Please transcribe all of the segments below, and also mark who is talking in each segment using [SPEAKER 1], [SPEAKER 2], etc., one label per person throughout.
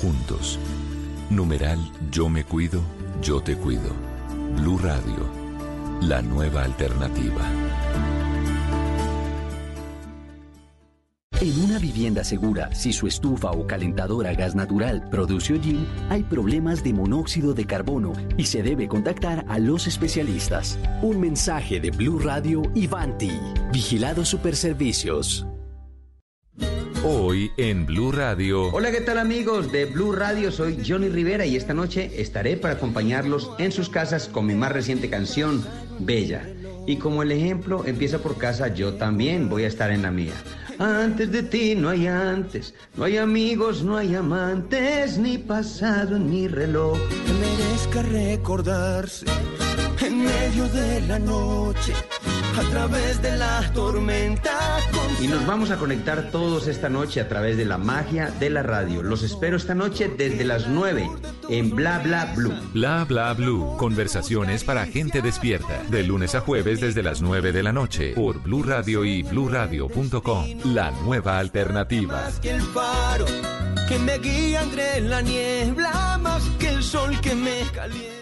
[SPEAKER 1] juntos. Numeral Yo me cuido, yo te cuido. Blue Radio, la nueva alternativa.
[SPEAKER 2] En una vivienda segura, si su estufa o calentadora gas natural produce hollín, hay problemas de monóxido de carbono y se debe contactar a los especialistas. Un mensaje de Blue Radio y Vanti. Vigilados Superservicios.
[SPEAKER 1] Hoy en Blue Radio.
[SPEAKER 3] Hola, ¿qué tal amigos de Blue Radio? Soy Johnny Rivera y esta noche estaré para acompañarlos en sus casas con mi más reciente canción, Bella. Y como el ejemplo empieza por casa, yo también voy a estar en la mía. Antes de ti no hay antes, no hay amigos, no hay amantes, ni pasado en mi reloj.
[SPEAKER 4] Que merezca recordarse en medio de la noche, a través de la tormenta.
[SPEAKER 3] Y nos vamos a conectar todos esta noche a través de la magia de la radio. Los espero esta noche desde las 9 en Bla Bla Blue.
[SPEAKER 1] Bla Bla Blue. Conversaciones para gente despierta. De lunes a jueves desde las 9 de la noche por Blue Radio y bluradio.com. La nueva alternativa.
[SPEAKER 4] Más que el faro que me guía entre la niebla, más que el sol que me calienta.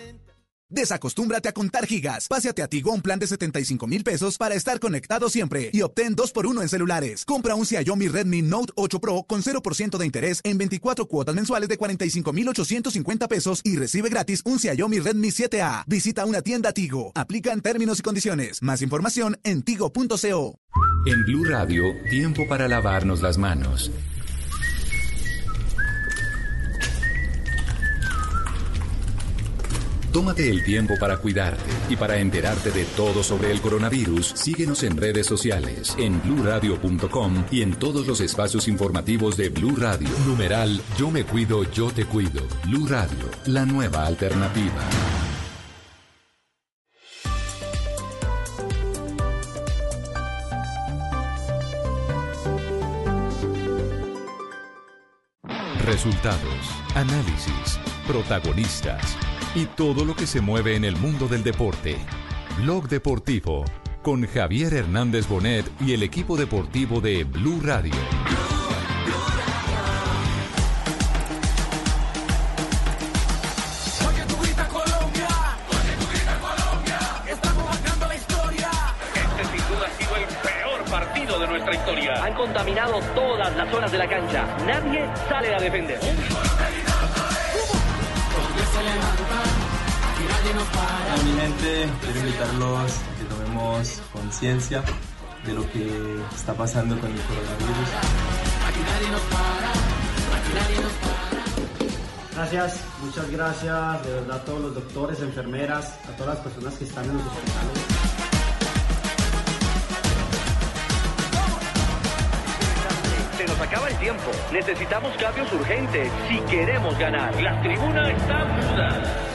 [SPEAKER 5] Desacostúmbrate a contar gigas. Pásate a Tigo un plan de 75 mil pesos para estar conectado siempre y obtén 2x1 en celulares. Compra un Xiaomi Redmi Note 8 Pro con 0% de interés en 24 cuotas mensuales de 45 mil 850 pesos y recibe gratis un Xiaomi Redmi 7A. Visita una tienda Tigo. Aplican términos y condiciones. Más información en tigo.co.
[SPEAKER 1] En Blue Radio, tiempo para lavarnos las manos. Tómate el tiempo para cuidarte y para enterarte de todo sobre el coronavirus. Síguenos en redes sociales, en bluradio.com y en todos los espacios informativos de Blue Radio. Numeral Yo me cuido, yo te cuido. Blue Radio, la nueva alternativa. Resultados, análisis, protagonistas y todo lo que se mueve en el mundo del deporte. Blog Deportivo con Javier Hernández Bonet y el equipo deportivo de Blue Radio.
[SPEAKER 4] Estamos marcando la historia.
[SPEAKER 6] Este sin duda ha sido el peor partido de nuestra historia.
[SPEAKER 7] Han contaminado todas las zonas de la cancha. Nadie sale a defender.
[SPEAKER 8] A mi gente, quiero invitarlos a que tomemos conciencia de lo que está pasando con el coronavirus.
[SPEAKER 9] Gracias, muchas gracias de verdad a todos los doctores, enfermeras, a todas las personas que están en los hospitales.
[SPEAKER 7] Se nos acaba el tiempo. Necesitamos cambios urgentes si queremos ganar.
[SPEAKER 6] Las tribunas están mudas.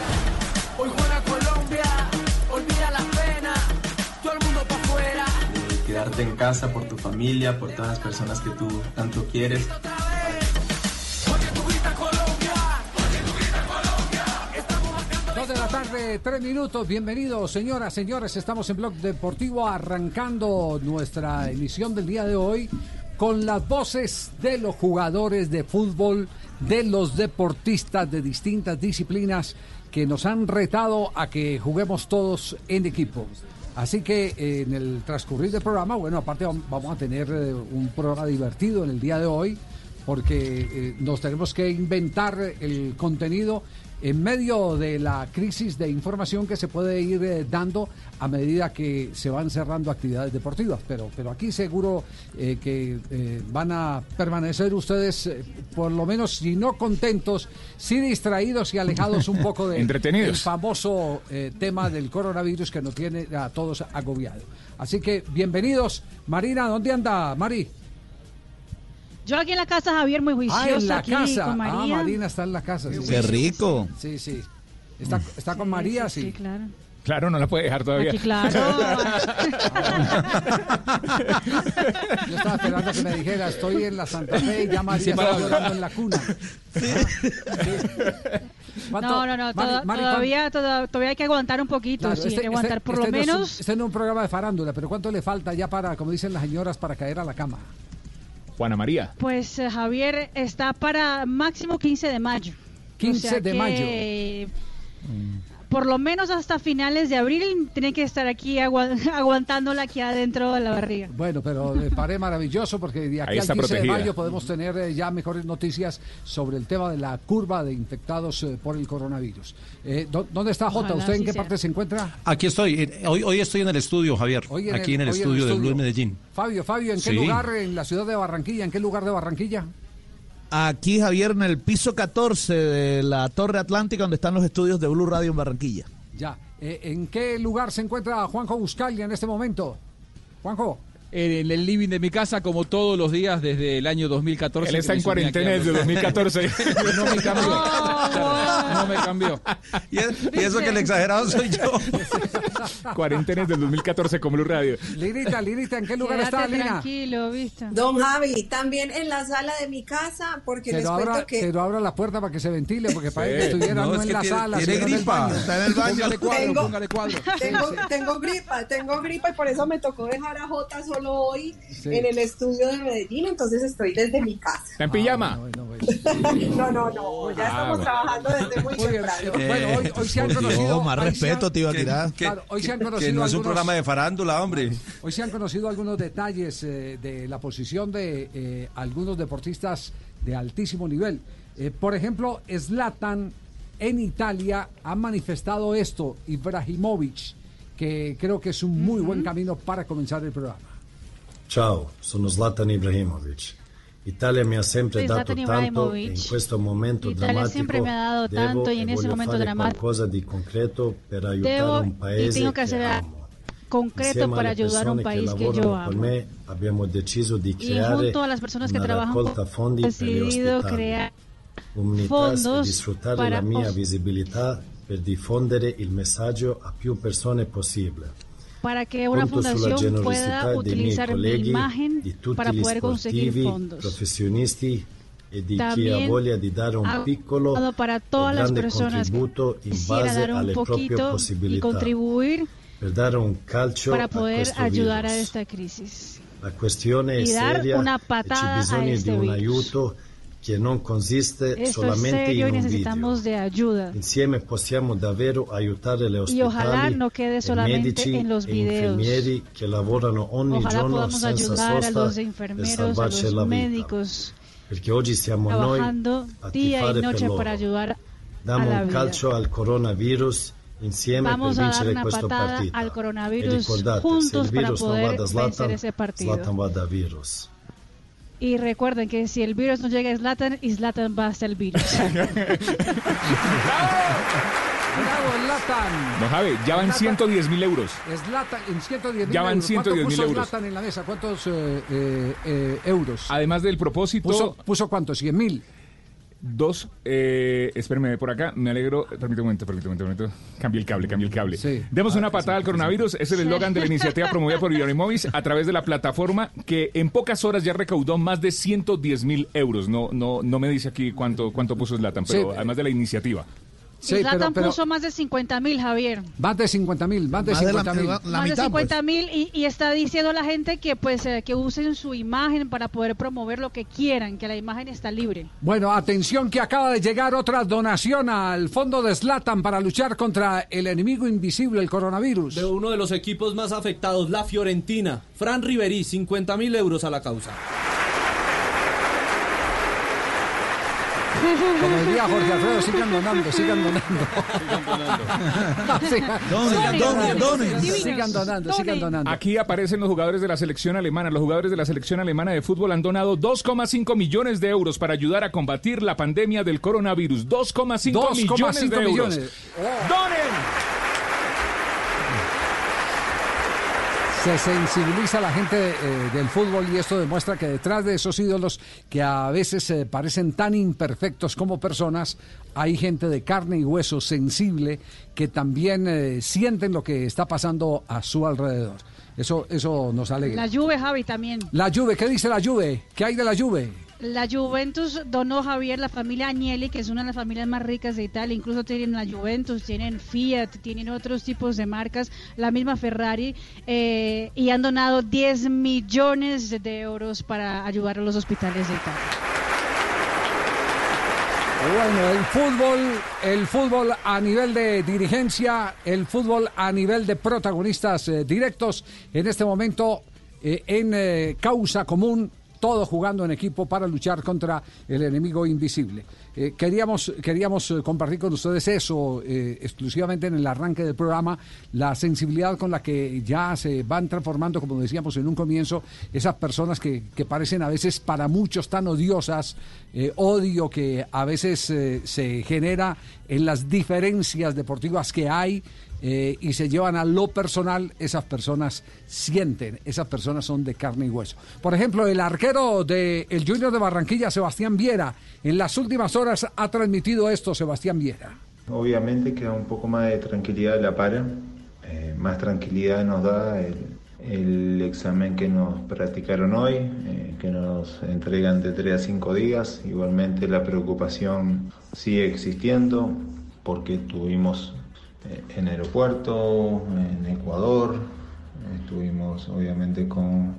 [SPEAKER 4] Hoy juega Colombia. Olvida la pena. Todo el mundo para afuera.
[SPEAKER 8] Eh, quedarte en casa por tu familia, por todas las personas que tú tanto quieres.
[SPEAKER 10] De la tarde, tres minutos. Bienvenidos, señoras, señores. Estamos en Blog Deportivo arrancando nuestra emisión del día de hoy con las voces de los jugadores de fútbol, de los deportistas de distintas disciplinas que nos han retado a que juguemos todos en equipo. Así que eh, en el transcurrir del programa, bueno, aparte vam- vamos a tener eh, un programa divertido en el día de hoy, porque eh, nos tenemos que inventar el contenido en medio de la crisis de información que se puede ir eh, dando a medida que se van cerrando actividades deportivas. Pero, pero aquí seguro eh, que eh, van a permanecer ustedes, por lo menos, si no contentos, sí distraídos y alejados un poco de
[SPEAKER 11] Entretenidos.
[SPEAKER 10] el famoso tema del coronavirus que nos tiene a todos agobiados. Así que bienvenidos. Marina, ¿dónde anda, Mari?
[SPEAKER 12] Yo aquí en la casa, Javier, muy juicioso.
[SPEAKER 10] Ah, en la
[SPEAKER 12] aquí
[SPEAKER 10] casa.
[SPEAKER 12] con
[SPEAKER 10] Ah. Marina está en la casa. sí.
[SPEAKER 13] Qué rico.
[SPEAKER 10] Sí, sí. Está, está con María, sí.
[SPEAKER 12] Sí, claro.
[SPEAKER 11] Claro, no la puede dejar todavía.
[SPEAKER 12] Aquí, claro.
[SPEAKER 10] Yo estaba esperando que me dijera, estoy en la Santa Fe y ya María
[SPEAKER 11] Sí,
[SPEAKER 10] está llorando en la cuna. ¿Cuánto-
[SPEAKER 12] No, no, no,
[SPEAKER 10] Mari-
[SPEAKER 12] toda-
[SPEAKER 10] Mari,
[SPEAKER 12] todavía, toda- todavía hay que aguantar un poquito,
[SPEAKER 10] Claro,
[SPEAKER 12] sí,
[SPEAKER 10] este-
[SPEAKER 12] hay que aguantar
[SPEAKER 10] este-
[SPEAKER 12] por
[SPEAKER 10] este
[SPEAKER 12] lo
[SPEAKER 10] no es un-
[SPEAKER 12] menos.
[SPEAKER 10] este no es un programa de farándula, pero ¿cuánto le falta ya para, como dicen las señoras, para caer a la cama?
[SPEAKER 11] Juana María.
[SPEAKER 12] Pues eh, Javier está para máximo 15 de mayo.
[SPEAKER 10] 15
[SPEAKER 12] O sea
[SPEAKER 10] de
[SPEAKER 12] que, Por lo menos hasta finales de abril tiene que estar aquí agua- aguantándola aquí adentro de la barriga.
[SPEAKER 10] Bueno, pero le paré maravilloso porque de aquí al
[SPEAKER 11] está
[SPEAKER 10] 15 de mayo podemos tener eh, ya mejores noticias sobre el tema de la curva de infectados eh, por el coronavirus. Eh, ¿dó- ¿Dónde está Jota? ¿Usted en qué
[SPEAKER 12] sea.
[SPEAKER 10] parte se encuentra?
[SPEAKER 13] Aquí estoy. eh, Hoy, hoy estoy en el estudio, Javier.
[SPEAKER 10] Hoy
[SPEAKER 13] Aquí en el,
[SPEAKER 10] hoy
[SPEAKER 13] estudio de Blue en Medellín.
[SPEAKER 10] Fabio, Fabio, ¿en qué
[SPEAKER 13] Sí.
[SPEAKER 10] lugar en la ciudad de Barranquilla? ¿En qué lugar de Barranquilla?
[SPEAKER 14] Aquí, Javier, en el piso 14 de la Torre Atlántica, donde están los estudios de Blue Radio en Barranquilla.
[SPEAKER 10] Ya. Eh, ¿En qué lugar se encuentra Juanjo Buscalia en este momento? Juanjo.
[SPEAKER 15] En el living de mi casa, como todos los días desde el año 2014.
[SPEAKER 11] Él está
[SPEAKER 15] que
[SPEAKER 11] en cuarentena desde
[SPEAKER 15] los-
[SPEAKER 11] 2014.
[SPEAKER 15] no me cambió. No me cambió.
[SPEAKER 13] Y, y eso que el exagerado soy yo.
[SPEAKER 11] Cuarentena desde el 2014 con Blue Radio.
[SPEAKER 10] Lirita, Lirita, ¿en qué lugar
[SPEAKER 12] Quédate
[SPEAKER 10] está Lina?
[SPEAKER 12] tranquilo, ¿viste?
[SPEAKER 16] Don Javi, también en la sala de mi casa, porque les
[SPEAKER 10] Pero
[SPEAKER 16] cuento
[SPEAKER 10] abra,
[SPEAKER 16] que
[SPEAKER 10] pero abra la puerta para que se ventile, porque que
[SPEAKER 13] Sí.
[SPEAKER 10] estuviera
[SPEAKER 13] No,
[SPEAKER 10] no,
[SPEAKER 13] es
[SPEAKER 10] en
[SPEAKER 13] que
[SPEAKER 10] la
[SPEAKER 13] tiene-
[SPEAKER 10] sala,
[SPEAKER 13] tiene gripa, está en el baño.
[SPEAKER 15] Póngale cuadro,
[SPEAKER 16] Tengo-
[SPEAKER 15] póngale cuadro.
[SPEAKER 16] tengo, tengo gripa, tengo gripa y por eso me tocó dejar a Jota solo hoy
[SPEAKER 10] Sí.
[SPEAKER 16] en el estudio de Medellín, entonces estoy desde mi casa.
[SPEAKER 11] ¿Está en pijama?
[SPEAKER 16] No, no, no, ya
[SPEAKER 11] Ah,
[SPEAKER 16] estamos
[SPEAKER 11] bueno.
[SPEAKER 16] trabajando desde muy temprano.
[SPEAKER 10] eh, bueno, hoy, hoy se han
[SPEAKER 13] Dios,
[SPEAKER 10] conocido.
[SPEAKER 14] más
[SPEAKER 10] hoy se
[SPEAKER 14] respeto,
[SPEAKER 10] han-
[SPEAKER 14] tío
[SPEAKER 13] Que-
[SPEAKER 14] Akira.
[SPEAKER 13] que-
[SPEAKER 10] Claro, hoy se han conocido
[SPEAKER 13] que no es un
[SPEAKER 10] algunos-
[SPEAKER 13] programa de farándula, hombre.
[SPEAKER 10] Hoy se han conocido algunos detalles eh, de la posición de eh, algunos deportistas de altísimo nivel. Eh, por ejemplo, Zlatan en Italia ha manifestado esto, Ibrahimovic, que creo que es un muy buen camino para comenzar el programa.
[SPEAKER 17] Ciao, sono Zlatan Ibrahimovic. Italia mi ha sempre dato tanto e in questo momento
[SPEAKER 12] Italia
[SPEAKER 17] drammatico
[SPEAKER 12] mi ha dado
[SPEAKER 17] devo
[SPEAKER 12] tanto y
[SPEAKER 17] e
[SPEAKER 12] ese
[SPEAKER 17] voglio
[SPEAKER 12] momento
[SPEAKER 17] fare
[SPEAKER 12] dramático
[SPEAKER 17] qualcosa di concreto per aiutare
[SPEAKER 12] Debo
[SPEAKER 17] un
[SPEAKER 12] y
[SPEAKER 17] paese
[SPEAKER 12] que
[SPEAKER 17] che
[SPEAKER 12] hacer
[SPEAKER 17] amo.
[SPEAKER 12] concreto
[SPEAKER 17] Insieme
[SPEAKER 12] para
[SPEAKER 17] alle
[SPEAKER 12] ayudar a un país
[SPEAKER 17] che
[SPEAKER 12] que yo
[SPEAKER 17] con
[SPEAKER 12] amo.
[SPEAKER 17] me abbiamo deciso di
[SPEAKER 12] Y
[SPEAKER 17] creare
[SPEAKER 12] junto a las personas que
[SPEAKER 17] una
[SPEAKER 12] trabajan con
[SPEAKER 17] raccolta fondi per
[SPEAKER 12] decidido
[SPEAKER 17] ospitali.
[SPEAKER 12] crear
[SPEAKER 17] Unitas e
[SPEAKER 12] fondos
[SPEAKER 17] di sfruttare
[SPEAKER 12] para
[SPEAKER 17] la mia visibilità per diffondere il messaggio a più persone possibile.
[SPEAKER 12] Para que una fundación pueda utilizar mi imagen
[SPEAKER 17] di
[SPEAKER 12] para
[SPEAKER 17] gli
[SPEAKER 12] poder conseguir fondos.
[SPEAKER 17] professionisti e di chi ha
[SPEAKER 12] También
[SPEAKER 17] voglia di dare un piccolo
[SPEAKER 12] para todas las personas que
[SPEAKER 17] contributo in base
[SPEAKER 12] dar un
[SPEAKER 17] alle proprie
[SPEAKER 12] poquito y
[SPEAKER 17] possibilità
[SPEAKER 12] contribuir
[SPEAKER 17] per dare un calcio
[SPEAKER 12] para poder ayudar a esta crisis.
[SPEAKER 17] La questione è seria e c'è
[SPEAKER 12] patada a
[SPEAKER 17] bisogno
[SPEAKER 12] este
[SPEAKER 17] di un
[SPEAKER 12] virus.
[SPEAKER 17] aiuto che non consiste
[SPEAKER 12] Esto es
[SPEAKER 17] solamente in un video.
[SPEAKER 12] necesitamos de ayuda.
[SPEAKER 17] Insieme possiamo davvero aiutare le
[SPEAKER 12] ojalá no quede solamente
[SPEAKER 17] medici
[SPEAKER 12] en los
[SPEAKER 17] e
[SPEAKER 12] videos.
[SPEAKER 17] infermieri che lavorano ogni
[SPEAKER 12] Ojalá
[SPEAKER 17] giorno senza sosta
[SPEAKER 12] los
[SPEAKER 17] per salvarci
[SPEAKER 12] los
[SPEAKER 17] la vita.
[SPEAKER 12] médicos,
[SPEAKER 17] Perché oggi siamo noi
[SPEAKER 12] trabajando
[SPEAKER 17] a
[SPEAKER 12] día
[SPEAKER 17] tifare
[SPEAKER 12] y
[SPEAKER 17] per
[SPEAKER 12] noche
[SPEAKER 17] loro.
[SPEAKER 12] para ayudar a
[SPEAKER 17] Diamo
[SPEAKER 12] la
[SPEAKER 17] un calcio al coronavirus insieme
[SPEAKER 12] Vamos
[SPEAKER 17] per vincere questo partito. e
[SPEAKER 12] coronavirus
[SPEAKER 17] ricordate, se il virus non va da Zlatan. Zlatan va da virus.
[SPEAKER 12] Y recuerden que si el virus no llega a Zlatan, y Zlatan va hasta el virus.
[SPEAKER 10] Bravo, Zlatan.
[SPEAKER 11] No, Javi, ya van 110 mil euros.
[SPEAKER 10] Zlatan en 110 mil
[SPEAKER 11] Ya van
[SPEAKER 10] euros.
[SPEAKER 11] 110.000
[SPEAKER 10] ¿Cuánto puso
[SPEAKER 11] euros.
[SPEAKER 10] Zlatan en la mesa? ¿Cuántos eh, eh, eh, euros?
[SPEAKER 11] Además del propósito.
[SPEAKER 10] ¿Puso, puso cuántos? ¿100 mil?
[SPEAKER 11] Dos, eh, espérame por acá, me alegro. Permítame un momento, permítame un momento. Cambie el cable, cambie el cable. Demos una patada al coronavirus. Es el eslogan de la iniciativa promovida por Ibrahimovic a través de la plataforma que en pocas horas ya recaudó más de 110 mil euros. No, no, no me dice aquí cuánto, cuánto puso Zlatan, pero
[SPEAKER 10] Sí.
[SPEAKER 11] además de la iniciativa.
[SPEAKER 10] Sí,
[SPEAKER 12] y Zlatan
[SPEAKER 10] pero- pero-
[SPEAKER 12] puso más de 50 mil, Javier.
[SPEAKER 10] Más de 50 mil, más de
[SPEAKER 14] Más de la-
[SPEAKER 10] 50 mil.
[SPEAKER 12] más de 50 mil y, y está diciendo a la gente que pues eh, que usen su imagen para poder promover lo que quieran, que la imagen está libre.
[SPEAKER 10] Bueno, atención que acaba de llegar otra donación al fondo de Slatan para luchar contra el enemigo invisible, el coronavirus.
[SPEAKER 18] De uno de los equipos más afectados, la Fiorentina. Fran Riverí, 50 mil euros a la causa.
[SPEAKER 10] Como diría Jorge Alfredo, sigan donando, sigan donando. Sigan-
[SPEAKER 11] Donen,
[SPEAKER 10] sigan
[SPEAKER 11] donen,
[SPEAKER 10] donando,
[SPEAKER 11] donen.
[SPEAKER 10] sigan- Sigan donando, sigan donando.
[SPEAKER 11] Aquí aparecen los jugadores de la selección alemana. Los jugadores de la selección alemana de fútbol han donado 2,5 millones de euros para ayudar a combatir la pandemia del coronavirus. 2,5 millones
[SPEAKER 10] 2,5
[SPEAKER 11] de euros.
[SPEAKER 10] millones.
[SPEAKER 11] ¡Donen!
[SPEAKER 10] Se sensibiliza a la gente eh, del fútbol y esto demuestra que detrás de esos ídolos que a veces eh, parecen tan imperfectos como personas, hay gente de carne y hueso sensible que también eh, sienten lo que está pasando a su alrededor. Eso, eso nos alegra.
[SPEAKER 12] La Juve, Javi, también.
[SPEAKER 10] La Juve, ¿qué dice la Juve? ¿Qué hay de la Juve?
[SPEAKER 12] La Juventus donó Javier, la familia Agnelli, que es una de las familias más ricas de Italia, incluso tienen la Juventus, tienen Fiat, tienen otros tipos de marcas, la misma Ferrari, eh, y han donado 10 millones de euros para ayudar a los hospitales de Italia.
[SPEAKER 10] Bueno, el fútbol, el fútbol a nivel de dirigencia, el fútbol a nivel de protagonistas eh, directos, en este momento eh, en causa común, todos jugando en equipo para luchar contra el enemigo invisible. Eh, queríamos queríamos eh, compartir con ustedes eso eh, exclusivamente en el arranque del programa, la sensibilidad con la que ya se van transformando, como decíamos en un comienzo, esas personas que, que parecen a veces para muchos tan odiosas, odio que a veces se genera en las diferencias deportivas que hay eh, y se llevan a lo personal, esas personas sienten, esas personas son de carne y hueso. Por ejemplo, el arquero del el Junior de Barranquilla, Sebastián Viera, en las últimas horas ha transmitido esto, Sebastián Viera.
[SPEAKER 19] Obviamente que un poco más de tranquilidad la para, eh, más tranquilidad nos da el, examen que nos practicaron hoy, eh, que nos entregan de 3 a 5 días. Igualmente la preocupación sigue existiendo porque tuvimos en aeropuerto, en Ecuador, estuvimos obviamente con,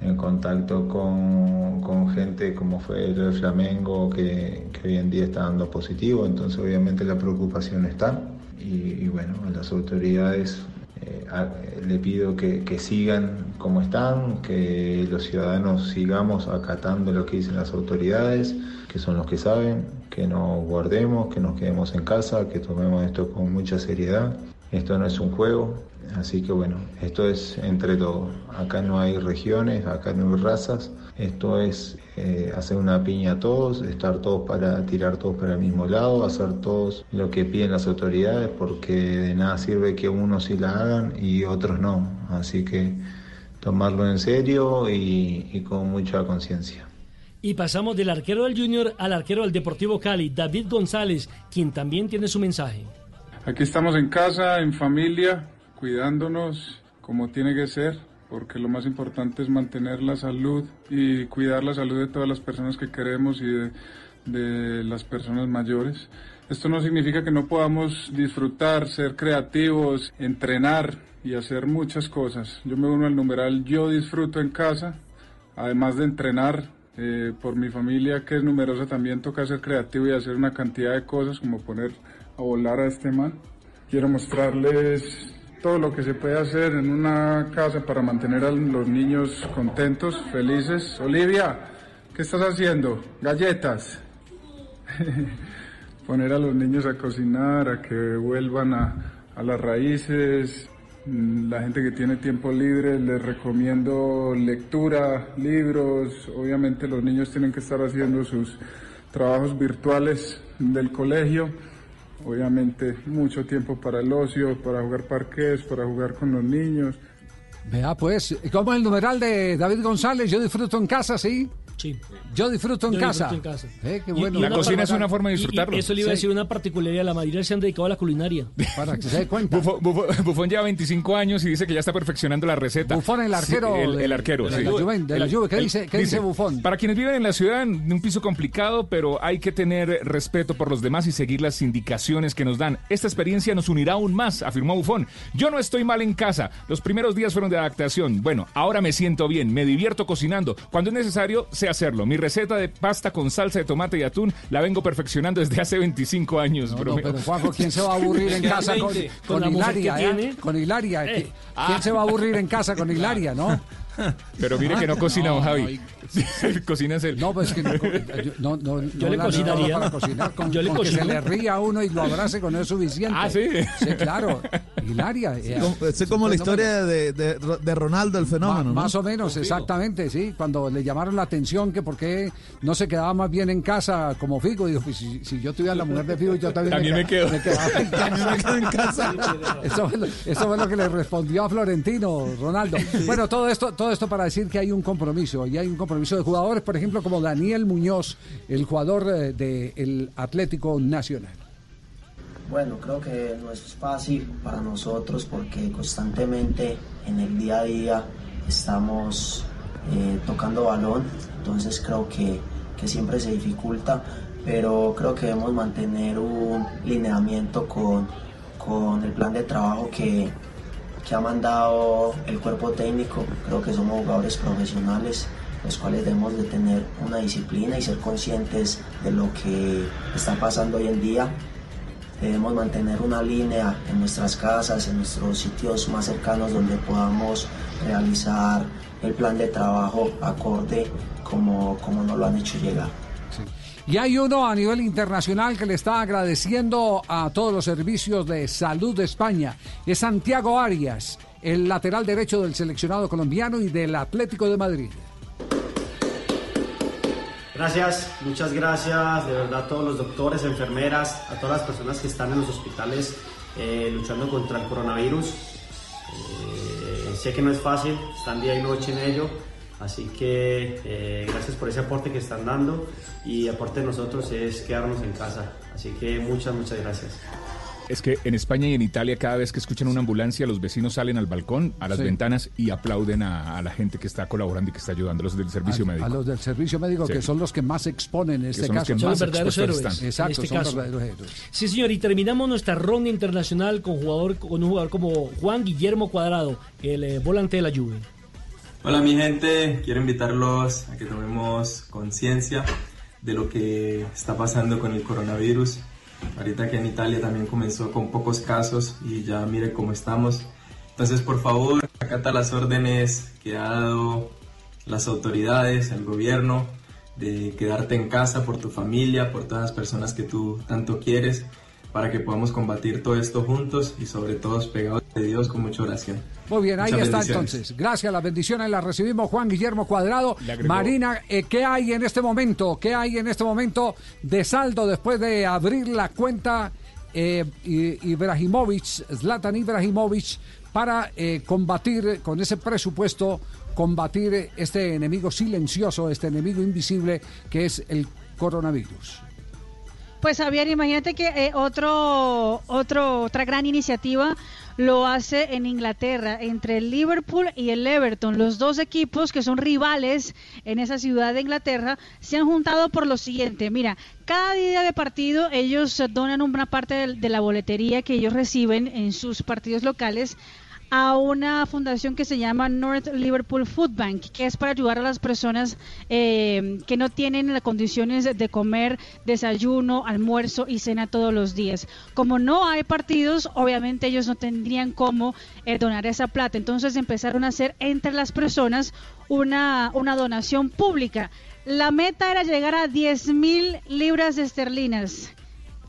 [SPEAKER 19] en contacto con, con gente como fue el Flamengo que, que hoy en día está dando positivo, entonces obviamente la preocupación está. Y, bueno, a las autoridades eh, le pido que, que sigan como están, que los ciudadanos sigamos acatando lo que dicen las autoridades, que son los que saben, que nos guardemos, que nos quedemos en casa, que tomemos esto con mucha seriedad. Esto no es un juego, así que bueno, esto es entre todos. Acá no hay regiones, acá no hay razas, esto es eh, hacer una piña a todos, estar todos para tirar todos para el mismo lado, hacer todos lo que piden las autoridades, porque de nada sirve que unos sí la hagan y otros no. Así que tomarlo en serio y, y con mucha conciencia.
[SPEAKER 20] Y pasamos del arquero del Junior al arquero del Deportivo Cali, David González, quien también tiene su mensaje.
[SPEAKER 21] Aquí estamos en casa, en familia, cuidándonos como tiene que ser, porque lo más importante es mantener la salud y cuidar la salud de todas las personas que queremos y de, de las personas mayores. Esto no significa que no podamos disfrutar, ser creativos, entrenar y hacer muchas cosas. Yo me uno al numeral yo disfruto en casa, además de entrenar, eh, por mi familia que es numerosa también toca ser creativo y hacer una cantidad de cosas como poner a volar a este man. Quiero mostrarles todo lo que se puede hacer en una casa para mantener a los niños contentos, felices. Olivia, ¿qué estás haciendo? Galletas. Poner a los niños a cocinar, a que vuelvan a, a las raíces. Mm, La gente que tiene tiempo libre les recomiendo lectura, libros. Obviamente los niños tienen que estar haciendo sus trabajos virtuales del colegio. Obviamente mucho tiempo para el ocio, para jugar parques, para jugar con los niños.
[SPEAKER 10] Vea pues, ¿cómo es el numeral de David González? Yo disfruto en casa, ¿sí?
[SPEAKER 20] Sí.
[SPEAKER 10] Yo disfruto en
[SPEAKER 20] Yo
[SPEAKER 10] casa.
[SPEAKER 20] disfruto en casa.
[SPEAKER 10] Eh, qué
[SPEAKER 20] Y-
[SPEAKER 10] bueno.
[SPEAKER 20] y par- y- y eso le iba a decir una particularidad, la mayoría se han dedicado a la culinaria.
[SPEAKER 10] Para que se dé cuenta.
[SPEAKER 11] Bufo- Bufo- Bufón lleva 25 años y dice que ya está perfeccionando la receta.
[SPEAKER 10] Bufón, el arquero
[SPEAKER 11] Sí, el,
[SPEAKER 10] de-
[SPEAKER 11] el arquero,
[SPEAKER 10] de
[SPEAKER 11] sí.
[SPEAKER 10] la Juve- de la Juve. ¿Qué dice- qué dice Bufón?
[SPEAKER 11] Para quienes viven en la ciudad, en un piso complicado, pero hay que tener respeto por los demás y seguir las indicaciones que nos dan. Esta experiencia nos unirá aún más, afirmó Bufón. Yo no estoy mal en casa. Los primeros días fueron de adaptación. Bueno, ahora me siento bien, me divierto cocinando. Cuando es necesario, sé hacerlo. Mi receta de pasta con salsa de tomate y atún la vengo perfeccionando desde hace 25 años.
[SPEAKER 10] No, no,
[SPEAKER 11] bromeo.
[SPEAKER 10] pero Juanjo, ¿quién se va a aburrir en casa con,
[SPEAKER 11] Con
[SPEAKER 10] con Hilaria?
[SPEAKER 11] que
[SPEAKER 10] eh?
[SPEAKER 11] tiene.
[SPEAKER 10] Con Hilaria.
[SPEAKER 11] Eh.
[SPEAKER 10] ¿Qui- ¿Quién se va a aburrir en casa con Hilaria, no?
[SPEAKER 11] Pero mire que no cocina don Javi. cocina él.
[SPEAKER 10] No, pues que no, yo, no, no,
[SPEAKER 20] Yo
[SPEAKER 10] no
[SPEAKER 20] le
[SPEAKER 10] la
[SPEAKER 20] cocinaría.
[SPEAKER 10] para cocinar, con,
[SPEAKER 20] Yo le
[SPEAKER 10] con que se le ría a uno y lo abrace con eso es suficiente.
[SPEAKER 11] Ah, ¿sí?
[SPEAKER 10] Sí, claro. Hilaria. eh,
[SPEAKER 14] Como- Es como la historia de, de, de Ronaldo, el fenómeno. ¿no?
[SPEAKER 10] Más o menos, exactamente, sí. Cuando le llamaron la atención que por qué no se quedaba más bien en casa como Figo, dijo, pues si, si yo tuviera la mujer de Figo, yo también,
[SPEAKER 11] También me quedo.
[SPEAKER 10] quedaba en casa.
[SPEAKER 14] me quedo en casa.
[SPEAKER 10] Eso fue, lo, eso fue lo que le respondió a Florentino, Ronaldo. Bueno, todo esto, todo esto para decir que hay un compromiso, y hay un compromiso de jugadores, por ejemplo, como Daniel Muñoz, el jugador eh, del Atlético Nacional.
[SPEAKER 22] Bueno, creo que no es fácil para nosotros porque constantemente en el día a día estamos eh, tocando balón, entonces creo que, que siempre se dificulta, pero creo que debemos mantener un lineamiento con, con el plan de trabajo que, que ha mandado el cuerpo técnico. Creo que somos jugadores profesionales, los cuales debemos de tener una disciplina y ser conscientes de lo que está pasando hoy en día. Debemos mantener una línea en nuestras casas, en nuestros sitios más cercanos donde podamos realizar el plan de trabajo acorde como, como nos lo han hecho llegar.
[SPEAKER 10] Y hay uno a nivel internacional que le está agradeciendo a todos los servicios de salud de España. Es Santiago Arias, el lateral derecho del seleccionado colombiano y del Atlético de Madrid.
[SPEAKER 9] Gracias, muchas gracias de verdad a todos los doctores, enfermeras, a todas las personas que están en los hospitales eh, luchando contra el coronavirus. Eh, sé que no es fácil, están día y noche en ello, así que eh, gracias por ese aporte que están dando y aporte de nosotros es quedarnos en casa. Así que muchas, muchas gracias.
[SPEAKER 11] Es que en España y en Italia, cada vez que escuchan una ambulancia, los vecinos salen al balcón, a las
[SPEAKER 10] Sí.
[SPEAKER 11] ventanas y aplauden a, a la gente que está colaborando y que está ayudando, los del servicio
[SPEAKER 10] a,
[SPEAKER 11] médico.
[SPEAKER 10] a los del servicio médico,
[SPEAKER 11] Sí.
[SPEAKER 10] que son los que más exponen en este
[SPEAKER 11] son los
[SPEAKER 10] caso.
[SPEAKER 11] que
[SPEAKER 20] Son
[SPEAKER 11] más
[SPEAKER 20] los verdaderos héroes.
[SPEAKER 11] están.
[SPEAKER 10] Exacto,
[SPEAKER 20] este
[SPEAKER 10] son los
[SPEAKER 20] caso.
[SPEAKER 10] verdaderos héroes.
[SPEAKER 20] Sí, señor, y terminamos nuestra ronda internacional con, jugador, con un jugador como Juan Guillermo Cuadrado, el eh, volante de la Juve.
[SPEAKER 4] Hola mi gente, quiero invitarlos a que tomemos conciencia de lo que está pasando con el coronavirus. Ahorita que en Italia también comenzó con pocos casos y ya mire cómo estamos. Entonces por favor, acata las órdenes que ha dado las autoridades, el gobierno, de quedarte en casa por tu familia, por todas las personas que tú tanto quieres, para que podamos combatir todo esto juntos y sobre todo pegados de Dios con mucha oración.
[SPEAKER 10] Muy bien, ahí
[SPEAKER 4] Muchas
[SPEAKER 10] está entonces. Gracias, las bendiciones las recibimos Juan Guillermo Cuadrado. Marina, eh, ¿qué hay en este momento? ¿Qué hay en este momento de saldo después de abrir la cuenta eh, Ibrahimovic, Zlatan Ibrahimovic, para eh, combatir con ese presupuesto, combatir este enemigo silencioso, este enemigo invisible que es el coronavirus?
[SPEAKER 12] Pues Javier, imagínate que eh, otro, otro, otra gran iniciativa lo hace en Inglaterra, entre el Liverpool y el Everton. Los dos equipos que son rivales en esa ciudad de Inglaterra se han juntado por lo siguiente. Mira, cada día de partido ellos donan una parte de la boletería que ellos reciben en sus partidos locales a una fundación que se llama North Liverpool Food Bank, que es para ayudar a las personas eh, que no tienen las condiciones de comer desayuno, almuerzo y cena todos los días. Como no hay partidos, obviamente ellos no tendrían cómo eh, donar esa plata. Entonces empezaron a hacer entre las personas una, una donación pública. La meta era llegar a 10 mil libras esterlinas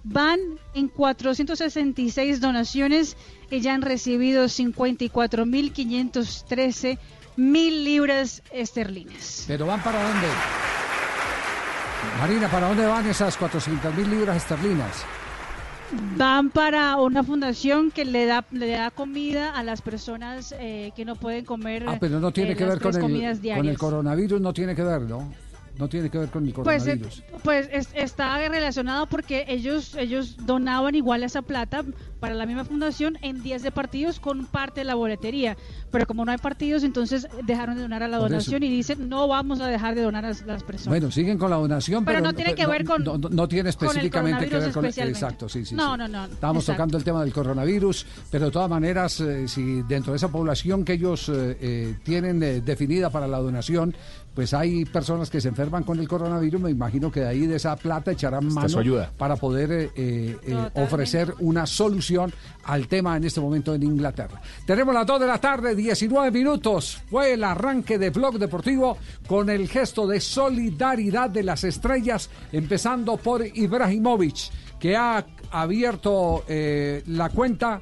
[SPEAKER 12] van en 466 donaciones y ya han recibido 54.513 mil libras esterlinas.
[SPEAKER 10] ¿Pero van para dónde? Marina, ¿para dónde van esas 400 mil libras esterlinas?
[SPEAKER 12] Van para una fundación que le da le da comida a las personas eh, que no pueden comer.
[SPEAKER 10] Ah, pero no tiene
[SPEAKER 12] eh,
[SPEAKER 10] que
[SPEAKER 12] las
[SPEAKER 10] ver con el, con el coronavirus, no tiene que ver, ¿no? No tiene que ver con el
[SPEAKER 12] Pues, eh,
[SPEAKER 10] coronavirus.
[SPEAKER 12] pues es- está relacionado porque ellos ellos donaban igual esa plata para la misma fundación en 10 de partidos con parte de la boletería. Pero como no hay partidos, entonces dejaron de donar a la
[SPEAKER 10] Por eso.
[SPEAKER 12] donación y dicen no vamos a dejar de donar a las personas.
[SPEAKER 10] Bueno, siguen con la donación, pero,
[SPEAKER 12] Pero no tiene que ver con-
[SPEAKER 10] no, no- no tiene específicamente que ver con exacto, sí, sí.
[SPEAKER 12] No,
[SPEAKER 10] sí.
[SPEAKER 12] no, no,
[SPEAKER 10] Estábamos
[SPEAKER 12] exacto.
[SPEAKER 10] tocando el tema del coronavirus, pero de todas maneras, eh, si dentro de esa población que ellos eh, eh, tienen eh, definida para la donación, pues hay personas que se enferman con el coronavirus, me imagino que de ahí de esa plata echarán mano
[SPEAKER 11] su ayuda.
[SPEAKER 10] para poder eh, eh, eh, ofrecer una solución al tema en este momento en Inglaterra. Tenemos las 2 de la tarde, 19 minutos. Fue el arranque de Blog Deportivo con el gesto de solidaridad de las estrellas, empezando por Ibrahimovic, que ha abierto eh, la cuenta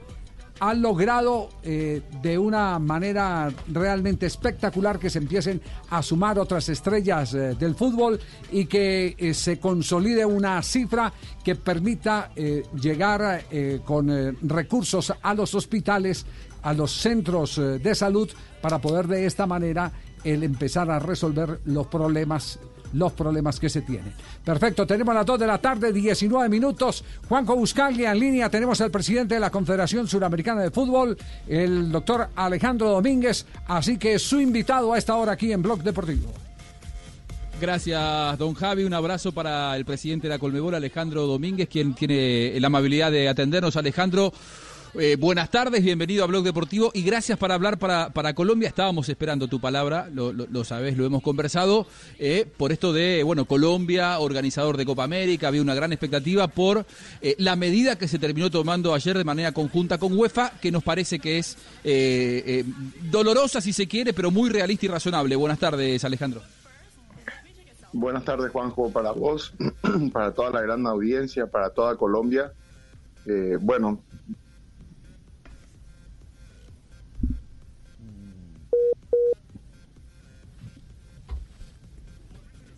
[SPEAKER 10] ha logrado eh, de una manera realmente espectacular que se empiecen a sumar otras estrellas eh, del fútbol y que eh, se consolide una cifra que permita llegar con recursos a los hospitales, a los centros de salud, para poder de esta manera empezar a resolver los problemas los problemas que se tienen. Perfecto, tenemos las 2 de la tarde, 19 minutos. Juanjo Buscaglia en línea, tenemos al presidente de la Confederación Suramericana de Fútbol, el doctor Alejandro Domínguez, así que su invitado a esta hora aquí en Blog Deportivo.
[SPEAKER 15] Gracias, don Javi. Un abrazo para el presidente de la Colmebol, Alejandro Domínguez, quien tiene la amabilidad de atendernos. Alejandro, eh, buenas tardes, bienvenido a Blog Deportivo y gracias para hablar para, para Colombia. Estábamos esperando tu palabra, lo, lo, lo sabés, lo hemos conversado, eh, por esto de, bueno, Colombia, organizador de Copa América, había una gran expectativa por eh, la medida que se terminó tomando ayer de manera conjunta con UEFA, que nos parece que es dolorosa si se quiere, pero muy realista y razonable. Buenas tardes, Alejandro.
[SPEAKER 23] Buenas tardes, Juanjo, para vos, para toda la gran audiencia, para toda Colombia. Bueno.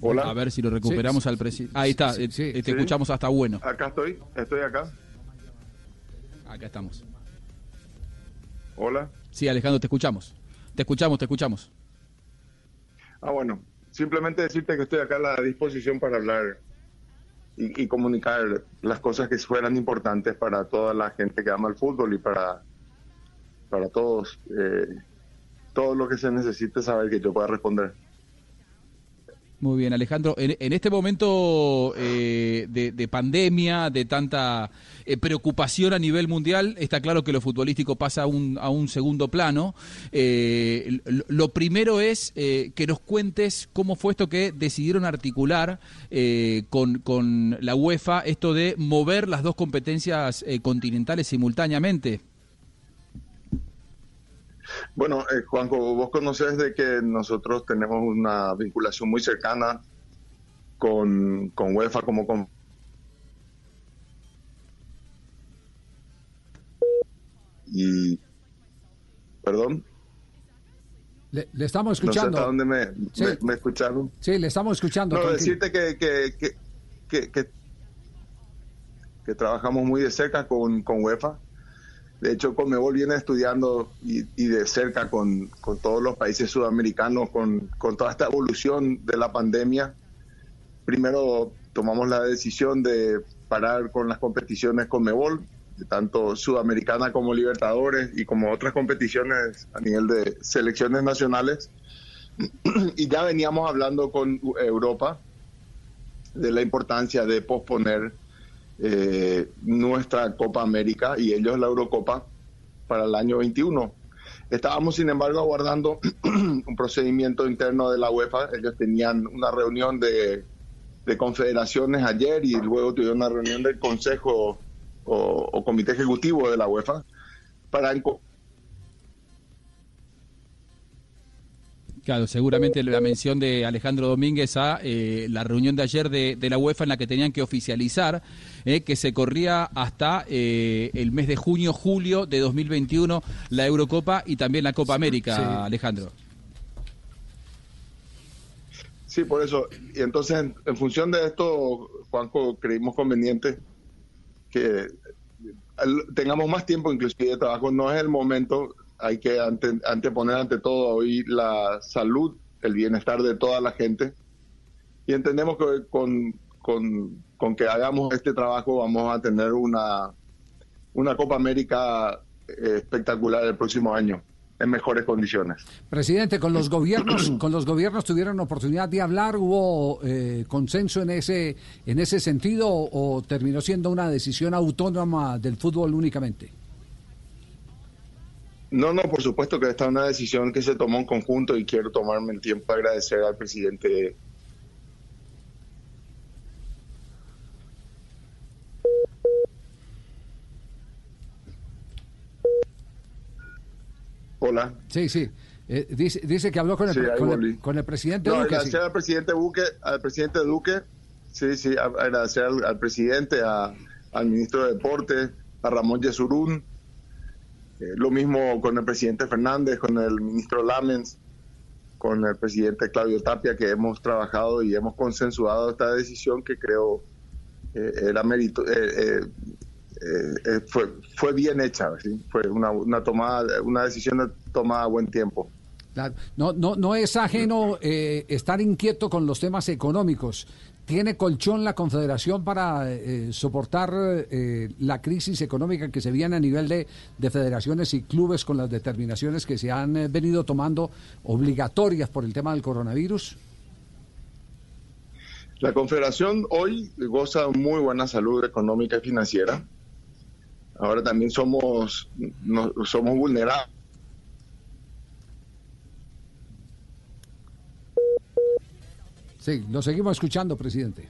[SPEAKER 23] Hola.
[SPEAKER 15] A ver si lo recuperamos
[SPEAKER 23] Sí,
[SPEAKER 15] al presidente. Ahí está, eh, te escuchamos hasta bueno.
[SPEAKER 23] Acá estoy, estoy acá.
[SPEAKER 15] Acá estamos.
[SPEAKER 23] Hola.
[SPEAKER 15] Sí, Alejandro, te escuchamos. Te escuchamos, te escuchamos.
[SPEAKER 23] Ah, bueno, simplemente decirte que estoy acá a la disposición para hablar y, y comunicar las cosas que fueran importantes para toda la gente que ama el fútbol y para, para todos, eh, todo lo que se necesite saber que yo pueda responder.
[SPEAKER 15] Muy bien, Alejandro. En, este momento eh, de, de pandemia, de tanta eh, preocupación a nivel mundial, está claro que lo futbolístico pasa a un, a un segundo plano. Eh, lo, lo primero es eh, que nos cuentes cómo fue esto que decidieron articular eh, con, con la UEFA, esto de mover las dos competencias eh, continentales simultáneamente.
[SPEAKER 23] Bueno, eh, Juanjo, vos conocés de que nosotros tenemos una vinculación muy cercana con, con UEFA como con... Y... Perdón.
[SPEAKER 10] Le, le estamos
[SPEAKER 23] No sé
[SPEAKER 10] escuchando.
[SPEAKER 23] hasta dónde me,
[SPEAKER 10] Sí.
[SPEAKER 23] me- me escucharon.
[SPEAKER 10] Sí, le estamos escuchando.
[SPEAKER 23] No, decirte que, que, que, que, que- que trabajamos muy de cerca con, con UEFA. De hecho, Conmebol viene estudiando y, de cerca con, con todos los países sudamericanos, con, con toda esta evolución de la pandemia. Primero tomamos la decisión de parar con las competiciones Conmebol, tanto sudamericana como Libertadores y como otras competiciones a nivel de selecciones nacionales. y ya veníamos hablando con Europa de la importancia de posponer eh, nuestra Copa América y ellos la Eurocopa para el año 21. Estábamos, sin embargo, aguardando un procedimiento interno de la UEFA. Ellos tenían una reunión de, de confederaciones ayer y luego tuvieron una reunión del Consejo o, o Comité Ejecutivo de la UEFA para
[SPEAKER 15] Claro, seguramente la mención de Alejandro Domínguez a eh, la reunión de ayer de, de la UEFA en la que tenían que oficializar eh, que se corría hasta eh, el mes de junio, julio de 2021 la Eurocopa y también la Copa América,
[SPEAKER 23] Sí.
[SPEAKER 15] Alejandro.
[SPEAKER 23] Sí, por eso. Y entonces, en, en función de esto, Juanjo, creímos conveniente que al- tengamos más tiempo inclusive de trabajo. No es el momento, hay que ante- anteponer ante todo hoy la salud, el bienestar de toda la gente. Y entendemos que con, con, con que hagamos este trabajo vamos a tener una, una Copa América eh, espectacular el próximo año, en mejores condiciones.
[SPEAKER 10] Presidente, con los gobiernos, con los gobiernos tuvieron oportunidad de hablar, hubo eh, consenso en ese, en ese sentido o, o terminó siendo una decisión autónoma del fútbol únicamente.
[SPEAKER 23] No, no, por supuesto que esta es una decisión que se tomó en conjunto y quiero tomarme el tiempo para agradecer al presidente. Hola.
[SPEAKER 10] Sí, sí. Eh, dice, dice que habló con el,
[SPEAKER 23] Sí,
[SPEAKER 10] con el-
[SPEAKER 23] volví.
[SPEAKER 10] con el presidente
[SPEAKER 23] No,
[SPEAKER 10] Duque, sí.
[SPEAKER 23] agradecer al presidente Duque, al presidente Duque, sí, sí, agradecer al, al presidente, a- al ministro de Deportes, a Ramón Yesurún, eh, lo mismo con el presidente Fernández, con el ministro Lamens, con el presidente Claudio Tapia, que hemos trabajado y hemos consensuado esta decisión que creo eh, era mérito, eh, eh, fue, fue bien hecha, ¿sí? fue una, una tomada, una decisión tomada a buen tiempo.
[SPEAKER 10] No, no, no es ajeno estar inquieto con los temas económicos. ¿Tiene colchón la Confederación para eh, soportar eh, la crisis económica que se viene a nivel de, de federaciones y clubes con las determinaciones que se han eh, venido tomando obligatorias por el tema del coronavirus?
[SPEAKER 23] La Confederación hoy goza muy buena salud económica y financiera. Ahora también somos, no- somos vulnerables.
[SPEAKER 10] Sí, lo seguimos escuchando, presidente.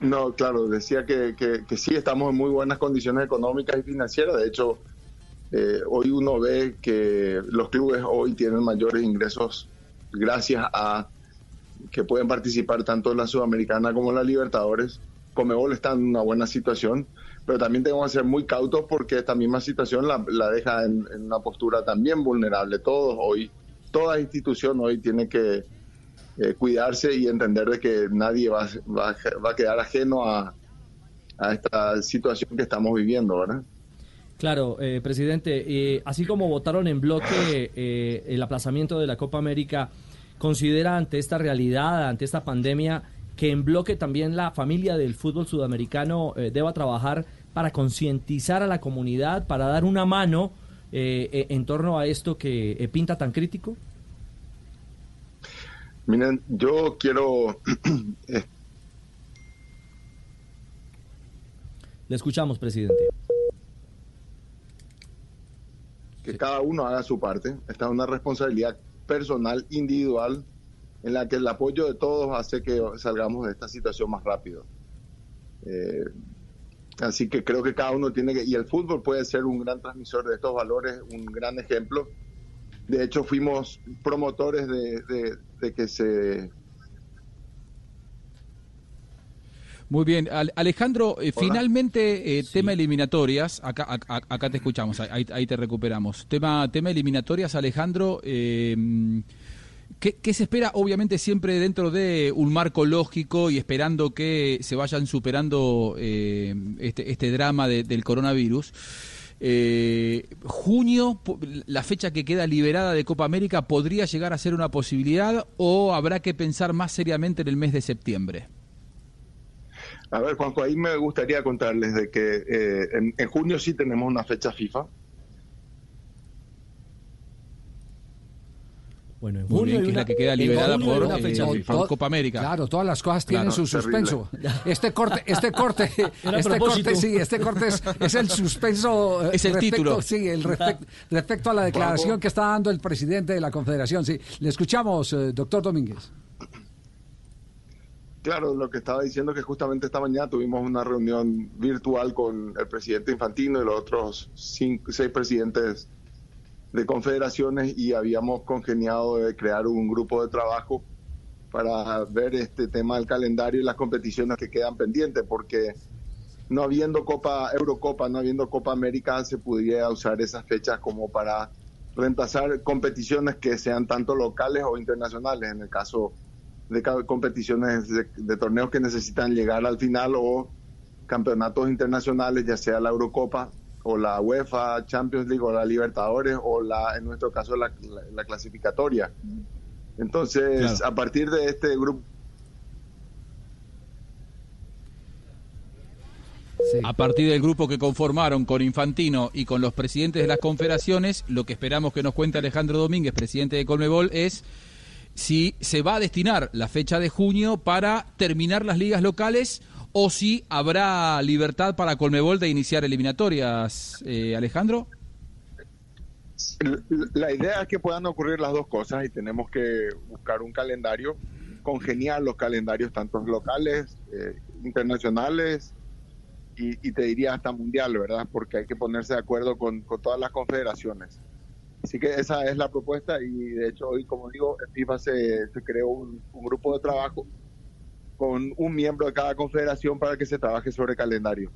[SPEAKER 23] No, claro, decía que, que- sí estamos en muy buenas condiciones económicas y financieras. De hecho, eh, hoy uno ve que los clubes hoy tienen mayores ingresos gracias a que pueden participar tanto en la Sudamericana como en la Libertadores. Comebol está en una buena situación, pero también tenemos que ser muy cautos porque esta misma situación la, la deja en, en una postura también vulnerable. Todos hoy, toda institución hoy tiene que eh, cuidarse y entender de que nadie va, va, va a quedar ajeno a, a esta situación que estamos viviendo, ¿verdad?
[SPEAKER 18] Claro, eh, presidente, eh, así como votaron en bloque eh, el aplazamiento de la Copa América, ¿considera ante esta realidad, ante esta pandemia, que en bloque también la familia del fútbol sudamericano eh, deba trabajar para concientizar a la comunidad, para dar una mano eh, en torno a esto que pinta tan crítico?
[SPEAKER 23] Miren, yo quiero eh,
[SPEAKER 18] Le escuchamos, presidente.
[SPEAKER 23] que cada uno haga su parte. Esta es una responsabilidad personal, individual, en la que el apoyo de todos hace que salgamos de esta situación más rápido. Eh, así que creo que cada uno tiene que, y el fútbol puede ser un gran transmisor de estos valores, un gran ejemplo. De hecho, fuimos promotores de, de- de que se
[SPEAKER 15] Muy bien, Al- Alejandro, eh, finalmente eh, tema eliminatorias, acá, acá, acá te escuchamos, ahí, ahí te recuperamos. Tema, tema eliminatorias, Alejandro, eh, ¿qué, qué se espera? Obviamente siempre dentro de un marco lógico y esperando que se vayan superando eh, este, este drama de- del coronavirus. Eh, junio, la fecha que queda liberada de Copa América, ¿podría llegar a ser una posibilidad o habrá que pensar más seriamente en el mes de septiembre?
[SPEAKER 23] A ver, Juanjo, ahí me gustaría contarles de que eh, en, en junio sí tenemos una fecha FIFA.
[SPEAKER 18] Bueno, en
[SPEAKER 15] Muy
[SPEAKER 18] junio
[SPEAKER 15] bien, que es la que queda liberada por,
[SPEAKER 18] una
[SPEAKER 15] eh,
[SPEAKER 18] fecha
[SPEAKER 15] por
[SPEAKER 18] FIFA.
[SPEAKER 15] Copa América.
[SPEAKER 10] Claro, todas las cosas tienen
[SPEAKER 15] Claro,
[SPEAKER 10] su
[SPEAKER 15] terrible.
[SPEAKER 10] suspenso. Este corte, este corte, este corte, sí, este corte es, es el suspenso. eh,
[SPEAKER 15] Es el
[SPEAKER 10] respecto-
[SPEAKER 15] título.
[SPEAKER 10] Sí, el respecto, respecto a la declaración que está dando el presidente de la Confederación. Sí, le escuchamos, eh, doctor Domínguez.
[SPEAKER 23] Claro, lo que estaba diciendo es que justamente esta mañana tuvimos una reunión virtual con el presidente Infantino y los otros cinco, seis presidentes de confederaciones y habíamos congeniado de crear un grupo de trabajo para ver este tema del calendario y las competiciones que quedan pendientes, porque no habiendo Copa Eurocopa, no habiendo Copa América, se pudiera usar esas fechas como para reemplazar competiciones que sean tanto locales o internacionales, en el caso de competiciones de, de torneos que necesitan llegar al final o campeonatos internacionales, ya sea la Eurocopa o la UEFA Champions League o la Libertadores o la, en nuestro caso, la, la- la clasificatoria. Entonces,
[SPEAKER 15] Claro.
[SPEAKER 23] a partir de este grupo
[SPEAKER 15] A partir del grupo que conformaron con Infantino y con los presidentes de las confederaciones, lo que esperamos que nos cuente Alejandro Domínguez, presidente de Colmebol, es si se va a destinar la fecha de junio para terminar las ligas locales o si habrá libertad para Colmebol de iniciar eliminatorias, eh, Alejandro.
[SPEAKER 23] La idea es que puedan ocurrir las dos cosas y tenemos que buscar un calendario, congeniar los calendarios tanto locales, eh, internacionales y, y te diría hasta mundial, ¿verdad? Porque hay que ponerse de acuerdo con, todas las confederaciones. Así que esa es la propuesta y de hecho hoy, como digo, en FIFA se, se creó un grupo de trabajo con un miembro de cada confederación para que se trabaje sobre calendario.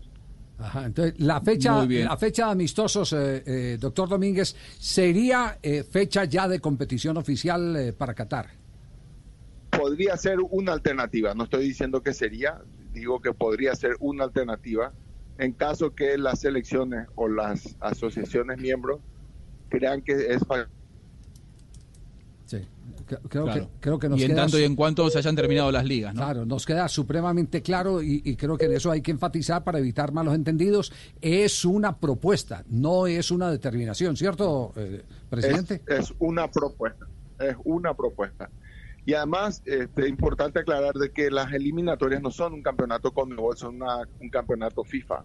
[SPEAKER 10] Ajá, entonces, la fecha, la fecha de amistosos, eh, eh, doctor Domínguez, sería eh, fecha ya de competición oficial eh, para Qatar.
[SPEAKER 23] podría ser una alternativa, no estoy diciendo que sería, digo que podría ser una alternativa en caso que las selecciones o las asociaciones miembros crean que es
[SPEAKER 10] creo,
[SPEAKER 15] Claro.
[SPEAKER 10] que, creo que nos
[SPEAKER 15] y en
[SPEAKER 10] queda
[SPEAKER 15] tanto y en cuanto se hayan terminado las ligas, ¿no?
[SPEAKER 10] Claro, nos queda supremamente claro y, y creo que en eso hay que enfatizar para evitar malos entendidos. Es una propuesta, no es una determinación, ¿cierto, eh, presidente?
[SPEAKER 23] Es, es una propuesta, es una propuesta. Y además, este, importante aclarar de que las eliminatorias no son un campeonato Conmebol, son una- un campeonato FIFA.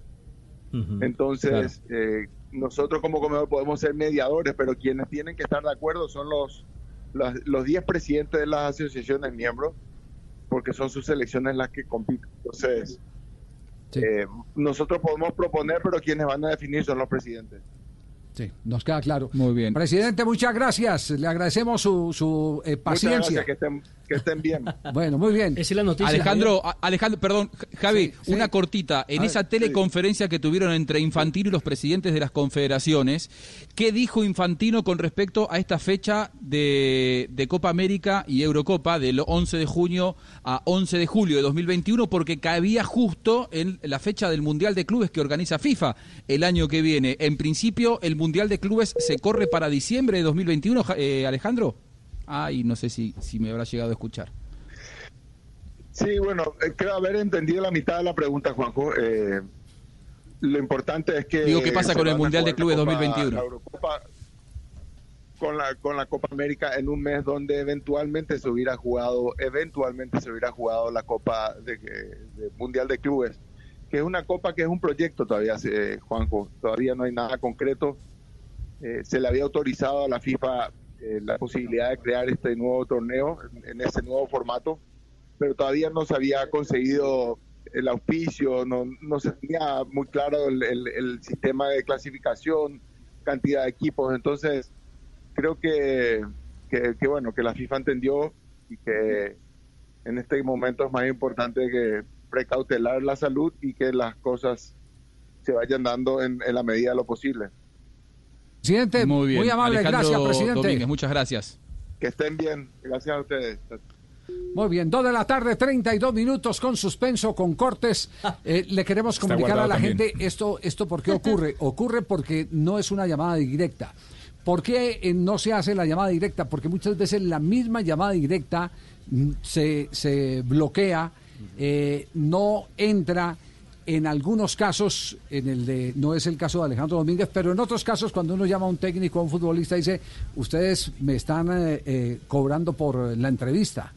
[SPEAKER 23] Entonces, eh, nosotros como Comedor podemos ser mediadores, pero quienes tienen que estar de acuerdo son los los 10 presidentes de las asociaciones miembros, porque son sus selecciones las que compiten. Entonces, eh, nosotros podemos proponer, pero quienes van a definir son los presidentes.
[SPEAKER 10] Sí, nos queda claro.
[SPEAKER 15] Muy bien.
[SPEAKER 10] Presidente, muchas gracias. Le agradecemos su, su eh,
[SPEAKER 23] Muchas
[SPEAKER 10] paciencia.
[SPEAKER 23] gracias, que estén, que estén bien.
[SPEAKER 10] Bueno, muy bien.
[SPEAKER 20] Esa es la noticia.
[SPEAKER 15] Alejandro, Alejandro, perdón, Javi, una cortita. En
[SPEAKER 10] A
[SPEAKER 15] esa
[SPEAKER 10] ver,
[SPEAKER 15] teleconferencia que tuvieron entre Infantino y los presidentes de las confederaciones, ¿qué dijo Infantino con respecto a esta fecha de, de Copa América y Eurocopa del 11 de junio a 11 de julio de 2021? Porque cabía justo en la fecha del Mundial de Clubes que organiza FIFA el año que viene. En principio, el Mundial de Clubes se corre para diciembre de 2021, Ja- eh, Alejandro. Ay, no sé si, si me habrá llegado a escuchar.
[SPEAKER 23] Sí, bueno, eh, creo haber entendido la mitad de la pregunta, Juanjo. Eh, lo importante es que...
[SPEAKER 15] Digo, ¿qué pasa con el
[SPEAKER 23] a
[SPEAKER 15] Mundial de Clubes
[SPEAKER 23] la Copa-
[SPEAKER 15] 2021?
[SPEAKER 23] la Eurocopa con la, con la Copa América en un mes donde eventualmente se hubiera jugado, eventualmente se hubiera jugado la Copa de, de Mundial de Clubes, que es una copa que es un proyecto todavía, eh, Juanjo, todavía no hay nada concreto. Eh, se le había autorizado a la FIFA eh, la posibilidad de crear este nuevo torneo en, en ese nuevo formato, pero todavía no se había conseguido el auspicio, no, no se tenía muy claro el, sistema de clasificación, cantidad de equipos, entonces creo que, que, que, bueno que la FIFA entendió y que en este momento es más importante que precautelar la salud y que las cosas se vayan dando en, en la medida de lo posible.
[SPEAKER 10] Presidente,
[SPEAKER 15] Muy bien.
[SPEAKER 10] amable,
[SPEAKER 15] Alejandro
[SPEAKER 10] gracias, presidente.
[SPEAKER 15] Domínguez, muchas gracias.
[SPEAKER 23] Que estén bien, gracias a ustedes.
[SPEAKER 10] Muy bien, dos de la tarde, 32 minutos con suspenso, con cortes. Eh, le queremos comunicar a la
[SPEAKER 11] también.
[SPEAKER 10] gente esto, esto por qué ocurre. Ocurre porque no es una llamada directa. ¿Por qué eh, no se hace la llamada directa? Porque muchas veces la misma llamada directa mm, se, se bloquea, eh, no entra. En algunos casos, en el de, no es el caso de Alejandro Domínguez, pero en otros casos, cuando uno llama a un técnico, a un futbolista, dice, ustedes me están eh, eh, cobrando por la entrevista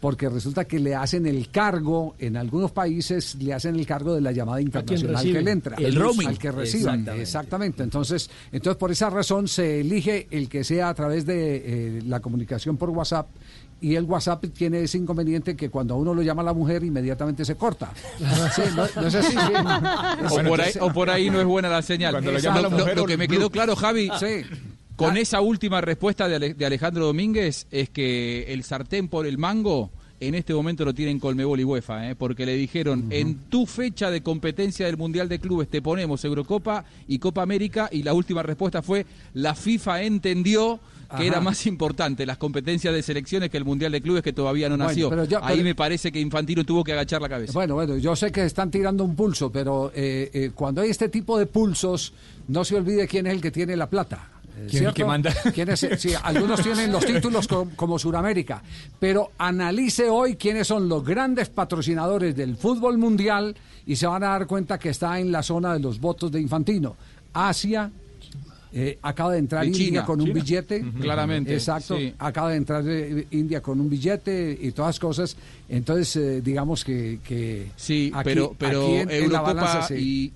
[SPEAKER 10] porque resulta que le hacen el cargo, en algunos países le hacen el cargo de la llamada internacional que le entra.
[SPEAKER 20] El roaming.
[SPEAKER 10] Al que reciba.
[SPEAKER 20] Exactamente.
[SPEAKER 10] Exactamente. Entonces, entonces, por esa razón se elige el que sea a través de eh, la comunicación por WhatsApp. Y el WhatsApp tiene ese inconveniente que cuando a uno lo llama la mujer, inmediatamente se corta. Sí, no, no es así, sí.
[SPEAKER 15] O por, ahí, o por ahí no es buena la señal.
[SPEAKER 10] Cuando lo
[SPEAKER 15] Lo,
[SPEAKER 10] llama la
[SPEAKER 15] lo-
[SPEAKER 10] mujer
[SPEAKER 15] lo
[SPEAKER 10] o
[SPEAKER 15] que me quedó claro, Javi,
[SPEAKER 10] Sí.
[SPEAKER 15] con esa última respuesta de, Ale- de Alejandro Domínguez, es que el sartén por el mango en este momento lo tienen Colmebol y UEFA, ¿eh? porque le dijeron, en tu fecha de competencia del Mundial de Clubes te ponemos Eurocopa y Copa América, y la última respuesta fue, la FIFA entendió que era más importante las competencias de selecciones que el Mundial de Clubes que todavía no
[SPEAKER 10] Bueno,
[SPEAKER 15] nació.
[SPEAKER 10] pero yo-
[SPEAKER 15] Ahí
[SPEAKER 10] pero-
[SPEAKER 15] me parece que Infantino tuvo que agachar la cabeza.
[SPEAKER 10] Bueno, bueno, yo sé que están tirando un pulso, pero eh, eh, cuando hay este tipo de pulsos, no se olvide quién es el que tiene la plata.
[SPEAKER 11] ¿Quién es el
[SPEAKER 10] ¿cierto?
[SPEAKER 11] que manda?
[SPEAKER 10] ¿Quién es sí, algunos tienen los títulos co- como, Suramérica, pero analice hoy quiénes son los grandes patrocinadores del fútbol mundial y se van a dar cuenta que está en la zona de los votos de Infantino. Asia, eh, acaba de entrar India
[SPEAKER 15] China.
[SPEAKER 10] con un billete.
[SPEAKER 15] Claramente,
[SPEAKER 10] Exacto.
[SPEAKER 15] sí.
[SPEAKER 10] Acaba de entrar eh, India con un billete y todas cosas. Entonces, eh, digamos que, que
[SPEAKER 15] Sí,
[SPEAKER 10] aquí-
[SPEAKER 15] pero, pero
[SPEAKER 10] aquí en- en la balanza,
[SPEAKER 15] y...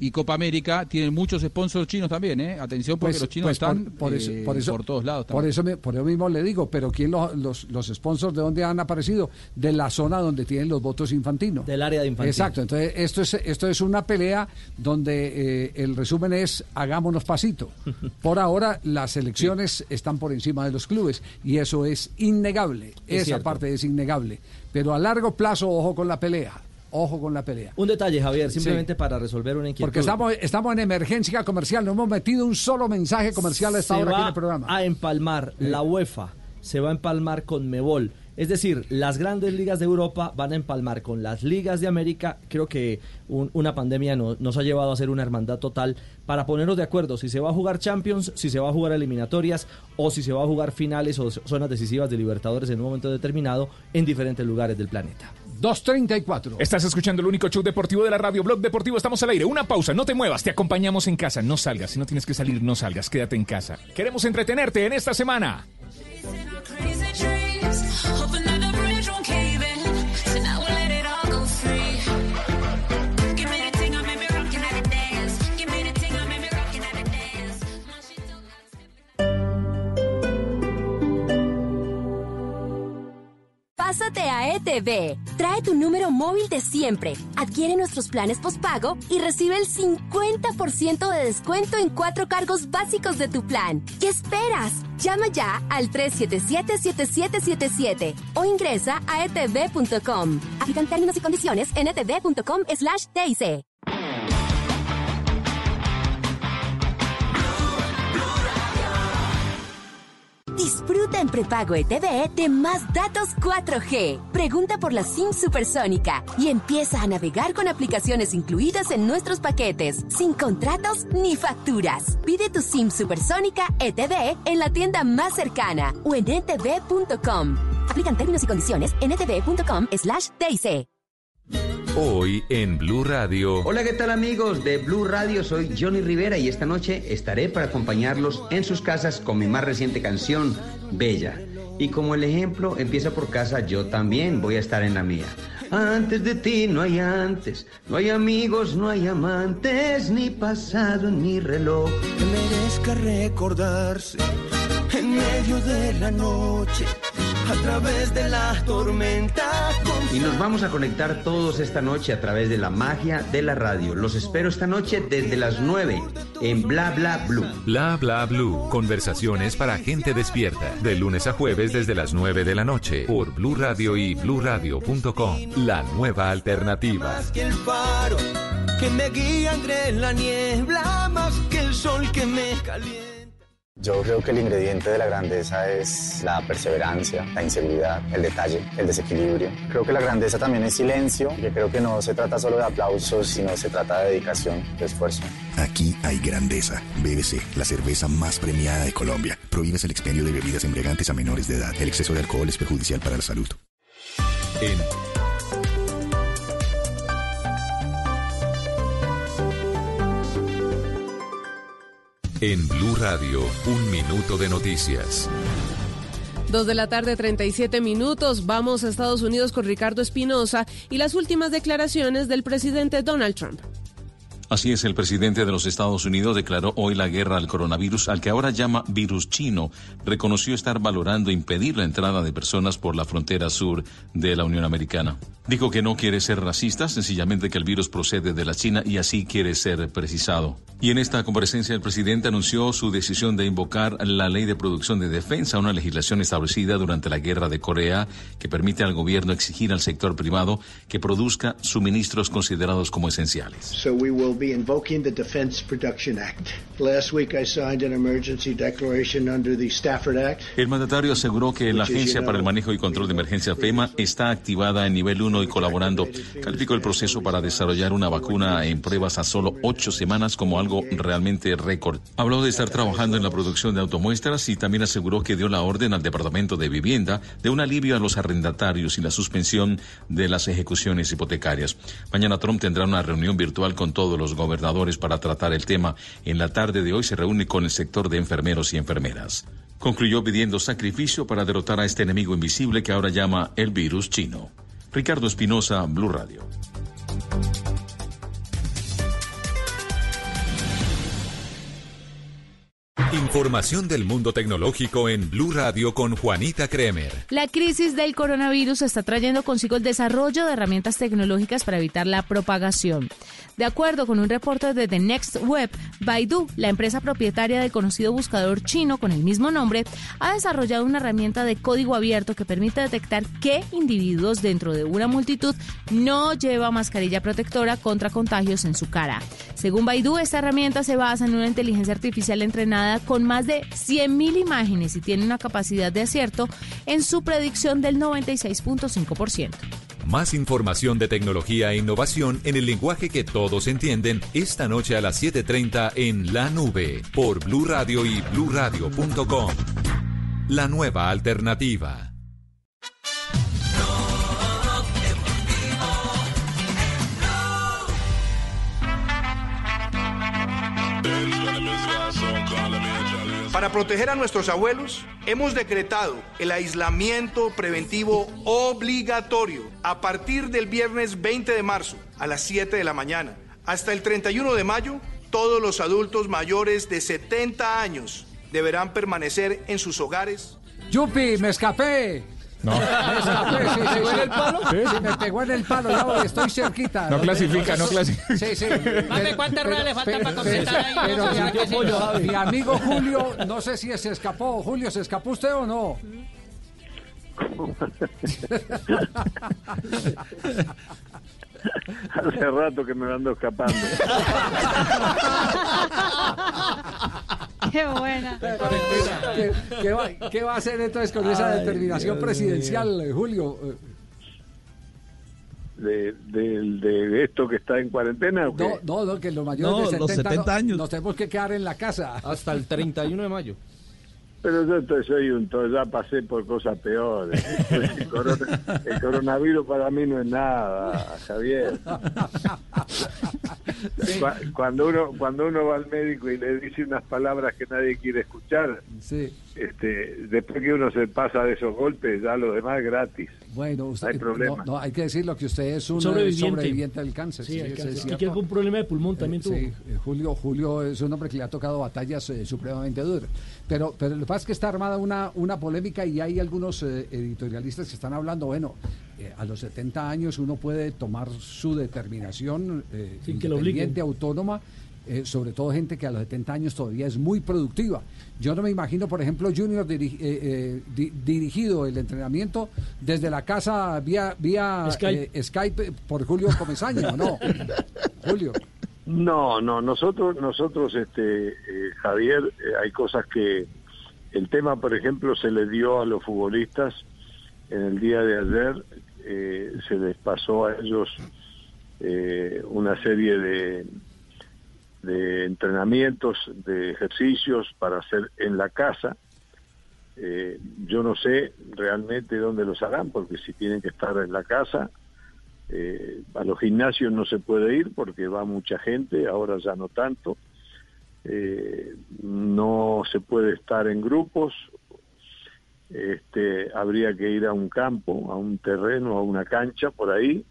[SPEAKER 15] Y Copa América tienen muchos sponsors chinos también, ¿eh? Atención porque
[SPEAKER 10] Pues-
[SPEAKER 15] los chinos
[SPEAKER 10] pues
[SPEAKER 15] están
[SPEAKER 10] por, por eso,
[SPEAKER 15] eh,
[SPEAKER 10] por, eso-
[SPEAKER 15] por todos lados.
[SPEAKER 10] Por eso, me- por eso mismo le digo, pero ¿quién los, los, los sponsors de dónde han aparecido? De la zona donde tienen los votos infantinos.
[SPEAKER 18] Del área de Infantino.
[SPEAKER 10] Exacto, entonces esto es, esto es una pelea donde eh, el resumen es hagámonos pasito. Por ahora las elecciones están por encima de los clubes y eso es innegable,
[SPEAKER 18] Es
[SPEAKER 10] esa
[SPEAKER 18] cierto.
[SPEAKER 10] parte es innegable. Pero a largo plazo, ojo con la pelea, ojo con la pelea.
[SPEAKER 18] Un detalle, Javier, simplemente
[SPEAKER 10] Sí.
[SPEAKER 18] para resolver una inquietud.
[SPEAKER 10] Porque estamos, estamos en emergencia comercial, no hemos metido un solo mensaje comercial a esta
[SPEAKER 18] se
[SPEAKER 10] hora aquí en el programa.
[SPEAKER 18] a empalmar la UEFA, se va a empalmar con Mebol. Es decir, las grandes ligas de Europa van a empalmar con las ligas de América. Creo que un- una pandemia no- nos ha llevado a hacer una hermandad total para ponernos de acuerdo si se va a jugar Champions, si se va a jugar eliminatorias o si se va a jugar finales o zonas decisivas de Libertadores en un momento determinado en diferentes lugares del planeta.
[SPEAKER 10] 234.
[SPEAKER 11] Estás escuchando el único show deportivo de la radio Blog Deportivo. Estamos al aire. Una pausa, no te muevas, te acompañamos en casa. No salgas, si no tienes que salir, no salgas, quédate en casa. Queremos entretenerte en esta semana.
[SPEAKER 24] Pásate a ETV. Trae tu número móvil de siempre. Adquiere nuestros planes postpago y recibe el 50% de descuento en cuatro cargos básicos de tu plan. ¿Qué esperas? Llama ya al 377-7777 o ingresa a etv.com. Aplican términos y condiciones en etv.com slash. Disfruta en prepago ETV de más datos 4G. Pregunta por la SIM supersónica y empieza a navegar con aplicaciones incluidas en nuestros paquetes, sin contratos ni facturas. Pide tu SIM supersónica ETV en la tienda más cercana o en etv.com. Aplican términos y condiciones en etv.com slash TIC.
[SPEAKER 1] Hoy en Blue Radio.
[SPEAKER 3] Hola, ¿qué tal amigos de Blue Radio? Soy Johnny Rivera y esta noche estaré para acompañarlos en sus casas con mi más reciente canción, Bella. Y como el ejemplo empieza por casa, yo también voy a estar en la mía. Antes de ti no hay antes, no hay amigos, no hay amantes, ni pasado en mi reloj.
[SPEAKER 25] que merezca recordarse en medio de la noche, a través de la tormenta.
[SPEAKER 3] Y nos vamos a conectar todos esta noche a través de la magia de la radio. Los espero esta noche desde las 9 en Bla Bla Blue.
[SPEAKER 1] Bla bla blue. Conversaciones para gente despierta. De lunes a jueves desde las 9 de la noche. Por Blue Radio y bluradio.com. La nueva alternativa.
[SPEAKER 25] Más que el faro que me guía entre la niebla, más que el sol que me calienta.
[SPEAKER 26] Yo creo que el ingrediente de la grandeza es la perseverancia, la inseguridad, el detalle, el desequilibrio. Creo que la grandeza también es silencio, que creo que no se trata solo de aplausos, sino se trata de dedicación, de esfuerzo.
[SPEAKER 27] Aquí hay grandeza. BBC, la cerveza más premiada de Colombia. Prohíbes el expendio de bebidas embriagantes a menores de edad. El exceso de alcohol es perjudicial para la salud.
[SPEAKER 1] En En Blue Radio, un minuto de noticias.
[SPEAKER 28] Dos de la tarde, 37 minutos. Vamos a Estados Unidos con Ricardo Espinosa y las últimas declaraciones del presidente Donald Trump.
[SPEAKER 29] Así es, el presidente de los Estados Unidos declaró hoy la guerra al coronavirus, al que ahora llama virus chino. Reconoció estar valorando impedir la entrada de personas por la frontera sur de la Unión Americana. Dijo que no quiere ser racista, sencillamente que el virus procede de la China y así quiere ser precisado. Y en esta comparecencia el presidente anunció su decisión de invocar la ley de producción de defensa, una legislación establecida durante la guerra de Corea que permite al gobierno exigir al sector privado que produzca suministros considerados como esenciales.
[SPEAKER 30] So we will be invoking the Defense Production Act. Last week I signed an emergency declaration under the Stafford Act.
[SPEAKER 29] El mandatario aseguró que la Agencia para el Manejo y Control de Emergencia FEMA está activada en nivel 1 y colaborando. Calificó el proceso para desarrollar una vacuna en pruebas a solo ocho semanas como algo realmente récord. Habló de estar trabajando en la producción de automuestras y también aseguró que dio la orden al Departamento de Vivienda de un alivio a los arrendatarios y la suspensión de las ejecuciones hipotecarias. Mañana Trump tendrá una reunión virtual con todos los gobernadores para tratar el tema. En la tarde de hoy se reúne con el sector de enfermeros y enfermeras. Concluyó pidiendo sacrificio para derrotar a este enemigo invisible que ahora llama el virus chino. Ricardo Espinosa, Blue Radio.
[SPEAKER 1] Información del mundo tecnológico en Blue Radio con Juanita Kremer.
[SPEAKER 28] La crisis del coronavirus está trayendo consigo el desarrollo de herramientas tecnológicas para evitar la propagación. De acuerdo con un reporte de The Next Web, Baidu, la empresa propietaria del conocido buscador chino con el mismo nombre, ha desarrollado una herramienta de código abierto que permite detectar qué individuos dentro de una multitud no lleva mascarilla protectora contra contagios en su cara. Según Baidu, esta herramienta se basa en una inteligencia artificial entrenada con más de 100.000 imágenes y tiene una capacidad de acierto en su predicción del 96.5%.
[SPEAKER 1] Más información de tecnología e innovación en el lenguaje que todos entienden esta noche a las 7:30 en La Nube por Blue Radio y bluradio.com. La nueva alternativa.
[SPEAKER 31] Para proteger a nuestros abuelos, hemos decretado el aislamiento preventivo obligatorio a partir del viernes 20 de marzo a las 7 de la mañana. Hasta el 31 de mayo, todos los adultos mayores de 70 años deberán permanecer en sus hogares.
[SPEAKER 10] ¡Yupi, me escapé!
[SPEAKER 11] No.
[SPEAKER 10] Me escapé, sí,
[SPEAKER 11] ¿Te
[SPEAKER 10] sí,
[SPEAKER 11] pegó
[SPEAKER 10] sí.
[SPEAKER 11] en el palo?
[SPEAKER 10] Sí, sí, me pegó en el palo, ya voy, estoy cerquita.
[SPEAKER 11] No clasifica, no clasifica.
[SPEAKER 10] Sí, sí.
[SPEAKER 32] Mame, ¿cuántas ruedas le faltan para completar ahí?
[SPEAKER 10] Pero
[SPEAKER 32] No, no.
[SPEAKER 10] mi amigo Julio, no sé si se escapó. Julio, ¿se escapó usted o no?
[SPEAKER 33] Hace rato que me ando escapando.
[SPEAKER 12] Qué buena.
[SPEAKER 10] ¿Qué, qué va, qué va a hacer entonces con esa determinación
[SPEAKER 33] Dios
[SPEAKER 10] presidencial, Julio?
[SPEAKER 33] De, de, de esto que está en cuarentena. ¿o qué?
[SPEAKER 10] No, no, no, que los mayores
[SPEAKER 33] No,
[SPEAKER 10] de
[SPEAKER 33] los
[SPEAKER 10] 70,
[SPEAKER 33] 70
[SPEAKER 10] no-
[SPEAKER 33] años.
[SPEAKER 10] nos tenemos que quedar en la casa.
[SPEAKER 18] Hasta el 31 de mayo.
[SPEAKER 33] Pero yo estoy- soy un to- ya pasé por cosas peores. El, corona- el coronavirus para mí no es nada, Javier. Cu- Cuando uno cuando uno va al médico y le dice unas palabras que nadie quiere escuchar,
[SPEAKER 10] Sí.
[SPEAKER 33] este, después que uno se pasa de esos golpes, ya lo demás gratis.
[SPEAKER 10] Bueno, usted,
[SPEAKER 33] No hay problema.
[SPEAKER 10] no, no, hay que decirlo que usted es un eh,
[SPEAKER 20] Sobreviviente.
[SPEAKER 10] sobreviviente, del cáncer.
[SPEAKER 20] Sí, el cáncer.
[SPEAKER 10] es
[SPEAKER 20] Y que algún problema de pulmón también tuvo.
[SPEAKER 10] Sí, eh, Julio, Julio es un hombre que le ha tocado batallas eh, supremamente duras. Pero, pero lo que pasa es que está armada una, una polémica y hay algunos eh, editorialistas que están hablando, bueno, eh, a los 70 años uno puede tomar su determinación eh,
[SPEAKER 20] Sin que lo obliguen.
[SPEAKER 10] independiente, autónoma, eh, sobre todo gente que a los 70 años todavía es muy productiva. Yo no me imagino, por ejemplo, Junior diri- eh, eh, di- dirigido el entrenamiento desde la casa vía, vía
[SPEAKER 33] Skype.
[SPEAKER 10] eh, Skype por Julio Comesaña, ¿o no? Julio.
[SPEAKER 33] No, no, nosotros, nosotros, este, eh, Javier, eh, hay cosas que el tema, por ejemplo, se le dio a los futbolistas en el día de ayer, eh, se les pasó a ellos eh, una serie de, de entrenamientos, de ejercicios para hacer en la casa. Eh, yo no sé realmente dónde los harán, porque si tienen que estar en la casa, eh, a los gimnasios no se puede ir porque va mucha gente, ahora ya no tanto. Eh, no se puede estar en grupos. Este, habría que ir a un campo, a un terreno, a una cancha por ahí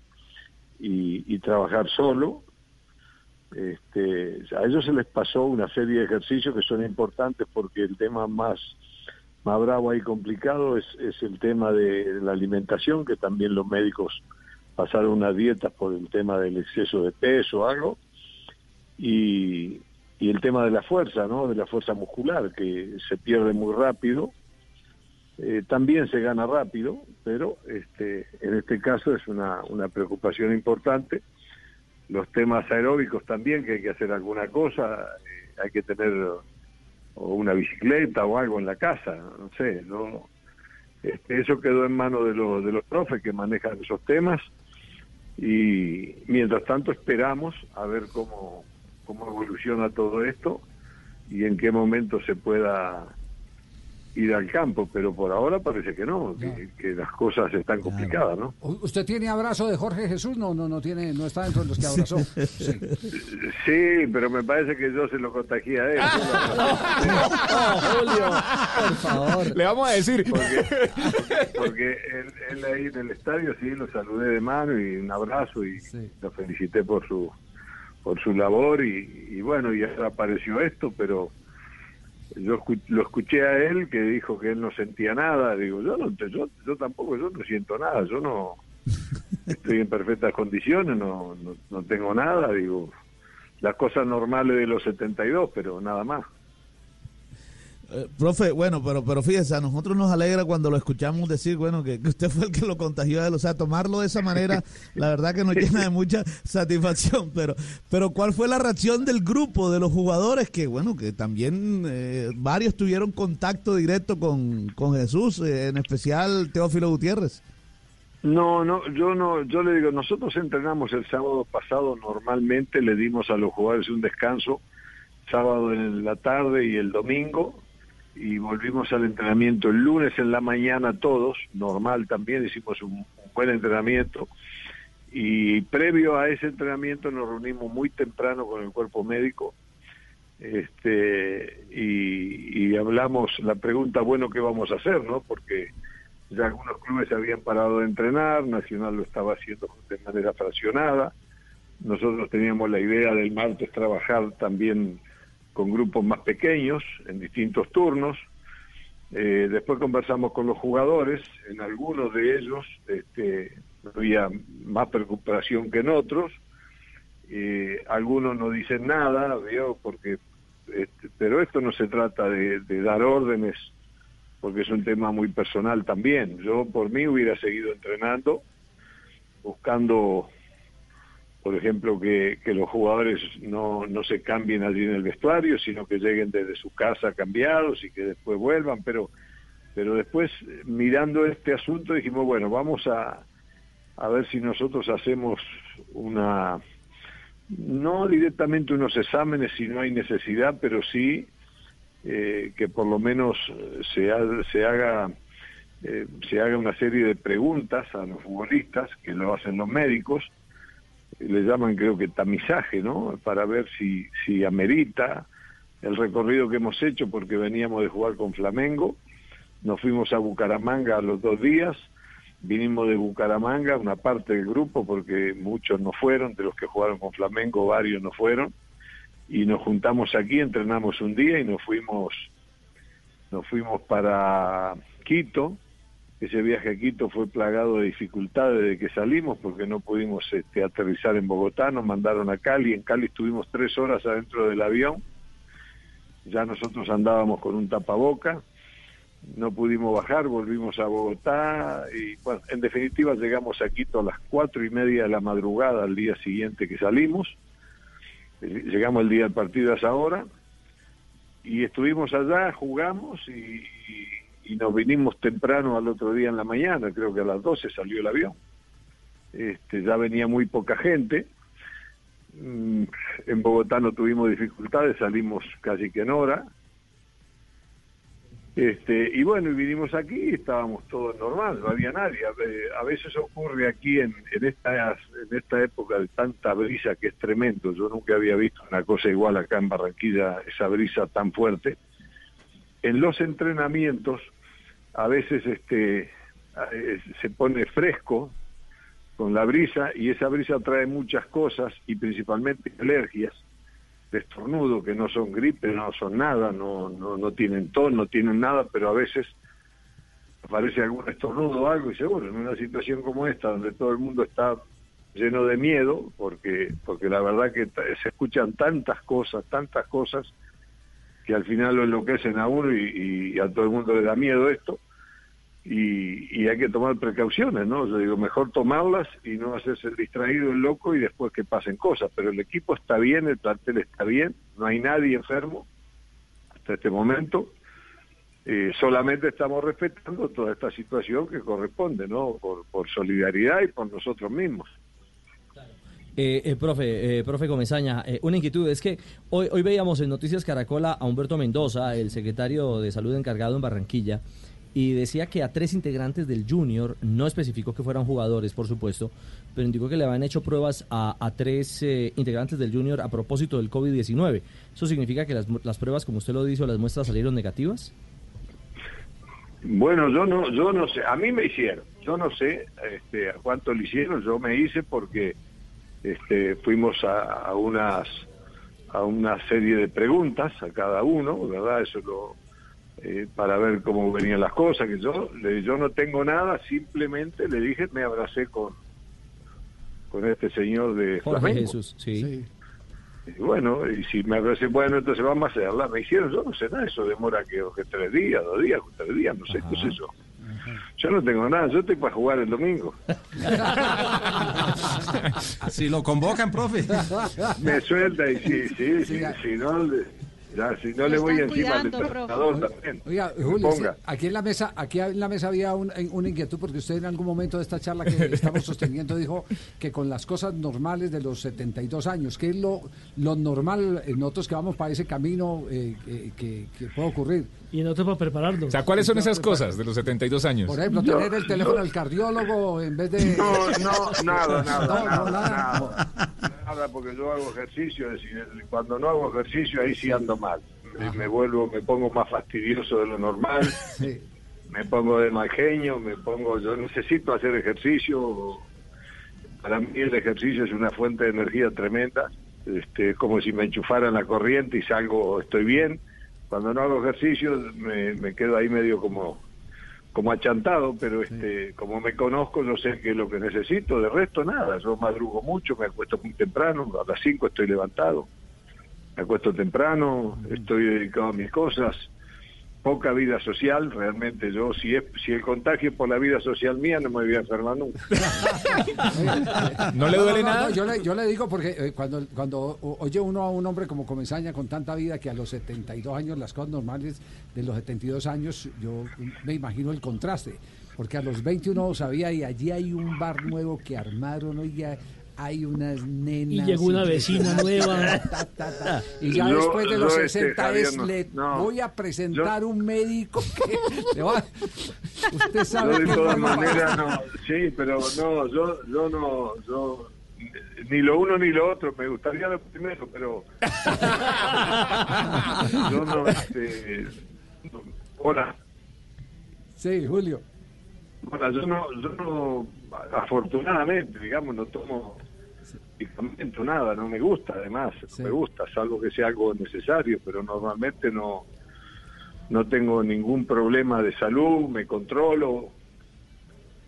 [SPEAKER 33] y, y trabajar solo. Este, a ellos se les pasó una serie de ejercicios que son importantes porque el tema más más bravo y complicado es, es el tema de la alimentación, que también los médicos pasaron una dieta por el tema del exceso de peso algo, y, y el tema de la fuerza, ¿no? De la fuerza muscular, que se pierde muy rápido, eh, también se gana rápido, pero este, en este caso es una, una preocupación importante. Los temas aeróbicos también, que hay que hacer alguna cosa, eh, hay que tener o una bicicleta o algo en la casa, no sé, no este, eso quedó en manos de los de los profes que manejan esos temas y mientras tanto esperamos a ver cómo cómo evoluciona todo esto y en qué momento se pueda ir al campo, pero por ahora parece que no, que, que las cosas están complicadas, ¿no?
[SPEAKER 10] ¿Usted tiene abrazo de Jorge Jesús? No, no, no tiene, no está dentro de los que abrazó. Sí.
[SPEAKER 33] Sí, pero me parece que yo se lo contagié a él.
[SPEAKER 18] Julio, por favor.
[SPEAKER 11] Le vamos a decir.
[SPEAKER 33] Porque, porque él, él ahí en el estadio sí lo saludé de mano y un abrazo y lo felicité por su por su labor y, y bueno, y ahora apareció esto, pero yo escu- lo escuché a él que dijo que él no sentía nada. Digo, yo no, yo, yo tampoco, yo no siento nada. Yo no estoy en perfectas condiciones, no, no, no tengo nada. Digo, las cosas normales de los 72, pero nada más.
[SPEAKER 34] Eh, profe, bueno, pero pero fíjese, a nosotros nos alegra cuando lo escuchamos decir, bueno, que, que usted fue el que lo contagió a él, o sea, tomarlo de esa manera, la verdad que nos llena de mucha satisfacción, pero pero ¿cuál fue la reacción del grupo, de los jugadores que, bueno, que también eh, varios tuvieron contacto directo con, con Jesús, eh, en especial Teófilo Gutiérrez?
[SPEAKER 33] No, no, yo no, yo le digo, nosotros entrenamos el sábado pasado normalmente, le dimos a los jugadores un descanso sábado en la tarde y el domingo y volvimos al entrenamiento el lunes en la mañana todos, normal también, hicimos un, buen entrenamiento. Y previo a ese entrenamiento nos reunimos muy temprano con el cuerpo médico este y, y hablamos la pregunta bueno qué vamos a hacer no porque ya algunos clubes habían parado de entrenar Nacional lo estaba haciendo de manera fraccionada. Nosotros teníamos la idea del martes trabajar también con grupos más pequeños en distintos turnos Eh, después conversamos con los jugadores en algunos de ellos este, había más preocupación que en otros eh, algunos no dicen nada, ¿vio? porque este, pero esto no se trata de, de dar órdenes, porque es un tema muy personal también. Yo por mí hubiera seguido entrenando, buscando, por ejemplo, que, los jugadores no, no se cambien allí en el vestuario, sino que lleguen desde su casa cambiados y que después vuelvan, pero pero después mirando este asunto dijimos, bueno, vamos a, a ver si nosotros hacemos una no directamente unos exámenes si no hay necesidad, pero sí eh, que por lo menos se, ha- se haga eh, se haga una serie de preguntas a los futbolistas que lo hacen los médicos, le llaman creo que tamizaje, ¿no? Para ver si si amerita el recorrido que hemos hecho porque veníamos de jugar con Flamengo, nos fuimos a Bucaramanga a los dos días, vinimos de Bucaramanga, una parte del grupo, porque muchos no fueron, de los que jugaron con Flamengo, varios no fueron, y nos juntamos aquí, entrenamos un día y nos fuimos, nos fuimos para Quito. Ese viaje a Quito fue plagado de dificultades desde que salimos, porque no pudimos este, aterrizar en Bogotá, nos mandaron a Cali, en Cali estuvimos tres horas adentro del avión, ya nosotros andábamos con un tapaboca, no pudimos bajar, volvimos a Bogotá y bueno, en definitiva llegamos a Quito a las cuatro y media de la madrugada al día siguiente que salimos, llegamos el día del partido a esa hora y estuvimos allá, jugamos y- y nos vinimos temprano al otro día en la mañana, creo que a las 12 salió el avión. Este, ya venía muy poca gente, Mm, en Bogotá no tuvimos dificultades, salimos casi que en hora, este, y bueno, y vinimos aquí y estábamos todos normal, no había nadie. A, ve- a veces ocurre aquí en, en, esta, en esta época de tanta brisa que es tremendo. Yo nunca había visto una cosa igual acá en Barranquilla, esa brisa tan fuerte. En los entrenamientos, a veces este, eh, se pone fresco con la brisa y esa brisa trae muchas cosas y principalmente alergias de estornudo, que no son gripe, no son nada, no, no, no tienen tos, no tienen nada, pero a veces aparece algún estornudo o algo y seguro, en una situación como esta, donde todo el mundo está lleno de miedo, porque, porque la verdad que se escuchan tantas cosas, tantas cosas, que al final lo enloquecen a uno y, y a todo el mundo le da miedo esto, y, y hay que tomar precauciones, ¿no? Yo digo, mejor tomarlas y no hacerse el distraído, el loco y después que pasen cosas. Pero el equipo está bien, el plantel está bien, no hay nadie enfermo hasta este momento. Eh, solamente estamos respetando toda esta situación que corresponde, ¿no? Por, por solidaridad y por nosotros mismos.
[SPEAKER 18] Eh, eh, profe, eh, profe Comesaña, eh, una inquietud es que hoy, hoy veíamos en Noticias Caracola a Humberto Mendoza, el secretario de Salud encargado en Barranquilla, y decía que a tres integrantes del Junior, no especificó que fueran jugadores, por supuesto, pero indicó que le habían hecho pruebas a, a tres eh, integrantes del Junior a propósito del COVID-19. ¿Eso significa que las, las pruebas, como usted lo dice, las muestras salieron negativas?
[SPEAKER 33] Bueno, yo no, yo no sé, a mí me hicieron, yo no sé este, a cuánto le hicieron, yo me hice porque este, fuimos a, a unas a una serie de preguntas a cada uno, ¿verdad? Eso lo, eh, para ver cómo venían las cosas, que yo, le- yo no tengo nada, simplemente le dije, me abracé con, con este señor de
[SPEAKER 18] Jorge
[SPEAKER 33] Flamengo.
[SPEAKER 18] Jesús, sí.
[SPEAKER 33] Y bueno, y si me abracé, bueno, entonces vamos a hacerla. Me hicieron, yo no sé nada, eso demora que, que tres días, dos días, tres días, no sé qué es eso. Yo no tengo nada, yo estoy para jugar el domingo.
[SPEAKER 35] Si lo convocan, profe.
[SPEAKER 33] Me suelta y sí, sí, sí, si no, le, ya, si no le voy encima al entrenador también.
[SPEAKER 10] Oiga, Julio, sí,
[SPEAKER 33] ponga.
[SPEAKER 10] aquí en la mesa, aquí en la mesa había un- una inquietud porque usted en algún momento de esta charla que estamos sosteniendo dijo que con las cosas normales de los 72 años, ¿qué es lo, lo normal en nosotros que vamos para ese camino eh, que- que puede ocurrir?
[SPEAKER 20] Y nosotros para prepararlo.
[SPEAKER 11] O sea, ¿cuáles son esas cosas de los 72 años?
[SPEAKER 10] Por ejemplo, tener el teléfono al cardiólogo en vez de...
[SPEAKER 33] No, no, nada, nada, nada,
[SPEAKER 10] nada.
[SPEAKER 33] nada, nada, porque yo hago ejercicio, es decir, cuando no hago ejercicio ahí sí ando mal. Me, me vuelvo, me pongo más fastidioso de lo normal, me pongo de mal genio, me pongo, yo necesito hacer ejercicio. Para mí el ejercicio es una fuente de energía tremenda, este, es como si me enchufaran la corriente y salgo, estoy bien. Cuando no hago ejercicio me, me quedo ahí medio como como achantado, pero este, como me conozco, yo sé que es lo que necesito, de resto nada, yo madrugo mucho, me acuesto muy temprano, a las 5 estoy levantado, me acuesto temprano, estoy dedicado a mis cosas, poca vida social, realmente yo, si es si el contagio es por la vida social mía, no me voy a enfermar nunca.
[SPEAKER 11] ¿No le duele nada?
[SPEAKER 10] yo, le, yo le digo porque eh, cuando, cuando oye uno a un hombre como Comesaña con tanta vida que a los 72 años, las cosas normales de los 72 años, yo me imagino el contraste. Porque a los 21 sabía y allí hay un bar nuevo que armaron, oiga, hay unas nenas.
[SPEAKER 20] Y llegó una vecina nueva.
[SPEAKER 10] Ta, ta, ta. Y ya después de los
[SPEAKER 33] este,
[SPEAKER 10] 60
[SPEAKER 33] Javier,
[SPEAKER 10] es,
[SPEAKER 33] no,
[SPEAKER 10] le
[SPEAKER 33] no.
[SPEAKER 10] voy a presentar un médico que le va- Usted sabe
[SPEAKER 33] Yo de todas
[SPEAKER 10] no
[SPEAKER 33] maneras no, sí, pero no, yo, yo no, yo ni lo uno ni lo otro, me gustaría lo primero, pero yo no, este, no- hola,
[SPEAKER 10] Sí, Julio.
[SPEAKER 33] hola, yo no, yo no, afortunadamente, digamos, no tomo nada, no me gusta, además, no me gusta, salvo que sea algo necesario, pero normalmente no, no tengo ningún problema de salud, me controlo,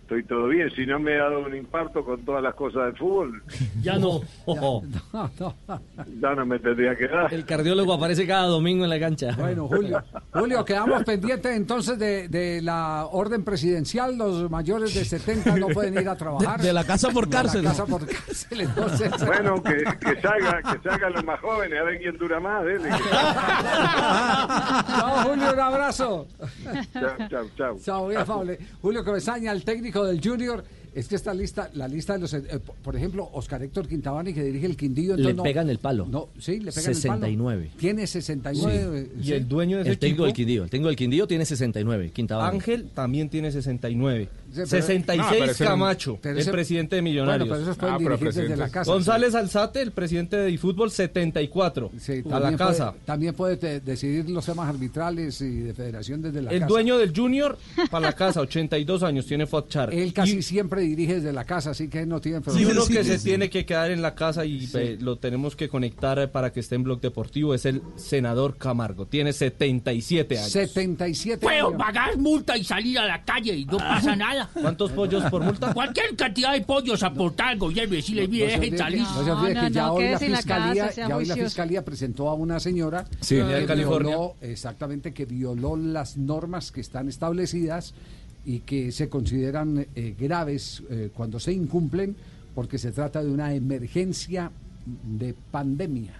[SPEAKER 33] estoy todo bien. Si no me he dado un infarto con todas las cosas del fútbol,
[SPEAKER 20] Ya no.
[SPEAKER 33] ya no me tendría que dar.
[SPEAKER 18] El cardiólogo aparece cada domingo en la cancha.
[SPEAKER 10] Bueno, Julio, Julio, quedamos pendientes entonces de, de la orden presidencial. Los mayores de 70 no pueden ir a trabajar.
[SPEAKER 34] De- de la casa por
[SPEAKER 10] De la
[SPEAKER 34] cárcel.
[SPEAKER 10] casa por cárcel, entonces.
[SPEAKER 33] Bueno, que, que salga, que salgan los más jóvenes, a ver quién dura más. ¿eh?
[SPEAKER 10] Chao, Julio, un abrazo.
[SPEAKER 33] Chao, chao, chao.
[SPEAKER 10] Chao, muy afable. Julio Cabezaña, el técnico del Junior. Es que esta lista, la lista de los, eh, por- ejemplo, Oscar Héctor Quintabani que dirige el Quindío.
[SPEAKER 18] Le
[SPEAKER 10] no-
[SPEAKER 18] pegan el palo.
[SPEAKER 10] No, sí, le pegan el palo.
[SPEAKER 18] 69.
[SPEAKER 10] Tiene 69.
[SPEAKER 18] Sí.
[SPEAKER 10] sí.
[SPEAKER 18] el técnico del Quindío. El técnico del Quindío tiene 69. Quintabani.
[SPEAKER 36] Ángel también tiene 69.
[SPEAKER 10] Sí, pero-
[SPEAKER 36] 66
[SPEAKER 10] No,
[SPEAKER 36] Camacho, el presidente de Millonarios.
[SPEAKER 10] Bueno, pero esos pueden Ah, pero desde la casa,
[SPEAKER 36] González Alzate, el presidente de Fútbol, 74. a la
[SPEAKER 10] También
[SPEAKER 36] casa.
[SPEAKER 10] Puede, también puede te- decidir los temas arbitrales y de federación desde la
[SPEAKER 36] El
[SPEAKER 10] casa.
[SPEAKER 36] dueño del Junior, para la casa, 82 años, tiene Fotchar.
[SPEAKER 10] Él casi siempre dirige desde la casa, así que no tiene
[SPEAKER 36] Y
[SPEAKER 10] problema.
[SPEAKER 36] uno que se tiene que quedar en la casa y eh, lo tenemos que conectar eh, para que esté en Blog Deportivo es el senador Camargo. Tiene 77 años.
[SPEAKER 10] 77
[SPEAKER 32] Puedo
[SPEAKER 10] años.
[SPEAKER 32] pagar multa y salir a la calle y no pasa nada.
[SPEAKER 36] ¿Cuántos pollos por multa?
[SPEAKER 32] Cualquier cantidad de pollos aportar al gobierno y decirle,
[SPEAKER 10] No
[SPEAKER 32] mire,
[SPEAKER 10] se
[SPEAKER 32] dejen
[SPEAKER 10] olvide-
[SPEAKER 32] salir.
[SPEAKER 10] no se olvide que ya hoy la fiscalía, ya hoy la fiscalía presentó a una señora
[SPEAKER 36] Sí,
[SPEAKER 10] que
[SPEAKER 36] de California.
[SPEAKER 10] violó, exactamente, que violó las normas que están establecidas y que se consideran eh, graves eh, cuando se incumplen porque se trata de una emergencia de pandemia.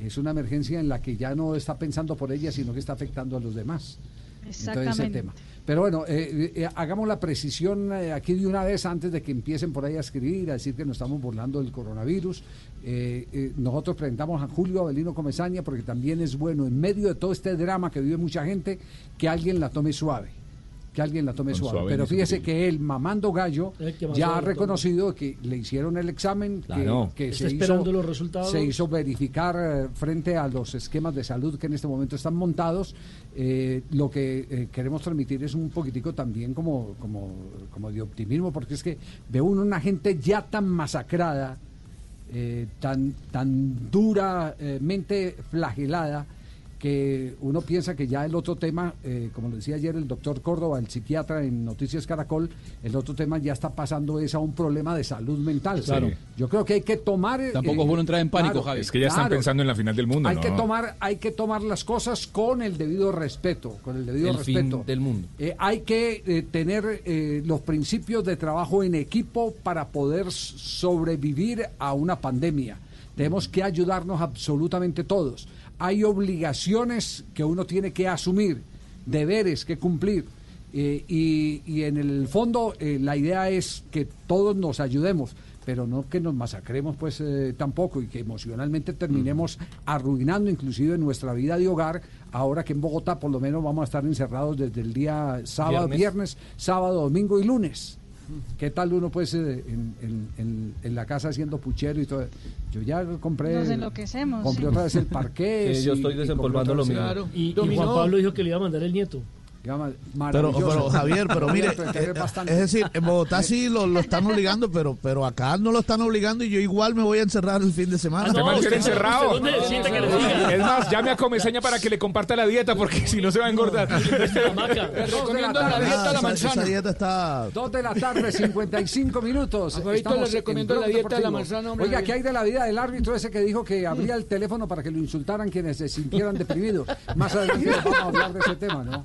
[SPEAKER 10] Es una emergencia en la que ya no está pensando por ella, sino que está afectando a los demás. Entonces, ese
[SPEAKER 12] Exactamente.
[SPEAKER 10] tema. Pero bueno, eh, eh, hagamos la precisión eh, aquí de una vez antes de que empiecen por ahí a escribir, a decir que nos estamos burlando del coronavirus. Eh, eh, nosotros presentamos a Julio Avelino Comesaña porque también es bueno, en medio de todo este drama que vive mucha gente, que alguien la tome suave. Que alguien la tome suave.
[SPEAKER 11] suave
[SPEAKER 10] Pero fíjese que él, mamando gallo,
[SPEAKER 20] que
[SPEAKER 10] ya ha reconocido que le hicieron el examen, que-
[SPEAKER 18] Claro.
[SPEAKER 10] que,
[SPEAKER 20] Está
[SPEAKER 10] se,
[SPEAKER 20] esperando
[SPEAKER 10] hizo,
[SPEAKER 20] los resultados.
[SPEAKER 10] se hizo verificar eh, frente a los esquemas de salud que en este momento están montados. Eh, lo que eh, queremos transmitir es un poquitico también como, como, como de optimismo, porque es que ve uno una gente ya tan masacrada eh, tan, tan duramente flagelada que uno piensa que ya el otro tema, eh, como lo decía ayer el doctor Córdoba, el psiquiatra en Noticias Caracol, el otro tema ya está pasando es a un problema de salud mental.
[SPEAKER 11] Claro.
[SPEAKER 10] Yo creo que hay que tomar... eh,
[SPEAKER 11] Tampoco es bueno entrar en pánico,
[SPEAKER 10] claro,
[SPEAKER 11] Javi. Es que ya están pensando en la final del mundo,
[SPEAKER 10] Hay
[SPEAKER 11] ¿no?
[SPEAKER 10] que tomar, hay que tomar las cosas con el debido respeto, con el debido
[SPEAKER 36] El fin
[SPEAKER 10] respeto
[SPEAKER 36] del mundo.
[SPEAKER 10] Eh, hay que eh, tener eh, los principios de trabajo en equipo para poder sobrevivir a una pandemia. Tenemos que ayudarnos absolutamente todos. Hay obligaciones que uno tiene que asumir, deberes que cumplir. Eh, y, y en el fondo eh, la idea es que todos nos ayudemos, pero no que nos masacremos pues eh, tampoco y que emocionalmente terminemos arruinando inclusive nuestra vida de hogar, ahora que en Bogotá por lo menos vamos a estar encerrados desde el día sábado,
[SPEAKER 36] Viernes.
[SPEAKER 10] viernes, sábado, domingo y lunes. ¿Qué tal uno pues eh, en, en- en- en la casa haciendo puchero y todo? Yo ya compré...
[SPEAKER 12] Nos enloquecemos.
[SPEAKER 10] Compré
[SPEAKER 12] sí.
[SPEAKER 10] otra vez el parqué.
[SPEAKER 36] Sí, yo estoy desempolvando lo mío.
[SPEAKER 20] Claro. Y, y Juan Pablo dijo que le iba a mandar el nieto.
[SPEAKER 34] Pero, pero Javier, pero mire, eh,
[SPEAKER 10] bastante.
[SPEAKER 34] es decir, en Bogotá sí lo, lo están obligando, pero pero acá no lo están obligando y yo igual me voy a encerrar el fin de semana.
[SPEAKER 11] Usted mantiene encerrado.
[SPEAKER 20] ¿Dónde necesita que le diga?
[SPEAKER 11] Es más, llame a Comeseña para que le comparta la dieta porque si no se va a engordar.
[SPEAKER 10] recomiendo la dieta de la
[SPEAKER 34] esa-
[SPEAKER 10] manzana.
[SPEAKER 34] Esa dieta está...
[SPEAKER 10] Dos de la tarde, 55 minutos. Estamos
[SPEAKER 37] les recomiendo
[SPEAKER 10] en
[SPEAKER 37] la dieta de la manzana, hombre.
[SPEAKER 10] Oiga, ¿qué hay de la vida del árbitro ese que dijo que abría el teléfono para que lo insultaran quienes se sintieran deprimidos? Más adelante vamos a hablar de ese tema, ¿no?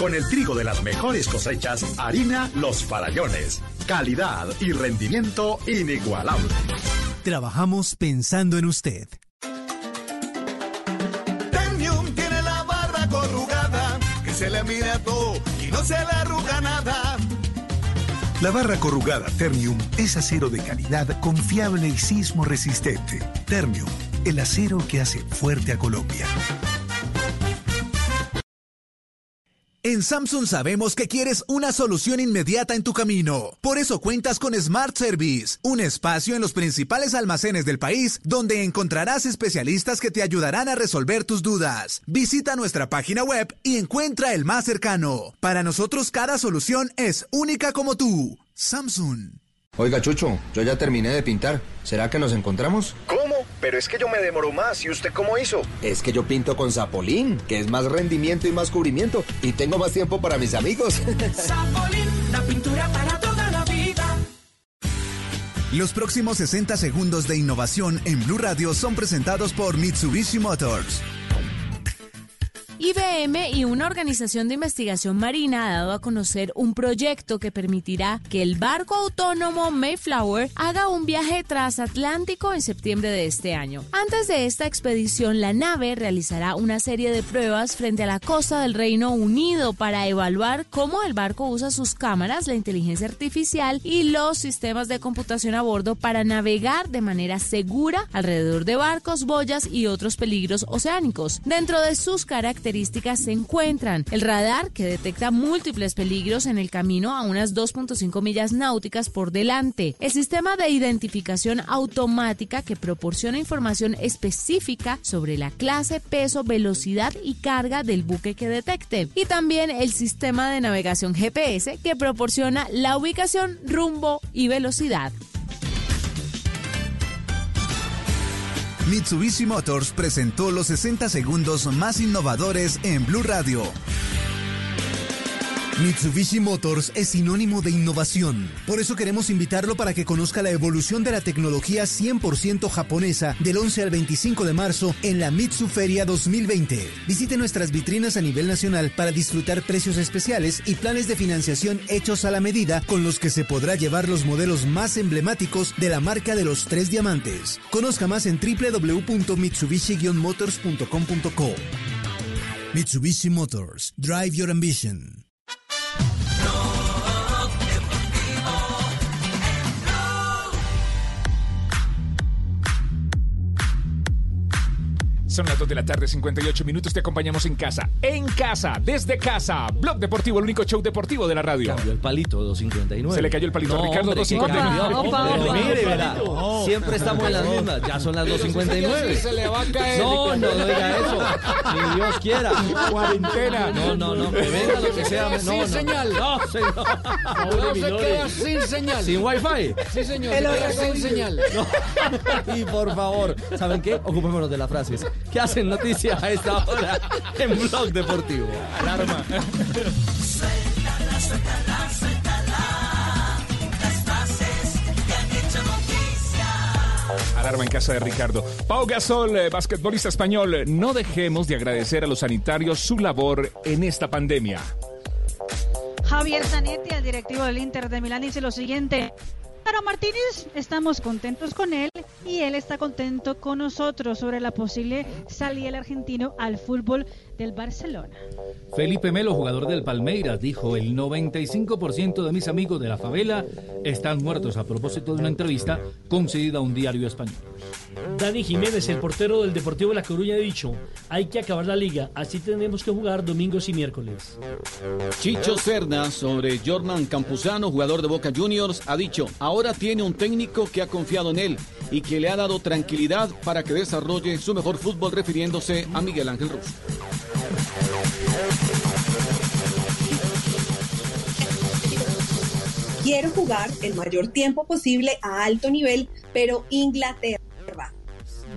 [SPEAKER 38] Con el trigo de las mejores cosechas, harina Los Farallones. Calidad y rendimiento inigualable.
[SPEAKER 5] Trabajamos pensando en usted.
[SPEAKER 25] Ternium tiene la barra corrugada, que se le mide a todo y no se le arruga nada.
[SPEAKER 39] La barra corrugada Ternium es acero de calidad confiable y sismo resistente. Ternium, el acero que hace fuerte a Colombia.
[SPEAKER 5] En Samsung sabemos que quieres una solución inmediata en tu camino. Por eso cuentas con Smart Service, un espacio en los principales almacenes del país donde encontrarás especialistas que te ayudarán a resolver tus dudas. Visita nuestra página web y encuentra el más cercano. Para nosotros cada solución es única como tú. Samsung.
[SPEAKER 40] Oiga, Chucho, yo ya terminé de pintar. ¿Será que nos encontramos?
[SPEAKER 38] ¿Cómo? Pero es que yo me demoro más. ¿Y usted cómo hizo?
[SPEAKER 40] Es que yo pinto con Zapolín, que es más rendimiento y más cubrimiento. Y tengo más tiempo para mis amigos.
[SPEAKER 41] Zapolín, la pintura para toda la vida.
[SPEAKER 5] Los próximos 60 segundos de innovación en Blue Radio son presentados por Mitsubishi Motors.
[SPEAKER 28] IBM y una organización de investigación marina ha dado a conocer un proyecto que permitirá que el barco autónomo Mayflower haga un viaje transatlántico en septiembre de este año. Antes de esta expedición, la nave realizará una serie de pruebas frente a la costa del Reino Unido para evaluar cómo el barco usa sus cámaras, la inteligencia artificial y los sistemas de computación a bordo para navegar de manera segura alrededor de barcos, boyas y otros peligros oceánicos. Dentro de sus características se encuentran. El radar que detecta múltiples peligros en el camino a unas 2.5 millas náuticas por delante, el sistema de identificación automática que proporciona información específica sobre la clase, peso, velocidad y carga del buque que detecte, y también el sistema de navegación GPS que proporciona la ubicación, rumbo y velocidad.
[SPEAKER 5] Mitsubishi Motors presentó los 60 segundos más innovadores en Blue Radio. Mitsubishi Motors es sinónimo de innovación. Por eso queremos invitarlo para que conozca la evolución de la tecnología 100% japonesa del 11 al 25 de marzo en la Mitsu Feria 2020. Visite nuestras vitrinas a nivel nacional para disfrutar precios especiales y planes de financiación hechos a la medida con los que se podrá llevar los modelos más emblemáticos de la marca de los tres diamantes. Conozca más en www.mitsubishi-motors.com.co. Mitsubishi Motors. Drive your ambition.
[SPEAKER 11] Son las 2 de la tarde, 58 minutos. Te acompañamos en casa. En casa, desde casa. Blog Deportivo, el único show deportivo de la radio.
[SPEAKER 18] Cambió el palito, 259.
[SPEAKER 11] Se le cayó el palito a
[SPEAKER 18] No,
[SPEAKER 11] Ricardo,
[SPEAKER 18] hombre, que
[SPEAKER 11] 259.
[SPEAKER 18] cambió.
[SPEAKER 12] Opa, opa,
[SPEAKER 18] mire,
[SPEAKER 12] opa,
[SPEAKER 18] verá,
[SPEAKER 12] opa.
[SPEAKER 18] siempre estamos en las mismas. Ya son las 259.
[SPEAKER 42] Sí, se le va a caer,
[SPEAKER 18] No, no,
[SPEAKER 42] Ricardo.
[SPEAKER 18] no diga eso. Si Dios quiera.
[SPEAKER 11] Cuarentena.
[SPEAKER 18] No, no, no. Que venga lo que sea. No,
[SPEAKER 42] Sin
[SPEAKER 18] no.
[SPEAKER 42] señal.
[SPEAKER 18] No, señor.
[SPEAKER 42] No se queda sin señal.
[SPEAKER 18] Sin wifi.
[SPEAKER 42] Sí, señor, se queda sin señal.
[SPEAKER 18] No. Y por favor, ¿saben qué? Ocupémonos de las frases. ¿Qué hacen noticias a esta hora en Blog Deportivo?
[SPEAKER 11] Alarma.
[SPEAKER 43] Suéltala, suéltala, suéltala. Las frases que han hecho noticia.
[SPEAKER 11] Alarma en casa de Ricardo. Pau Gasol, eh, basquetbolista español. No dejemos de agradecer a los sanitarios su labor en esta pandemia.
[SPEAKER 12] Javier Zanetti, el directivo del Inter de Milán, dice lo siguiente. Caro Martínez, estamos contentos con él y él está contento con nosotros sobre la posible salida del argentino al fútbol del Barcelona.
[SPEAKER 15] Felipe Melo, jugador del Palmeiras, dijo, el 95% de mis amigos de la favela están muertos a propósito de una entrevista concedida a un diario español.
[SPEAKER 20] Dani Jiménez, el portero del Deportivo La Coruña, ha dicho, hay que acabar la liga, así tenemos que jugar domingos y miércoles.
[SPEAKER 44] Chicho Cerna sobre Jorman Campuzano, jugador de Boca Juniors, ha dicho, ahora tiene un técnico que ha confiado en él y que le ha dado tranquilidad para que desarrolle su mejor fútbol refiriéndose a Miguel Ángel Russo.
[SPEAKER 45] Quiero jugar el mayor tiempo posible a alto nivel, pero Inglaterra.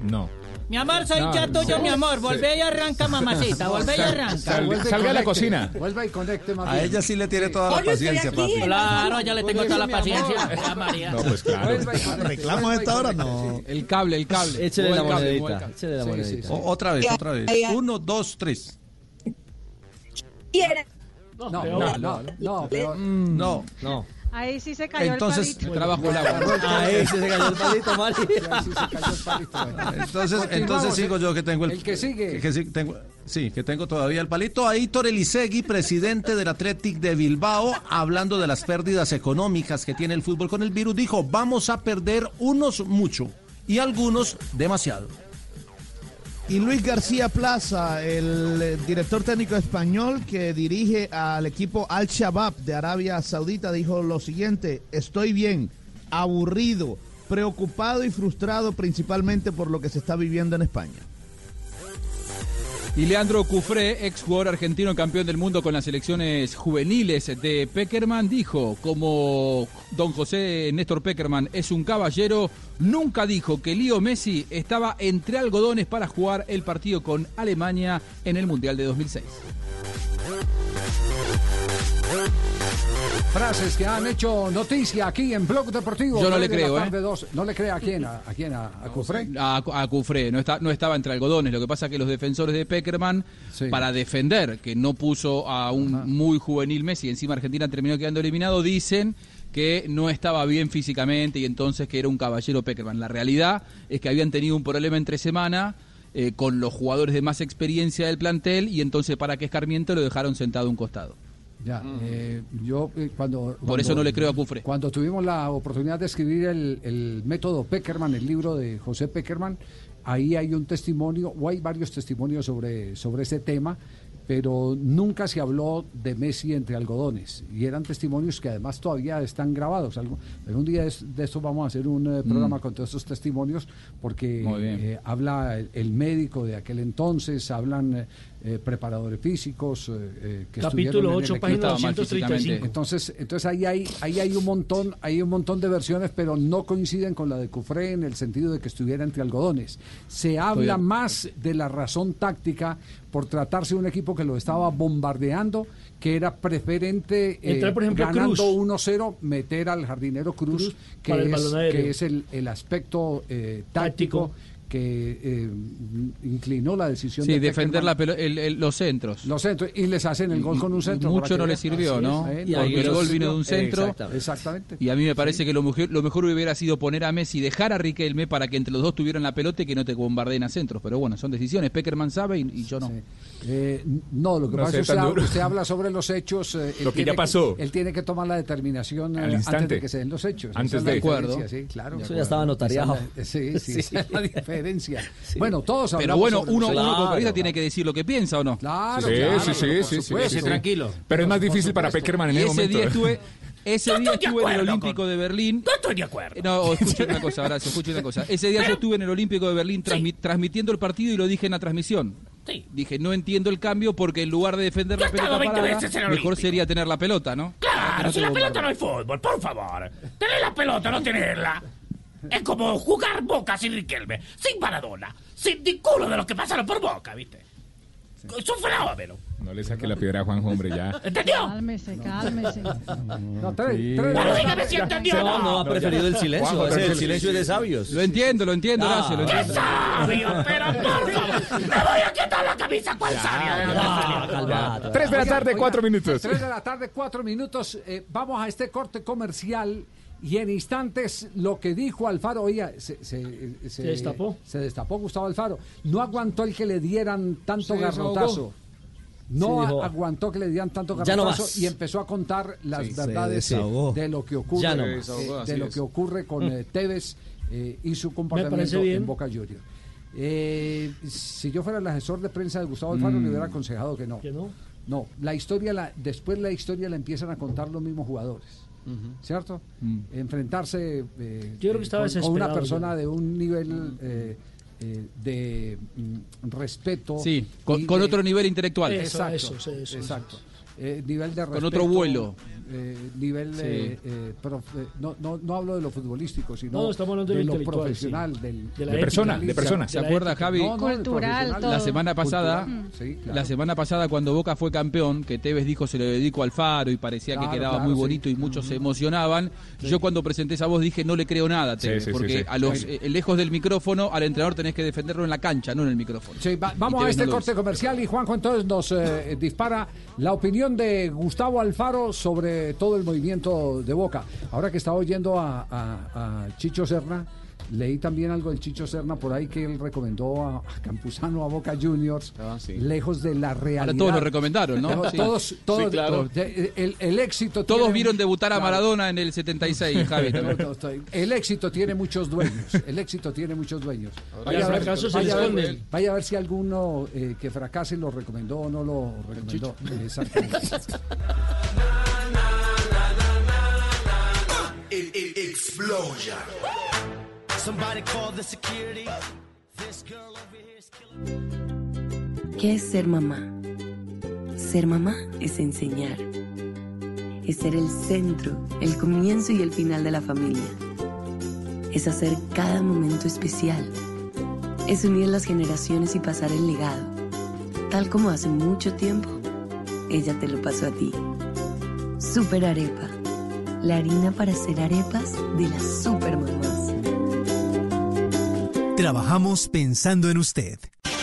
[SPEAKER 11] No.
[SPEAKER 46] Mi amor, soy
[SPEAKER 11] No,
[SPEAKER 46] ya tuyo,
[SPEAKER 11] sí.
[SPEAKER 46] mi amor. Volvé y arranca, mamacita. Volvé y arranca.
[SPEAKER 11] Salga a la cocina.
[SPEAKER 10] Vuelva y conecte más
[SPEAKER 35] A ella sí le tiene toda la paciencia, papi.
[SPEAKER 46] Claro, ya le tengo toda la paciencia. María.
[SPEAKER 11] No, pues claro.
[SPEAKER 34] ¿Reclamo a esta hora? No.
[SPEAKER 42] El cable, el cable.
[SPEAKER 18] Échele
[SPEAKER 42] Mueve
[SPEAKER 18] la
[SPEAKER 42] el cable, mueve el
[SPEAKER 18] monedita.
[SPEAKER 42] cable.
[SPEAKER 18] Échele la
[SPEAKER 10] Sí, sí,
[SPEAKER 18] monedita.
[SPEAKER 10] sí.
[SPEAKER 35] O- otra vez, otra vez. Uno, dos, tres.
[SPEAKER 10] No, no, no, no, pero-
[SPEAKER 35] No.
[SPEAKER 12] Ahí sí se cayó
[SPEAKER 35] Entonces,
[SPEAKER 12] el palito.
[SPEAKER 42] Trabajo el agua.
[SPEAKER 18] Ahí se le cayó el palito, Mari.
[SPEAKER 10] Sí, sí, se cayó el palito. Bueno.
[SPEAKER 35] Entonces, entonces sigo yo que tengo el,
[SPEAKER 10] El que sigue.
[SPEAKER 35] que sí, tengo, sí, que tengo todavía el palito. Aitor Elisegui, presidente del Athletic de Bilbao, hablando de las pérdidas económicas que tiene el fútbol con el virus, dijo, vamos a perder unos mucho y algunos demasiado.
[SPEAKER 34] Y Luis García Plaza, el eh, director técnico español que dirige al equipo Al Shabab de Arabia Saudita, dijo lo siguiente, estoy bien, aburrido, preocupado y frustrado principalmente por lo que se está viviendo en España.
[SPEAKER 15] Y Leandro Cufré, ex jugador argentino campeón del mundo con las selecciones juveniles de Peckerman, dijo, como don José Néstor Peckerman es un caballero, nunca dijo que Lío Messi estaba entre algodones para jugar el partido con Alemania en el Mundial de 2006.
[SPEAKER 10] Frases que han hecho noticia aquí en Blog Deportivo.
[SPEAKER 15] Yo no le creo, ¿eh?
[SPEAKER 10] dos. ¿No le cree a quién? ¿A, a quién? ¿A, a Cufré?
[SPEAKER 15] A, a Cufré, no, está, no estaba entre algodones. Lo que pasa es que los defensores de Peckerman,
[SPEAKER 10] Sí.
[SPEAKER 15] para defender que no puso a un muy juvenil Messi, encima Argentina terminó quedando eliminado, dicen que no estaba bien físicamente y entonces que era un caballero Peckerman. La realidad es que habían tenido un problema entre semana eh, con los jugadores de más experiencia del plantel y entonces para que escarmiento lo dejaron sentado a un costado.
[SPEAKER 10] Ya, eh, yo eh, cuando,
[SPEAKER 15] Por eso no le creo a Cufré.
[SPEAKER 10] Cuando tuvimos la oportunidad de escribir el, el método Peckerman, el libro de José Peckerman, ahí hay un testimonio, o hay varios testimonios sobre, sobre ese tema, pero nunca se habló de Messi entre algodones. Y eran testimonios que además todavía están grabados. Algo, pero un día es- de esto vamos a hacer un eh, programa
[SPEAKER 15] Mm.
[SPEAKER 10] con todos estos testimonios, porque eh, habla el, el médico de aquel entonces, hablan eh, preparadores físicos eh, eh, que
[SPEAKER 20] Capítulo
[SPEAKER 10] en el
[SPEAKER 20] 8,
[SPEAKER 10] equipo.
[SPEAKER 20] página
[SPEAKER 15] Estaba mal
[SPEAKER 20] 235.
[SPEAKER 15] físicamente.
[SPEAKER 10] Entonces, entonces ahí hay, ahí hay un montón, hay un montón de versiones, pero no coinciden con la de Cufré en el sentido de que estuviera entre algodones. Se habla más de la razón táctica por tratarse de un equipo que lo estaba bombardeando, que era preferente eh,
[SPEAKER 20] Entrar, por ejemplo,
[SPEAKER 10] ganando
[SPEAKER 20] Cruz.
[SPEAKER 10] 1-0, meter al jardinero Cruz,
[SPEAKER 20] Cruz
[SPEAKER 10] que,
[SPEAKER 20] el
[SPEAKER 10] es, que es el, el aspecto eh, táctico, que eh, inclinó la decisión
[SPEAKER 15] Sí,
[SPEAKER 10] de
[SPEAKER 15] defender la pelo- el- el- los centros.
[SPEAKER 10] Los centros, y les hacen el gol con un centro.
[SPEAKER 15] Mucho no
[SPEAKER 10] que-
[SPEAKER 15] le sirvió,
[SPEAKER 10] es,
[SPEAKER 15] ¿no?
[SPEAKER 10] ¿eh?
[SPEAKER 15] Y ahí
[SPEAKER 10] Porque
[SPEAKER 15] el gol vino de un centro.
[SPEAKER 10] Exactamente. Exactamente.
[SPEAKER 15] Y a mí me parece que lo mejor, lo mejor hubiera sido poner a Messi y dejar a Riquelme para que entre los dos tuvieran la pelota y que no te bombardeen a centros. Pero bueno, son decisiones. Peckerman sabe y, y yo no.
[SPEAKER 10] Eh, no, lo que
[SPEAKER 15] No
[SPEAKER 10] pasa es que usted, habla sobre los hechos. eh, él
[SPEAKER 15] Lo que
[SPEAKER 10] tiene
[SPEAKER 15] ya pasó.
[SPEAKER 10] él tiene que tomar la determinación eh,
[SPEAKER 15] Al
[SPEAKER 10] antes de que se den los hechos.
[SPEAKER 15] Antes de- acuerdo.
[SPEAKER 10] Sí, claro.
[SPEAKER 18] Eso ya estaba notariado.
[SPEAKER 10] La- Sí, sí, la injerencia. Bueno, todos
[SPEAKER 15] Pero bueno, uno, uno como
[SPEAKER 10] Claro.
[SPEAKER 15] tiene que decir lo que piensa o no.
[SPEAKER 10] Claro,
[SPEAKER 11] Sí,
[SPEAKER 10] claro,
[SPEAKER 11] sí, sí,
[SPEAKER 10] por
[SPEAKER 11] sí, sí,
[SPEAKER 10] supuesto.
[SPEAKER 11] sí, sí. Pero es más difícil para Peckerman en
[SPEAKER 15] Y
[SPEAKER 11] ese momento.
[SPEAKER 15] día estuve, ese
[SPEAKER 47] Yo
[SPEAKER 15] día estuve en el Olímpico de Berlín.
[SPEAKER 47] No estoy de acuerdo.
[SPEAKER 15] No, escuchen una cosa, Horacio, escuchen una cosa. Ese día yo estuve en el Olímpico de Berlín transmi- transmitiendo el partido y lo dije en la transmisión.
[SPEAKER 47] Sí.
[SPEAKER 15] Dije, no entiendo el cambio porque en lugar de defender la
[SPEAKER 47] Yo
[SPEAKER 15] pelota
[SPEAKER 47] 20
[SPEAKER 15] parada,
[SPEAKER 47] veces en el
[SPEAKER 15] mejor
[SPEAKER 47] Olímpico.
[SPEAKER 15] sería tener la pelota, ¿no?
[SPEAKER 47] Claro,
[SPEAKER 15] No
[SPEAKER 47] si la pelota no hay fútbol, por favor. Tener la pelota, no tenerla. Es como jugar Boca sin Riquelme, sin Maradona, sin ninguno de los que pasaron por Boca, ¿viste? Es un fenómeno.
[SPEAKER 11] No le saque la piedra a Juanjo, hombre, ya.
[SPEAKER 47] ¿Entendió?
[SPEAKER 12] Cálmese, cálmese.
[SPEAKER 10] No, tres,
[SPEAKER 11] Sí.
[SPEAKER 10] tres-
[SPEAKER 47] Bueno, dígame si entendió
[SPEAKER 18] No,
[SPEAKER 47] no.
[SPEAKER 18] ha preferido el silencio. El silencio es de sabios.
[SPEAKER 15] Lo entiendo, lo entiendo,
[SPEAKER 18] Ah.
[SPEAKER 15] Lo
[SPEAKER 47] ¡Qué sabio! Pero por favor, me voy a quitar la camisa, ¿cuál
[SPEAKER 18] calmate.
[SPEAKER 11] Tres de la tarde, cuatro minutos.
[SPEAKER 10] Tres de la tarde, cuatro minutos. Eh, vamos a este corte comercial y en instantes lo que dijo Alfaro, oiga, se, se- se-
[SPEAKER 47] Se destapó.
[SPEAKER 10] Se destapó Gustavo Alfaro. No aguantó el que le dieran tanto garrotazo. No
[SPEAKER 18] Sí, dijo,
[SPEAKER 10] aguantó que le dieran tanto
[SPEAKER 18] "Ya no
[SPEAKER 10] garrotazo
[SPEAKER 18] más".
[SPEAKER 10] y empezó a contar las
[SPEAKER 35] Sí,
[SPEAKER 10] verdades de lo que ocurre,
[SPEAKER 18] no
[SPEAKER 10] eh,
[SPEAKER 15] desahogó,
[SPEAKER 10] de lo
[SPEAKER 15] es.
[SPEAKER 10] que ocurre con eh, Tevez eh, y su comportamiento en Boca Juniors. Eh, si yo fuera el asesor de prensa de Gustavo Alfaro, le hubiera aconsejado que no.
[SPEAKER 47] ¿Que no?
[SPEAKER 10] No, la historia, la, después la historia la empiezan a contar los mismos jugadores. ¿Cierto? Enfrentarse eh,
[SPEAKER 47] Yo creo que
[SPEAKER 10] eh,
[SPEAKER 47] estaba
[SPEAKER 10] con, con una persona de un nivel eh, eh, de mm, respeto.
[SPEAKER 15] Sí, con, con
[SPEAKER 10] de-
[SPEAKER 15] otro nivel intelectual.
[SPEAKER 47] Eso,
[SPEAKER 10] Exacto,
[SPEAKER 47] eso, sí, eso,
[SPEAKER 10] exacto. Eh, nivel de respeto.
[SPEAKER 15] Con otro vuelo.
[SPEAKER 10] Eh, nivel,
[SPEAKER 15] Sí.
[SPEAKER 10] eh, eh, no, no, no hablo de lo futbolístico, sino
[SPEAKER 47] No, estamos hablando de
[SPEAKER 10] de
[SPEAKER 47] lo
[SPEAKER 10] profesional,
[SPEAKER 47] sí.
[SPEAKER 10] del,
[SPEAKER 47] De la
[SPEAKER 11] De persona, de persona.
[SPEAKER 15] ¿Se
[SPEAKER 47] la
[SPEAKER 15] acuerda. Javi?
[SPEAKER 10] No, no, del
[SPEAKER 12] Cultural,
[SPEAKER 10] profesional.
[SPEAKER 12] todo.
[SPEAKER 15] La semana pasada,
[SPEAKER 10] Cultural, sí, claro.
[SPEAKER 15] la semana pasada cuando Boca fue campeón, que Tevez dijo se lo dedico al Faro y parecía
[SPEAKER 10] Claro,
[SPEAKER 15] que quedaba
[SPEAKER 10] claro,
[SPEAKER 15] muy
[SPEAKER 10] sí.
[SPEAKER 15] bonito y muchos se emocionaban. Yo cuando presenté esa voz dije no le creo nada Tevez,
[SPEAKER 11] sí, sí,
[SPEAKER 15] porque
[SPEAKER 11] sí.
[SPEAKER 15] a los eh, lejos del micrófono al entrenador tenés que defenderlo en la cancha, no en el micrófono.
[SPEAKER 10] Sí, va-
[SPEAKER 15] Y
[SPEAKER 10] vamos a este corte comercial y Juanjo entonces nos dispara la opinión de Gustavo Alfaro sobre todo el movimiento de Boca. Ahora que estaba oyendo a, a- a Chicho Serna, leí también algo del Chicho Serna por ahí que él recomendó a, a Campuzano a Boca Juniors, lejos de la realidad.
[SPEAKER 15] Ahora todos lo recomendaron, ¿no?
[SPEAKER 10] Lejos-
[SPEAKER 15] Sí.
[SPEAKER 10] Todos, todos,
[SPEAKER 15] Sí, claro.
[SPEAKER 10] el, el éxito.
[SPEAKER 15] Todos
[SPEAKER 10] tiene-
[SPEAKER 15] vieron debutar a
[SPEAKER 10] Claro.
[SPEAKER 15] Maradona en el 76, Javi.
[SPEAKER 10] No, no, El éxito tiene muchos dueños. El éxito tiene muchos dueños. A ver- a ver- vaya a ver si alguno eh, que fracase lo recomendó o no lo recomendó. Exactamente.
[SPEAKER 48] Explosion.
[SPEAKER 49] Somebody call the security. This girl over here is killing.
[SPEAKER 50] ¿Qué es ser mamá? Ser mamá es enseñar. Es ser el centro, el comienzo y el final de la familia. Es hacer cada momento especial. Es unir las generaciones y pasar el legado. Tal como hace mucho tiempo, ella te lo pasó a ti. Super Arepa. La harina para hacer arepas de las super mamás.
[SPEAKER 51] Trabajamos pensando en usted.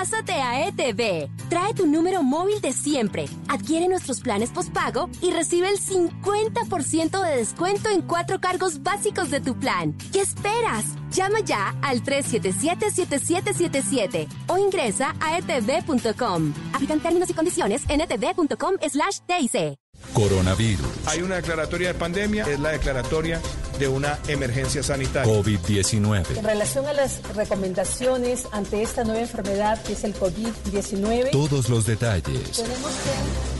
[SPEAKER 52] Pásate a ETV. Trae tu número móvil de siempre. Adquiere nuestros planes postpago y recibe el 50% de descuento en cuatro cargos básicos de tu plan. ¿Qué esperas? Llama ya al 377-7777 o ingresa a etv.com. Aplican términos y condiciones en etv.com slash.
[SPEAKER 1] Coronavirus,
[SPEAKER 53] Hay una declaratoria de pandemia, es la declaratoria de una emergencia sanitaria.
[SPEAKER 1] COVID-19.
[SPEAKER 54] En relación a las recomendaciones ante esta nueva enfermedad que es el COVID-19,
[SPEAKER 1] Todos los detalles,
[SPEAKER 54] tenemos que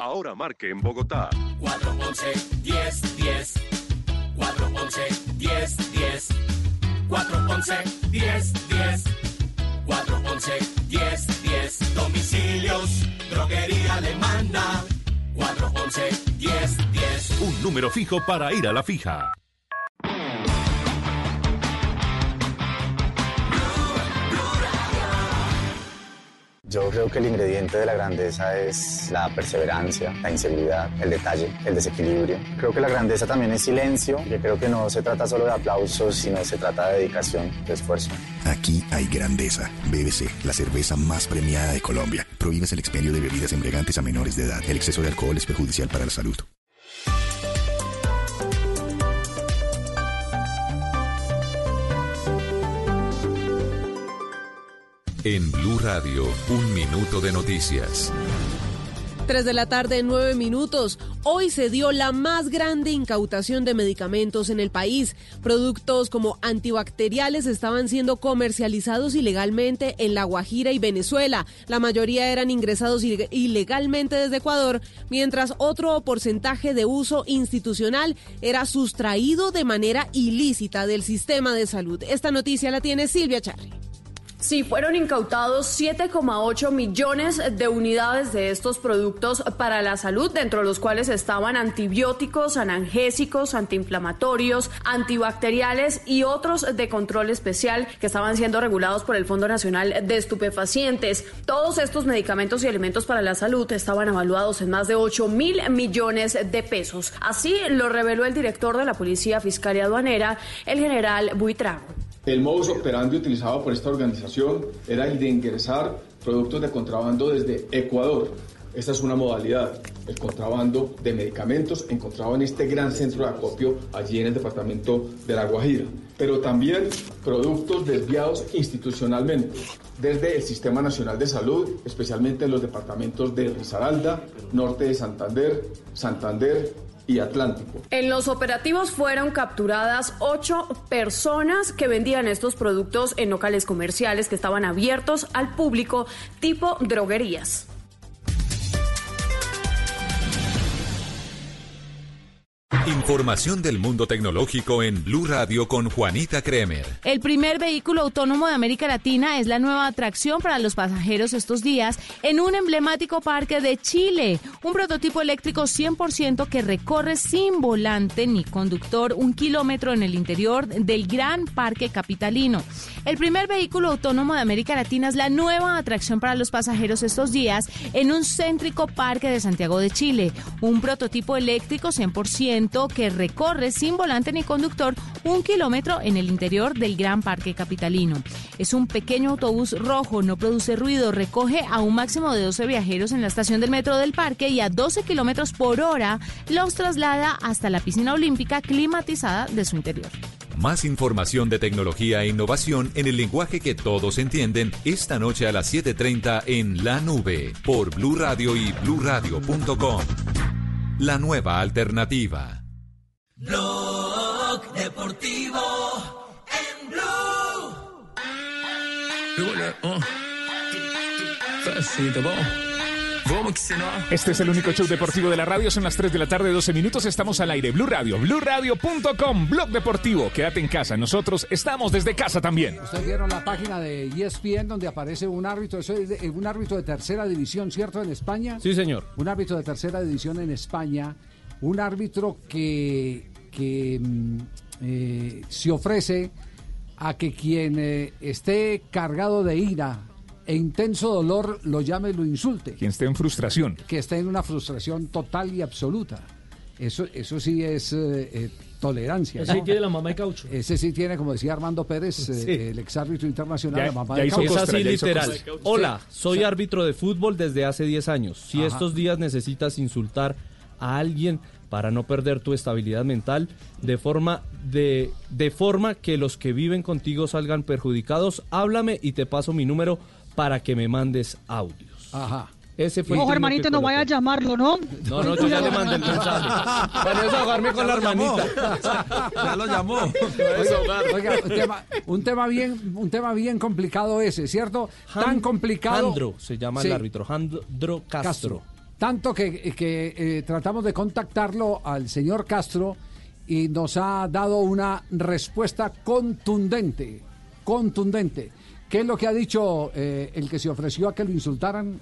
[SPEAKER 55] Ahora marque en Bogotá
[SPEAKER 49] 411 10 10. 411 10 10. 411 10 10.
[SPEAKER 56] 411 1010 domicilios, droguería le manda 411 1010
[SPEAKER 57] Un número fijo para ir a la fija.
[SPEAKER 58] Yo creo que el ingrediente de la grandeza es la perseverancia, la inseguridad, el detalle, el desequilibrio. Creo que la grandeza también es silencio, yo creo que no se trata solo de aplausos, sino se trata de dedicación, de esfuerzo.
[SPEAKER 59] Aquí hay grandeza. BBC, la cerveza más premiada de Colombia. Prohíbes el expendio de bebidas embriagantes a menores de edad. El exceso de alcohol es perjudicial para la salud.
[SPEAKER 1] En Blue Radio, un minuto de noticias.
[SPEAKER 60] 3 de la tarde, 9 minutos. Hoy se dio la más grande incautación de medicamentos en el país. Productos como antibacteriales estaban siendo comercializados ilegalmente en La Guajira y Venezuela. La mayoría eran ingresados ile- ilegalmente desde Ecuador, mientras otro porcentaje de uso institucional era sustraído de manera ilícita del sistema de salud. Esta noticia la tiene Silvia Charri.
[SPEAKER 61] Sí, fueron incautados 7,8 millones de unidades de estos productos para la salud, dentro de los cuales estaban antibióticos, analgésicos, antiinflamatorios, antibacteriales y otros de control especial que estaban siendo regulados por el Fondo Nacional de Estupefacientes. Todos estos medicamentos y alimentos para la salud estaban evaluados en más de 8 mil millones de pesos. Así lo reveló el director de la Policía Fiscal y Aduanera, el general Buitrago.
[SPEAKER 62] El modus operandi utilizado por esta organización era el de ingresar productos de contrabando desde Ecuador. Esta es una modalidad, el contrabando de medicamentos encontrado en este gran centro de acopio allí en el departamento de La Guajira. Pero también productos desviados institucionalmente desde el Sistema Nacional de Salud, especialmente en los departamentos de Risaralda, Norte de Santander, Santander Atlántico.
[SPEAKER 61] En los operativos fueron capturadas ocho personas que vendían estos productos en locales comerciales que estaban abiertos al público tipo droguerías.
[SPEAKER 1] Información del mundo tecnológico en Blue Radio con Juanita Kremer.
[SPEAKER 28] El primer vehículo autónomo de América Latina es la nueva atracción para los pasajeros estos días en un emblemático parque de Chile, un prototipo eléctrico 100% que recorre sin volante ni conductor un kilómetro en el interior del gran parque capitalino. El primer vehículo autónomo de América Latina es la nueva atracción para los pasajeros estos días en un céntrico parque de Santiago de Chile, un prototipo eléctrico 100% que recorre sin volante ni conductor un kilómetro en el interior del Gran Parque Capitalino. Es un pequeño autobús rojo, no produce ruido, recoge a un máximo de 12 viajeros en la estación del metro del parque y a 12 kilómetros por hora los traslada hasta la piscina olímpica climatizada de su interior.
[SPEAKER 1] Más información de tecnología e innovación en el lenguaje que todos entienden esta noche a las 7:30 en La Nube por Blue Radio y bluradio.com. La nueva alternativa.
[SPEAKER 56] Blog Deportivo en Blue.
[SPEAKER 11] Este es el único show deportivo de la radio. Son las 3 de la tarde, 12 minutos. Estamos al aire. Blue Radio, bluradio.com, blog deportivo. Quédate en casa. Nosotros estamos desde casa también.
[SPEAKER 10] Ustedes vieron la página de ESPN donde aparece un árbitro, eso es de- un árbitro de tercera división, ¿cierto? En España.
[SPEAKER 18] Sí, señor.
[SPEAKER 10] Un árbitro de tercera división en España. Un árbitro que, que mm, eh, se ofrece a que quien eh, esté cargado de ira e intenso dolor lo llame y lo insulte.
[SPEAKER 11] Quien esté en frustración.
[SPEAKER 10] Que esté en una frustración total y absoluta. Eso, eso sí es eh, eh, tolerancia.
[SPEAKER 20] Ese
[SPEAKER 10] ¿no?
[SPEAKER 20] sí tiene la mamá de caucho.
[SPEAKER 10] Ese sí tiene, como decía Armando Pérez, eh,
[SPEAKER 18] Sí.
[SPEAKER 10] el exárbitro internacional,
[SPEAKER 18] Ya-
[SPEAKER 10] la mamá
[SPEAKER 18] ya
[SPEAKER 10] de
[SPEAKER 18] hizo
[SPEAKER 10] caucho.
[SPEAKER 18] es así literal. Hola, soy árbitro de fútbol desde hace 10 años. Si
[SPEAKER 10] Ajá.
[SPEAKER 18] estos días necesitas insultar a alguien para no perder tu estabilidad mental, de forma, de, de forma que los que viven contigo salgan perjudicados, háblame y te paso mi número para que me mandes audios.
[SPEAKER 10] Ajá.
[SPEAKER 18] Ese fue el
[SPEAKER 12] Ojo,
[SPEAKER 18] que
[SPEAKER 12] no vaya a llamarlo, ¿no?
[SPEAKER 18] No, no, yo ya le mandé el mensaje. Para desahogarme con la hermanita.
[SPEAKER 35] Ya lo llamó.
[SPEAKER 10] Oiga, oiga, un, tema, un tema bien, un tema bien complicado ese, ¿cierto? Tan complicado.
[SPEAKER 18] Jandro se llama
[SPEAKER 10] Sí.
[SPEAKER 18] el árbitro, Jandro Castro.
[SPEAKER 10] Tanto que, que, eh, tratamos de contactarlo al señor Castro y nos ha dado una respuesta contundente, contundente. ¿Qué es lo que ha dicho eh, el que se ofreció a que lo insultaran?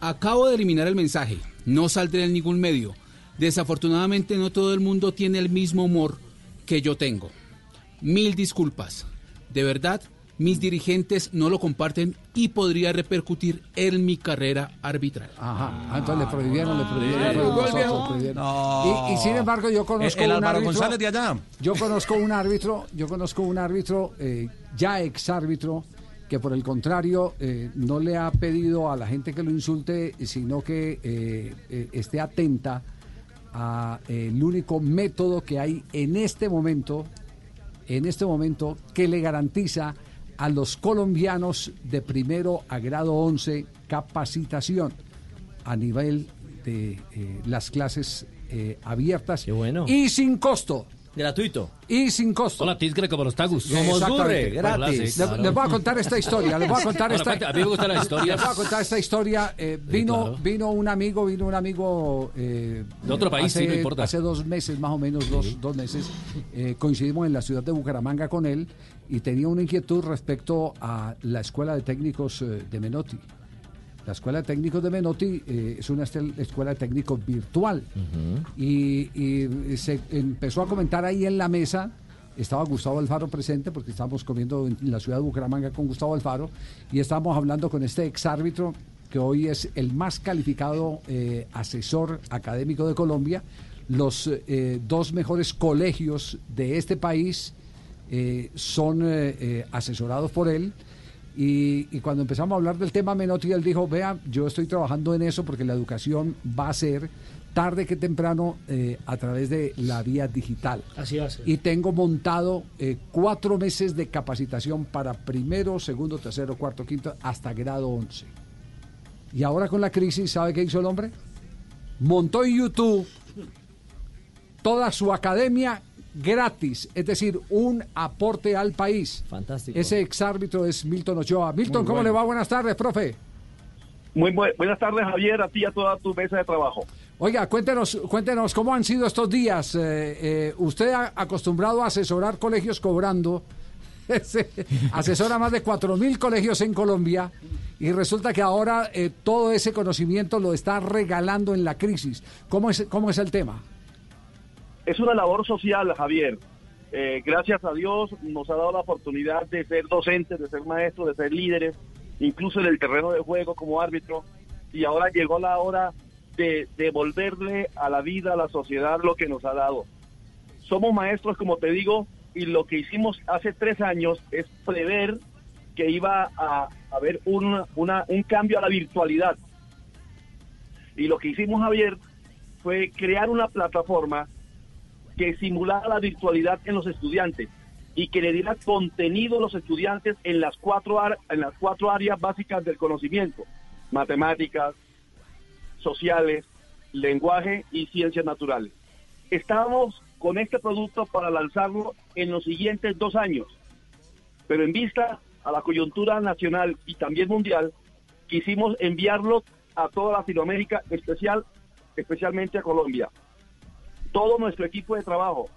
[SPEAKER 63] Acabo de eliminar el mensaje. No saldré en ningún medio. Desafortunadamente no todo el mundo tiene el mismo humor que yo tengo. Mil disculpas. De verdad, mis dirigentes no lo comparten y podría repercutir en mi carrera arbitral.
[SPEAKER 10] Ajá, ah, entonces le prohibieron, le prohibieron.
[SPEAKER 63] No.
[SPEAKER 10] Y, y sin embargo, yo conozco
[SPEAKER 64] El- el
[SPEAKER 10] un
[SPEAKER 64] Álvaro
[SPEAKER 10] árbitro.
[SPEAKER 64] González de allá.
[SPEAKER 10] Yo conozco un árbitro, yo conozco un árbitro, eh, ya ex árbitro, que por el contrario eh, no le ha pedido a la gente que lo insulte, sino que eh, eh, esté atenta a eh, el único método que hay en este momento, en este momento, que le garantiza a los colombianos de primero a grado 11 capacitación a nivel de eh, las clases eh, abiertas y sin costo.
[SPEAKER 18] Gratuito.
[SPEAKER 10] Y sin costo.
[SPEAKER 65] Hola, Tisgre, como los tagus.
[SPEAKER 10] Exactamente. Les, les voy a contar esta historia. Les voy a contar esta.
[SPEAKER 65] a mí me gustan las historias.
[SPEAKER 10] Les voy a contar esta historia. Eh, vino,
[SPEAKER 65] claro.
[SPEAKER 10] vino un amigo, vino un amigo. eh,
[SPEAKER 65] De otro país,
[SPEAKER 10] hace,
[SPEAKER 65] sí, no importa.
[SPEAKER 10] Hace dos meses, más o menos, dos, dos meses, eh, coincidimos en la ciudad de Bucaramanga con él y tenía una inquietud respecto a la escuela de técnicos eh, de Menotti. La escuela de técnicos de Menotti eh, es una escuela de técnicos virtual y, y se empezó a comentar ahí en la mesa. Estaba Gustavo Alfaro presente porque estábamos comiendo en la ciudad de Bucaramanga con Gustavo Alfaro y estábamos hablando con este exárbitro que hoy es el más calificado eh, asesor académico de Colombia. Los eh, dos mejores colegios de este país eh, son eh, eh, asesorados por él. Y, y cuando empezamos a hablar del tema Menotti, él dijo, vea, yo estoy trabajando en eso porque la educación va a ser tarde que temprano eh, a través de la vía digital.
[SPEAKER 65] Así hace.
[SPEAKER 10] Y tengo montado eh, cuatro meses de capacitación para primero, segundo, tercero, cuarto, quinto, hasta grado 11. Y ahora con la crisis, ¿sabe qué hizo el hombre? Montó en YouTube toda su academia gratis, es decir, un aporte al país.
[SPEAKER 18] Fantástico.
[SPEAKER 10] Ese exárbitro es Milton Ochoa. Milton,
[SPEAKER 66] Muy
[SPEAKER 10] ¿cómo
[SPEAKER 66] bueno.
[SPEAKER 10] le va? Buenas tardes, profe.
[SPEAKER 66] Muy bu- buenas tardes, Javier, a ti y a toda tu mesa de trabajo.
[SPEAKER 10] Oiga, cuéntenos, cuéntenos cómo han sido estos días. Eh, eh, usted ha acostumbrado a asesorar colegios cobrando. Asesora más de 4.000 colegios en Colombia y resulta que ahora eh, todo ese conocimiento lo está regalando en la crisis. ¿Cómo es, cómo es el tema?
[SPEAKER 66] Es una labor social, Javier. Eh, gracias a Dios nos ha dado la oportunidad de ser docentes, de ser maestros, de ser líderes, incluso en el terreno de juego como árbitro. Y ahora llegó la hora de devolverle a la vida, a la sociedad, lo que nos ha dado. Somos maestros, como te digo, y lo que hicimos hace tres años es prever que iba a haber un, una- un cambio a la virtualidad. Y lo que hicimos, Javier, fue crear una plataforma que simulara la virtualidad en los estudiantes y que le diera contenido a los estudiantes en las cuatro, en las cuatro áreas básicas del conocimiento, matemáticas, sociales, lenguaje y ciencias naturales. Estamos con este producto para lanzarlo en los siguientes dos años, pero en vista a la coyuntura nacional y también mundial, quisimos enviarlo a toda Latinoamérica, especial, especialmente a Colombia. Todo nuestro equipo de trabajo,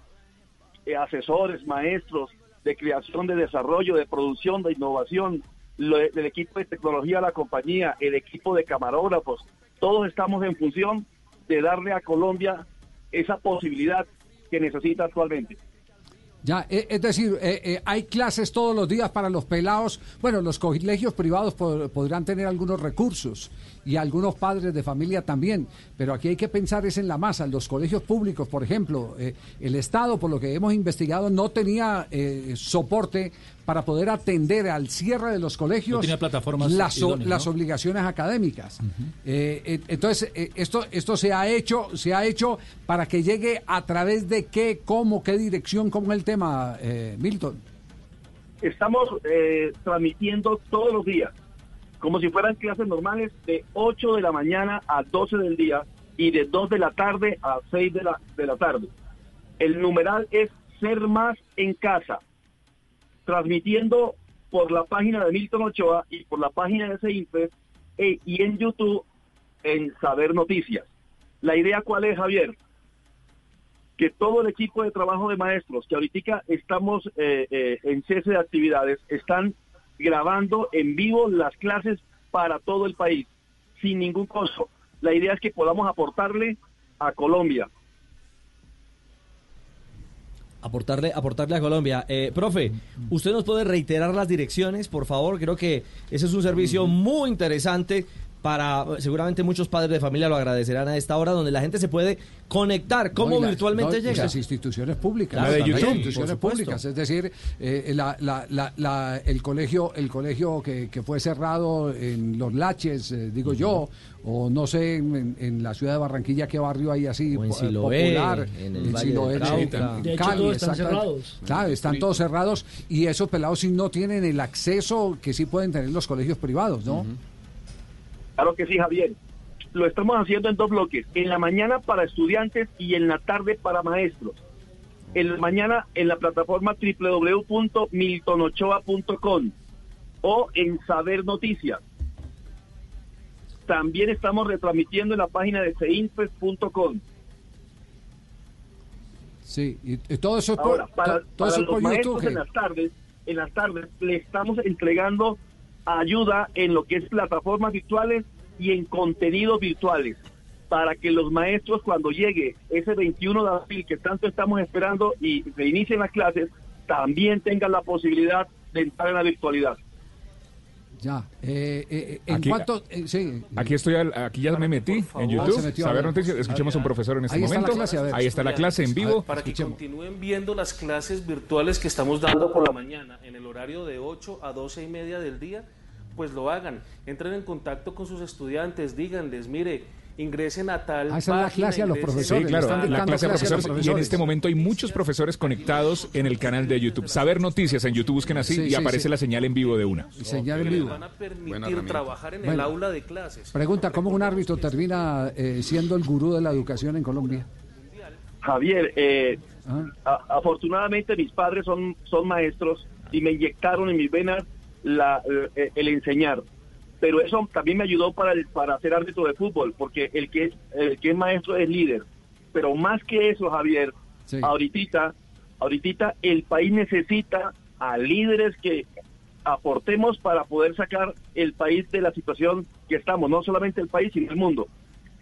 [SPEAKER 66] eh, asesores, maestros de creación, de desarrollo, de producción, de innovación, del equipo de tecnología de la compañía, el equipo de camarógrafos, todos estamos en función de darle a Colombia esa posibilidad que necesita actualmente.
[SPEAKER 10] Ya, eh, es decir, eh, hay clases todos los días para los pelados. Bueno, los colegios privados pod- podrán tener algunos recursos y algunos padres de familia también, pero aquí hay que pensar es en la masa. Los colegios públicos, por ejemplo, eh, el Estado, por lo que hemos investigado, no tenía eh, soporte para poder atender al cierre de los colegios
[SPEAKER 65] No tenía plataformas
[SPEAKER 10] las, o-
[SPEAKER 65] idóneas,
[SPEAKER 10] las
[SPEAKER 65] ¿no?
[SPEAKER 10] obligaciones académicas. Eh, eh, entonces, eh, esto, esto se ha hecho, se ha hecho para que llegue a través de qué, cómo, qué dirección, cómo es el tema, eh, Milton.
[SPEAKER 66] Estamos eh, transmitiendo todos los días, como si fueran clases normales, de 8 de la mañana a 12 del día y de 2 de la tarde a 6 de la, de la tarde. El numeral es Ser Más en Casa, transmitiendo por la página de Milton Ochoa y por la página de Seinfes e- y en YouTube en Saber Noticias. La idea cuál es, Javier? que todo el equipo de trabajo de maestros, que ahorita estamos eh, eh, en cese de actividades, están grabando en vivo las clases para todo el país, sin ningún costo. La idea es que podamos aportarle a Colombia.
[SPEAKER 18] Aportarle, aportarle a Colombia. Eh, profe, ¿usted nos puede reiterar las direcciones, por favor? Creo que ese es un servicio muy interesante para, seguramente muchos padres de familia lo agradecerán a esta hora, donde la gente se puede conectar. ¿Cómo
[SPEAKER 10] No, la-
[SPEAKER 18] virtualmente
[SPEAKER 10] no,
[SPEAKER 18] llega?
[SPEAKER 10] Las instituciones públicas.
[SPEAKER 18] Claro, de
[SPEAKER 10] también,
[SPEAKER 18] YouTube,
[SPEAKER 10] instituciones
[SPEAKER 18] por supuesto.
[SPEAKER 10] públicas. Es decir, eh, la- la- la- la- el colegio, el colegio que, que fue cerrado en Los Laches, eh, digo yo, o no sé, en, en la ciudad de Barranquilla, qué barrio hay así
[SPEAKER 18] O en Siloé,
[SPEAKER 10] popular.
[SPEAKER 18] en el Valle
[SPEAKER 10] Siloé,
[SPEAKER 18] Cauca.
[SPEAKER 10] en
[SPEAKER 18] De hecho,
[SPEAKER 10] Cali,
[SPEAKER 18] todos están cerrados.
[SPEAKER 10] Claro, están todos cerrados y esos pelados sí no tienen el acceso que sí pueden tener los colegios privados, ¿no?
[SPEAKER 66] Claro que sí, Javier. Lo estamos haciendo en dos bloques. En la mañana para estudiantes y en la tarde para maestros. En la mañana en la plataforma www.miltonochoa.com o en Saber Noticias. También estamos retransmitiendo en la página de seinfes.com.
[SPEAKER 10] Sí, y, y todo eso es por,
[SPEAKER 66] Ahora, para,
[SPEAKER 10] todo
[SPEAKER 66] para
[SPEAKER 10] eso es
[SPEAKER 66] los
[SPEAKER 10] por
[SPEAKER 66] maestros
[SPEAKER 10] YouTube.
[SPEAKER 66] en las tardes, en las tardes le estamos entregando ayuda en lo que es plataformas virtuales y en contenidos virtuales para que los maestros cuando llegue ese 21 de abril que tanto estamos esperando y se inicien las clases, también tengan la posibilidad de entrar en la virtualidad.
[SPEAKER 10] Ya. Eh, eh, en
[SPEAKER 11] Aquí-
[SPEAKER 10] cuanto. eh, sí.
[SPEAKER 11] Aquí estoy, al- aquí ya me metí en
[SPEAKER 10] Ah,
[SPEAKER 11] YouTube.
[SPEAKER 10] se metió, a
[SPEAKER 11] Saber
[SPEAKER 10] ver.
[SPEAKER 11] noticias. Escuchemos a un profesor en este
[SPEAKER 10] Ahí
[SPEAKER 11] momento.
[SPEAKER 10] clase, ver.
[SPEAKER 11] Ahí está la clase en vivo.
[SPEAKER 64] Para que continúen viendo las clases virtuales que estamos dando por la mañana en el horario de 8 a 12 y media del día, pues lo hagan. Entren en contacto con sus estudiantes, díganles, mire, ingresen a tal.
[SPEAKER 10] Ah, esa es la clase a los profesores,
[SPEAKER 11] Sí, claro,
[SPEAKER 10] están
[SPEAKER 11] la clase
[SPEAKER 10] a los
[SPEAKER 11] profesores. Y en este momento hay muchos profesores conectados en el canal de YouTube. Saber Noticias en YouTube, busquen así
[SPEAKER 10] Sí,
[SPEAKER 11] y
[SPEAKER 10] sí,
[SPEAKER 11] aparece
[SPEAKER 10] sí.
[SPEAKER 11] la señal en vivo de una.
[SPEAKER 10] Y señal en vivo.
[SPEAKER 64] van a permitir trabajar en el aula de clases.
[SPEAKER 10] Pregunta, ¿cómo un árbitro termina eh, siendo el gurú de la educación en Colombia?
[SPEAKER 66] Javier, eh,
[SPEAKER 10] Ah.
[SPEAKER 66] a- afortunadamente mis padres son, son maestros y me inyectaron en mis venas la, eh, el enseñar. Pero eso también me ayudó para, el- para ser árbitro de fútbol, porque el que, es, el que es maestro es líder. Pero más que eso, Javier,
[SPEAKER 10] Sí.
[SPEAKER 66] ahorita, ahorita el país necesita a líderes que aportemos para poder sacar el país de la situación que estamos, no solamente el país, sino el mundo.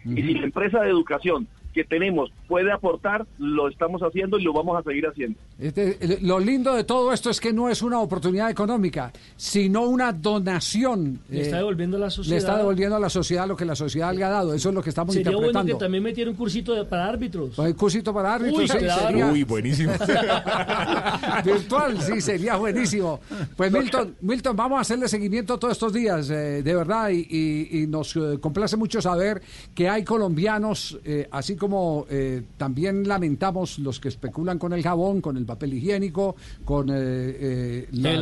[SPEAKER 66] Y si la empresa de educación que tenemos puede aportar, lo estamos haciendo y lo vamos a seguir haciendo.
[SPEAKER 10] Este, lo lindo de todo esto es que no es una oportunidad económica, sino una donación.
[SPEAKER 47] Le
[SPEAKER 10] eh,
[SPEAKER 47] está devolviendo a la
[SPEAKER 10] Le
[SPEAKER 47] sociedad.
[SPEAKER 10] está devolviendo a la sociedad lo que la sociedad le ha dado. Eso es lo que estamos
[SPEAKER 47] Sería bueno
[SPEAKER 10] interpretando.
[SPEAKER 47] que también metiera un cursito de- para árbitros.
[SPEAKER 10] Un cursito para árbitros,
[SPEAKER 47] Uy,
[SPEAKER 10] sí,
[SPEAKER 47] claro.
[SPEAKER 10] sería-
[SPEAKER 11] Uy, buenísimo.
[SPEAKER 10] Virtual, sí, sería buenísimo. Pues Milton, Milton, vamos a hacerle seguimiento todos estos días, eh, de verdad, y, y- y nos eh, complace mucho saber que hay colombianos, eh, así como eh, también lamentamos los que especulan con el jabón, con el papel higiénico, con eh, eh,
[SPEAKER 47] El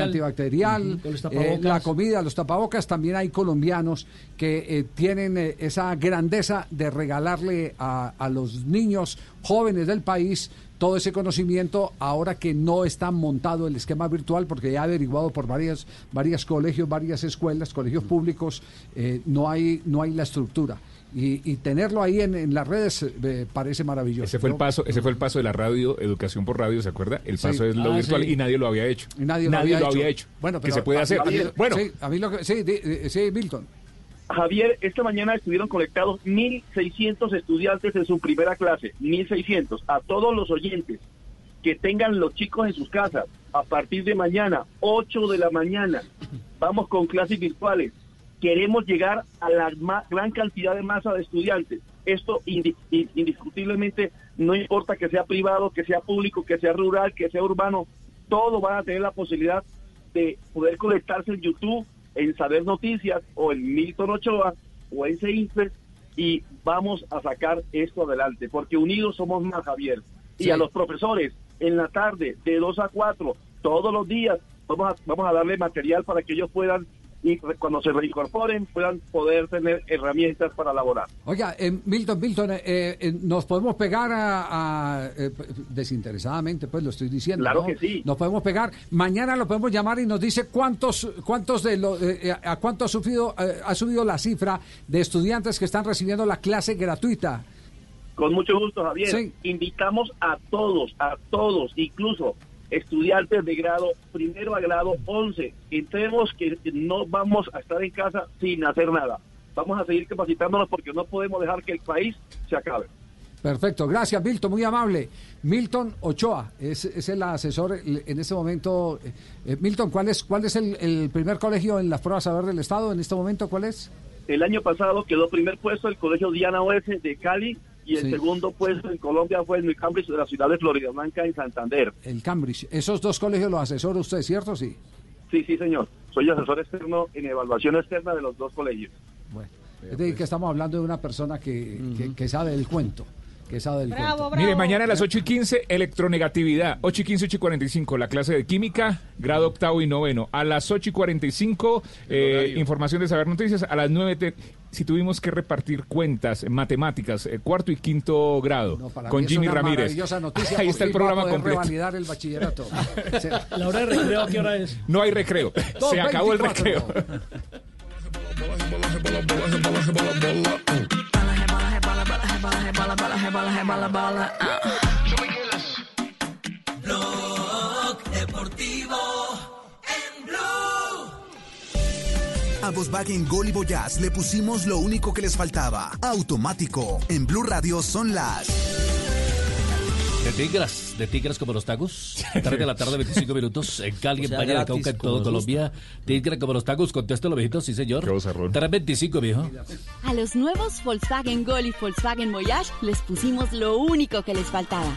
[SPEAKER 47] antibacterial.
[SPEAKER 10] el eh, la comida, los tapabocas, también hay colombianos que tienen esa grandeza de regalarle a, a los niños jóvenes del país todo ese conocimiento ahora que no está montado el esquema virtual porque ya he averiguado por varias varias colegios varias escuelas colegios públicos eh, no hay no hay la estructura y, y tenerlo ahí en, en las redes eh, parece maravilloso
[SPEAKER 11] Ese fue el paso, ese fue el paso de la radio, educación por radio, ¿se acuerda? El
[SPEAKER 10] Sí.
[SPEAKER 11] paso es lo
[SPEAKER 10] Ah,
[SPEAKER 11] virtual
[SPEAKER 10] sí.
[SPEAKER 11] y nadie lo había hecho.
[SPEAKER 10] Y nadie, lo, había, hecho. Bueno,
[SPEAKER 11] que se puede
[SPEAKER 10] a-
[SPEAKER 11] hacer.
[SPEAKER 10] a mí-
[SPEAKER 11] bueno,
[SPEAKER 10] sí, a mí lo que sí, di- di- sí, Milton
[SPEAKER 66] Javier, esta mañana estuvieron conectados 1.600 estudiantes en su primera clase, 1.600. A todos los oyentes que tengan los chicos en sus casas, a partir de mañana, 8 de la mañana, vamos con clases virtuales. Queremos llegar a la gran cantidad de masa de estudiantes. Esto indi- in- indiscutiblemente, no importa que sea privado, que sea público, que sea rural, que sea urbano, todos van a tener la posibilidad de poder conectarse en YouTube, en Saber Noticias o en Milton Ochoa o en Seinfeld y vamos a sacar esto adelante, porque unidos somos más, Javier. Y
[SPEAKER 10] Sí.
[SPEAKER 66] a los profesores, en la tarde, de 2 a 4, todos los días, vamos a, vamos a darle material para que ellos puedan, y cuando se reincorporen, puedan poder tener herramientas para laborar.
[SPEAKER 10] Oiga, eh, Milton, Milton, eh, eh, nos podemos pegar a, a, eh, desinteresadamente, pues lo estoy diciendo.
[SPEAKER 66] Claro
[SPEAKER 10] ¿no?
[SPEAKER 66] que sí.
[SPEAKER 10] Nos podemos pegar. Mañana lo podemos llamar y nos dice cuántos, cuántos de los, eh, eh, a cuánto ha subido, ha subido la cifra de estudiantes que están recibiendo la clase gratuita.
[SPEAKER 66] Con mucho gusto, Javier.
[SPEAKER 10] Sí.
[SPEAKER 66] Invitamos a todos, a todos, incluso estudiantes de grado primero a grado 11. Entremos que no vamos a estar en casa sin hacer nada. Vamos a seguir capacitándonos porque no podemos dejar que el país se acabe.
[SPEAKER 10] Perfecto, gracias Milton, muy amable. Milton Ochoa es, es el asesor en este momento. Eh, Milton, ¿cuál es, cuál es el, el primer colegio en las pruebas a ver del Estado en este momento? ¿Cuál es?
[SPEAKER 66] El año pasado quedó primer puesto el Colegio Diana Oeste de Cali y el
[SPEAKER 10] Sí.
[SPEAKER 66] segundo puesto en Colombia fue el New Cambridge de la ciudad de Florida Blanca en Santander.
[SPEAKER 10] El Cambridge. Esos dos colegios los asesora usted, ¿cierto? Sí.
[SPEAKER 66] Sí, sí, señor. Soy asesor externo en evaluación externa de los dos colegios.
[SPEAKER 10] Es decir, que estamos hablando de una persona que, que- que sabe del cuento. Que sabe del cuento.
[SPEAKER 11] Mire, mañana a las 8 y 15, electronegatividad. 8 y 15, 8 y 45, la clase de química, grado octavo y noveno. A las 8 y 45, eh, información de saber noticias. A las 9, te- si tuvimos que repartir cuentas, en matemáticas, eh, cuarto y quinto grado,
[SPEAKER 10] Para
[SPEAKER 11] con
[SPEAKER 10] mí es
[SPEAKER 11] Jimmy
[SPEAKER 10] una
[SPEAKER 11] Ramírez.
[SPEAKER 10] noticia
[SPEAKER 11] Ahí está el programa completo.
[SPEAKER 10] revalidar el bachillerato.
[SPEAKER 20] ¿La hora de recreo qué hora es?
[SPEAKER 11] No hay recreo. Se acabó el
[SPEAKER 10] 24.
[SPEAKER 11] recreo.
[SPEAKER 4] Blog Deportivo en Blue.
[SPEAKER 5] A Volkswagen Gol y Voyage le pusimos lo único que les faltaba. Automático. En Blue Radio son las...
[SPEAKER 57] De tigras, de tigras como los tagos. Tarde de la tarde, 25 minutos. En Cali,
[SPEAKER 18] O
[SPEAKER 57] en Valle del
[SPEAKER 18] gratis,
[SPEAKER 57] Cauca, en
[SPEAKER 18] como
[SPEAKER 57] todo Colombia. Tigras como los tagos, contéstalo, viejito, sí, señor. 325, viejo.
[SPEAKER 67] A los nuevos Volkswagen Gol y Volkswagen Voyage les pusimos lo único que les faltaba.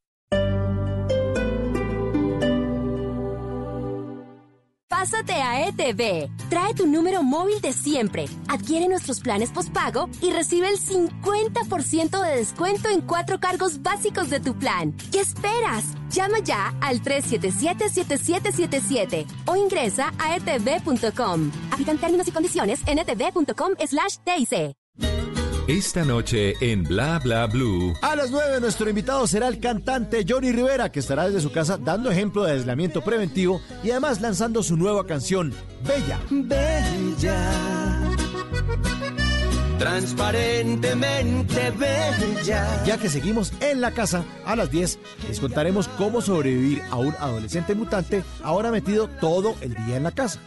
[SPEAKER 52] Pásate a ETV. Trae tu número móvil de siempre. Adquiere nuestros planes postpago y recibe el 50% de descuento en cuatro cargos básicos de tu plan. ¿Qué esperas? Llama ya al 377-7777 o ingresa a etv.com. Aplican términos y condiciones en etv.com slash.
[SPEAKER 1] Esta noche en Bla Bla Blue.
[SPEAKER 68] A las 9 nuestro invitado será el cantante Johnny Rivera, que estará desde su casa dando ejemplo de aislamiento preventivo y además lanzando su nueva canción, Bella.
[SPEAKER 4] Bella. Transparentemente bella.
[SPEAKER 68] Ya que seguimos en la casa, a las 10 les contaremos cómo sobrevivir a un adolescente mutante ahora metido todo el día en la casa.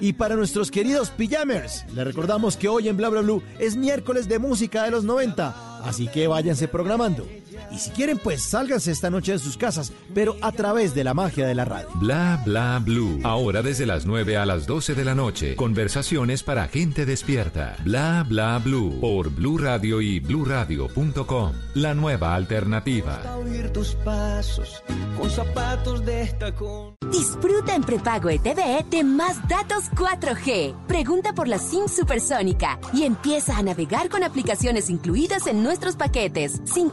[SPEAKER 68] Y para nuestros queridos pijamers, les recordamos que hoy en Bla Bla Blue es miércoles de música de los 90, así que váyanse programando. Y si quieren, pues sálganse esta noche de sus casas, pero a través de la magia de la radio.
[SPEAKER 1] Bla Bla Blue. Ahora desde las 9 a las 12 de la noche. Conversaciones para gente despierta. Bla Bla Blue. Por Blue Radio y bluradio.com. La nueva alternativa.
[SPEAKER 4] Oír tus pasos con zapatos de tacón.
[SPEAKER 52] Disfruta en prepago ETV de más datos 4G. Pregunta por la SIM supersónica y empieza a navegar con aplicaciones incluidas en nuestros paquetes, sin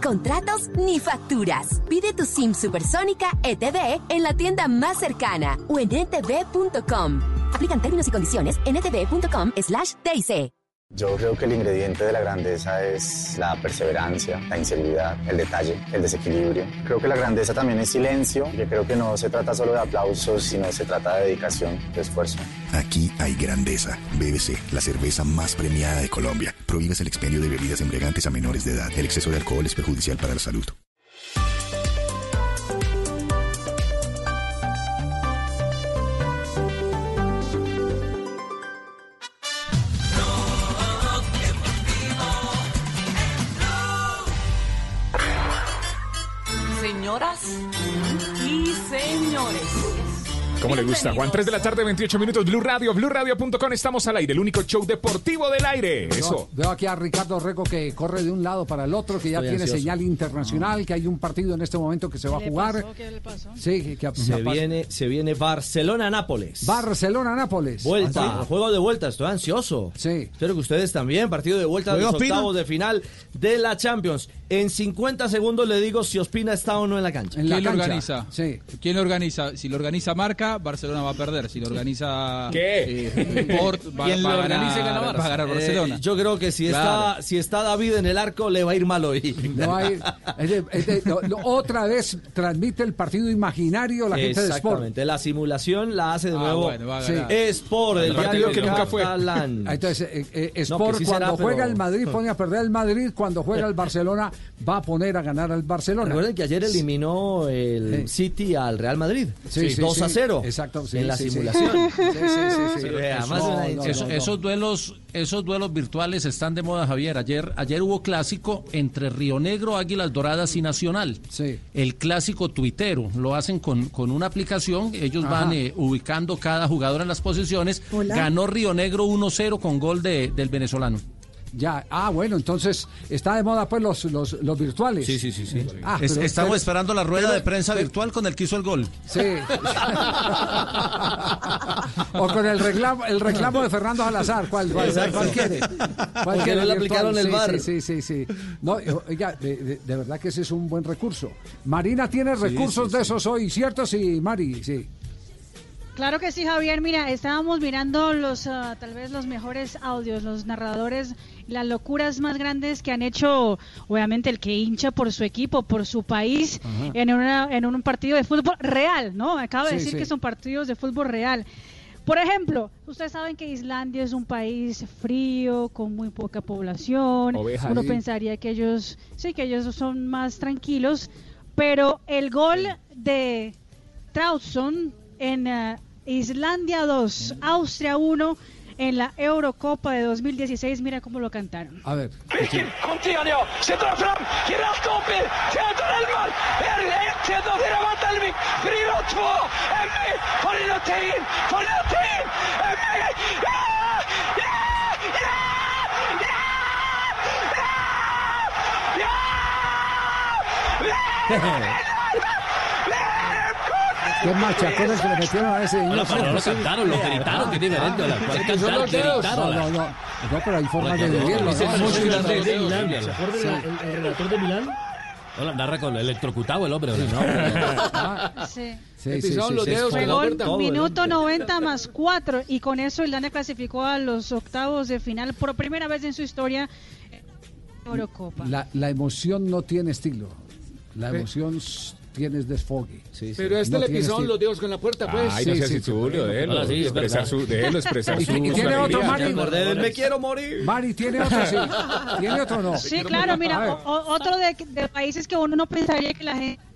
[SPEAKER 52] ni facturas. Pide tu SIM supersónica ETV en la tienda más cercana o en etv.com. Aplican términos y condiciones en etv.com slash TIC.
[SPEAKER 58] Yo creo que el ingrediente de la grandeza es la perseverancia, la inseguridad, el detalle, el desequilibrio. Creo que la grandeza también es silencio. Yo creo que no se trata solo de aplausos, sino se trata de dedicación, de esfuerzo.
[SPEAKER 69] Aquí hay grandeza. BBC, la cerveza más premiada de Colombia. Prohíbes el expendio de bebidas embriagantes a menores de edad. El exceso de alcohol es perjudicial para la salud.
[SPEAKER 70] Señoras y señores.
[SPEAKER 11] ¿Cómo le gusta? Juan, 3 de la tarde, 28 minutos, Blue Radio, BlueRadio.com. Estamos al aire, el único show deportivo del aire. Eso.
[SPEAKER 10] Veo, veo aquí a Ricardo Rego que corre de un lado para el otro, que ya
[SPEAKER 71] Estoy
[SPEAKER 10] tiene
[SPEAKER 71] ansioso.
[SPEAKER 10] señal internacional, que hay un partido en este momento que se va a jugar. Sí, que,
[SPEAKER 18] Se
[SPEAKER 10] que-
[SPEAKER 18] viene, se viene Barcelona-Nápoles.
[SPEAKER 10] Barcelona-Nápoles.
[SPEAKER 18] Vuelta,
[SPEAKER 10] ¿Ah, sí?
[SPEAKER 18] juego de vuelta, estoy ansioso.
[SPEAKER 10] Sí.
[SPEAKER 18] Espero que ustedes también, partido de vuelta de los octavos de final de la Champions. En 50 segundos le digo si Ospina está o no en la cancha.
[SPEAKER 72] ¿Quién lo organiza? ¿Quién lo organiza? Si lo organiza Marca, Barcelona va a perder. Si lo organiza
[SPEAKER 18] ¿Qué?
[SPEAKER 72] eh, Sport, va,
[SPEAKER 18] ¿Quién
[SPEAKER 72] va
[SPEAKER 18] lo
[SPEAKER 72] a ganar,
[SPEAKER 18] organiza
[SPEAKER 72] va a ganar
[SPEAKER 18] Eh,
[SPEAKER 72] Barcelona.
[SPEAKER 18] yo creo que si
[SPEAKER 72] Claro.
[SPEAKER 18] está si está David en el arco le va a ir mal hoy.
[SPEAKER 10] No hay, es de- es de- lo- lo- otra vez transmite el partido imaginario la gente de Sport.
[SPEAKER 18] Exactamente, la simulación la hace de
[SPEAKER 10] Ah,
[SPEAKER 18] nuevo
[SPEAKER 10] bueno, va a
[SPEAKER 18] Sí.
[SPEAKER 10] ganar.
[SPEAKER 18] Sport, el,
[SPEAKER 10] El
[SPEAKER 18] diario
[SPEAKER 10] que nunca fue.
[SPEAKER 18] catalán.
[SPEAKER 10] Entonces, eh, eh, Sport
[SPEAKER 18] sí
[SPEAKER 10] cuando
[SPEAKER 18] será, pero-
[SPEAKER 10] juega el Madrid pone a perder el Madrid, cuando juega el Barcelona va a poner a ganar al Barcelona.
[SPEAKER 18] Recuerden que ayer eliminó el City al Real Madrid.
[SPEAKER 10] Sí, sí,
[SPEAKER 18] 2 a
[SPEAKER 10] sí.
[SPEAKER 18] 0.
[SPEAKER 10] Exacto, sí,
[SPEAKER 18] en la
[SPEAKER 10] sí, sí.
[SPEAKER 18] simulación.
[SPEAKER 10] Sí, sí, sí, sí.
[SPEAKER 73] esos duelos esos duelos virtuales están de moda Javier ayer ayer hubo clásico entre Río Negro Águilas Doradas y Nacional el clásico tuitero lo hacen con, con una aplicación ellos
[SPEAKER 10] Ajá.
[SPEAKER 73] van eh, ubicando cada jugador en las posiciones
[SPEAKER 10] Hola.
[SPEAKER 73] ganó Río Negro 1-0 con gol de- del venezolano
[SPEAKER 10] Ya, ah, bueno, entonces está de moda pues los, los, los virtuales.
[SPEAKER 73] Sí, sí, sí, sí.
[SPEAKER 10] Ah,
[SPEAKER 73] Es-
[SPEAKER 10] pero-
[SPEAKER 73] estamos
[SPEAKER 10] pero-
[SPEAKER 73] esperando la rueda
[SPEAKER 10] pero-
[SPEAKER 73] de prensa
[SPEAKER 10] pero-
[SPEAKER 73] virtual con el que hizo el gol
[SPEAKER 10] Sí. o con el reclamo, el reclamo de Fernando Salazar. ¿Cuál, cuál,
[SPEAKER 18] Exacto.
[SPEAKER 10] cuál quiere? ¿Cuál
[SPEAKER 18] Porque
[SPEAKER 10] quiere
[SPEAKER 18] no le
[SPEAKER 10] virtual?
[SPEAKER 18] aplicaron el
[SPEAKER 10] Sí,
[SPEAKER 18] VAR.
[SPEAKER 10] Sí, sí, sí. sí. No, oiga, de, de- de verdad que ese es un buen recurso. Marina tiene
[SPEAKER 12] Sí,
[SPEAKER 10] recursos
[SPEAKER 12] sí,
[SPEAKER 10] de
[SPEAKER 12] sí.
[SPEAKER 10] esos hoy, ¿cierto? Sí, Mari, sí.
[SPEAKER 12] Claro que sí, Javier. Mira, estábamos mirando los, ah, tal vez los mejores audios, los narradores, las locuras más grandes que han hecho, obviamente, el que hincha por su equipo, por su país,
[SPEAKER 74] Ajá.
[SPEAKER 12] en, una, en un partido de fútbol real, ¿no? Acabo de
[SPEAKER 74] Sí,
[SPEAKER 12] decir
[SPEAKER 74] sí.
[SPEAKER 12] que son partidos de fútbol real. Por ejemplo, ustedes saben que Islandia es un país frío, con muy poca población.
[SPEAKER 74] Oveja,
[SPEAKER 12] Uno pensaría que ellos, sí, que ellos son más tranquilos, pero el gol de Trautson en eh, Islandia 2, Austria 1 en la Eurocopa de 2016, mira cómo lo cantaron.
[SPEAKER 10] A ver.
[SPEAKER 74] Birkin, kom till han ja! Sätter han fram, ger rakt upp er! Theodor Elmar! Är det 1-1 och det är Vantelvik! 4-2! Emmy! Får in Aten! Får in Aten! Emmy! Ja! Ja! Ja! Ja! Ja!
[SPEAKER 10] Qué machacones que le metieron a ese niño.
[SPEAKER 65] Hola, pero no lo cantaron, lo gritaron, que es diferente. hola. ¿Cuál
[SPEAKER 10] Es que son
[SPEAKER 65] cantar?
[SPEAKER 10] los dedos.
[SPEAKER 65] Gritaron.
[SPEAKER 10] No, no, no. No, pero hay formas de vivirlo. ¿no? grande.
[SPEAKER 65] los dedos.
[SPEAKER 47] ¿Se acuerdan
[SPEAKER 10] Sí.
[SPEAKER 47] el, el relator de Milán?
[SPEAKER 65] Hola, narra con el electrocutado el hombre. hola.
[SPEAKER 12] Sí.
[SPEAKER 10] Sí,
[SPEAKER 74] sí, sí.
[SPEAKER 12] Fue gol minuto 90 más 4 y con eso Islandia clasificó a los octavos de final por primera vez en su historia en Eurocopa.
[SPEAKER 10] La, la emoción no tiene estilo. La emoción tienes desfogue.
[SPEAKER 74] Pero a este
[SPEAKER 10] No
[SPEAKER 74] le pisaron los dedos con la puerta, pues.
[SPEAKER 11] Ay, no seas Tulio, déjelo
[SPEAKER 10] sí,
[SPEAKER 11] expresar su, déjelo expresar
[SPEAKER 10] ¿Y,
[SPEAKER 11] su,
[SPEAKER 10] y
[SPEAKER 11] su
[SPEAKER 10] tiene otro. Mari?
[SPEAKER 18] Me quiero morir.
[SPEAKER 10] Mari, ¿tiene otro? Sí. ¿Tiene otro no?
[SPEAKER 12] Sí, claro, mira, otro de, de países que uno no pensaría que la gente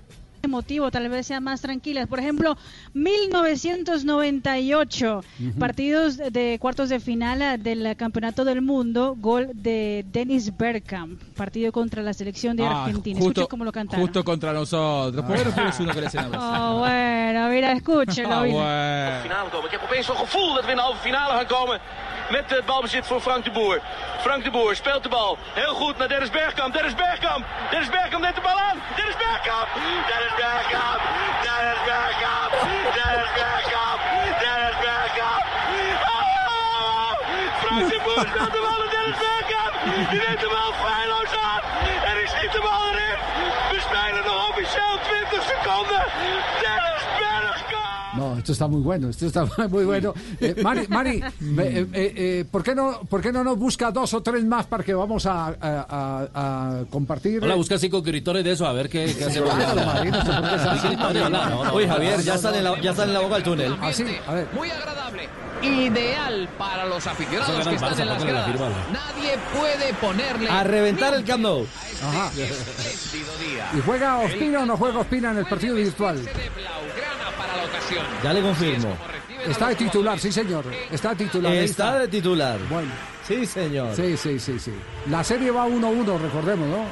[SPEAKER 12] emotivo, tal vez sean más tranquilas. Por ejemplo, 1998,
[SPEAKER 74] Ujú.
[SPEAKER 12] partidos de cuartos de final eh, del Campeonato del Mundo, gol de Dennis Bergkamp, partido contra la selección de
[SPEAKER 72] Ah,
[SPEAKER 12] Argentina.
[SPEAKER 72] justo,
[SPEAKER 12] Escuchen cómo lo cantaron.
[SPEAKER 72] justo contra nosotros. ¿Por qué no uno que le
[SPEAKER 12] Oh, bueno, mira, escúchenlo.
[SPEAKER 72] Ah,
[SPEAKER 12] mira.
[SPEAKER 72] bueno.
[SPEAKER 74] finale komen. Ik heb opeens zo'n gevoel dat we in de halve finale gaan komen. Met het balbezit voor Frank de Boer. Frank de Boer speelt de bal. Heel goed naar Dennis Bergkamp. Dennis Bergkamp. Dennis Bergkamp neemt de bal aan. Dennis Bergkamp. Dennis Bergkamp. Dennis Bergkamp. Dennis Bergkamp. Dennis Bergkamp. Oh! Frank de Boer speelt de bal aan Dennis Bergkamp. Die neemt de bal feilloos aan. En die schiet de bal erin. We spelen nog officieel 20 seconden.
[SPEAKER 10] No, esto está muy bueno, esto está muy bueno. Eh, Mari, Mari eh, eh, eh, ¿por, qué no, ¿por qué no nos busca dos o tres más para que vamos a, a- a- a compartir?
[SPEAKER 65] Hola, busca cinco gritores de eso, a ver qué, qué hacemos.
[SPEAKER 10] Así.
[SPEAKER 18] Oye. Javier, ya están en la, ya están en la boca del túnel.
[SPEAKER 10] Ah, sí, a ver.
[SPEAKER 74] Muy agradable. Ideal para los aficionados que están
[SPEAKER 18] Barça,
[SPEAKER 74] en las
[SPEAKER 18] la
[SPEAKER 74] gradas. Nadie puede ponerle
[SPEAKER 18] A reventar el Camp Nou.
[SPEAKER 10] Ajá.
[SPEAKER 74] espléndido día.
[SPEAKER 10] ¿Y juega Ospina o no juega Ospina en el partido virtual?
[SPEAKER 74] Blaugrana para la ocasión.
[SPEAKER 18] Ya le confirmo.
[SPEAKER 10] Está de titular, sí señor. Está de titular.
[SPEAKER 18] Está de titular.
[SPEAKER 10] Bueno.
[SPEAKER 18] Sí, señor.
[SPEAKER 10] Sí, sí, sí, sí. La serie va 1-1, recordemos, ¿no?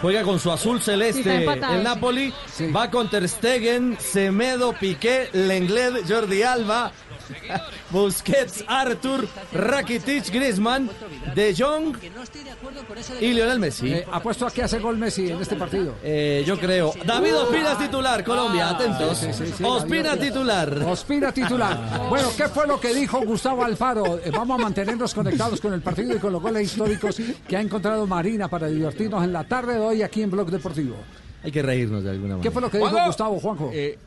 [SPEAKER 18] Juega con su azul celeste
[SPEAKER 12] empatado,
[SPEAKER 18] el
[SPEAKER 12] sí.
[SPEAKER 18] Napoli. Va con Ter Stegen, Semedo, Piqué, Lenglet, Jordi Alba, Busquets, Arthur, Rakitic, Griezmann, De Jong y Lionel Messi.
[SPEAKER 10] Eh, apuesto a que hace gol Messi en este partido.
[SPEAKER 18] Eh, yo creo. David Ospina es titular, Colombia, atentos.
[SPEAKER 10] Sí, sí, sí, sí,
[SPEAKER 18] Ospina titular.
[SPEAKER 10] Ospina titular. Bueno, ¿qué fue lo que dijo Gustavo Alfaro? Eh, Vamos a mantenernos conectados con el partido y con los goles históricos que ha encontrado Marina para divertirnos en la tarde de hoy aquí en Blog Deportivo.
[SPEAKER 18] Hay que reírnos de alguna manera.
[SPEAKER 10] ¿Qué fue lo que dijo
[SPEAKER 15] Juanjo.
[SPEAKER 10] Gustavo, Juanjo?
[SPEAKER 15] Eh,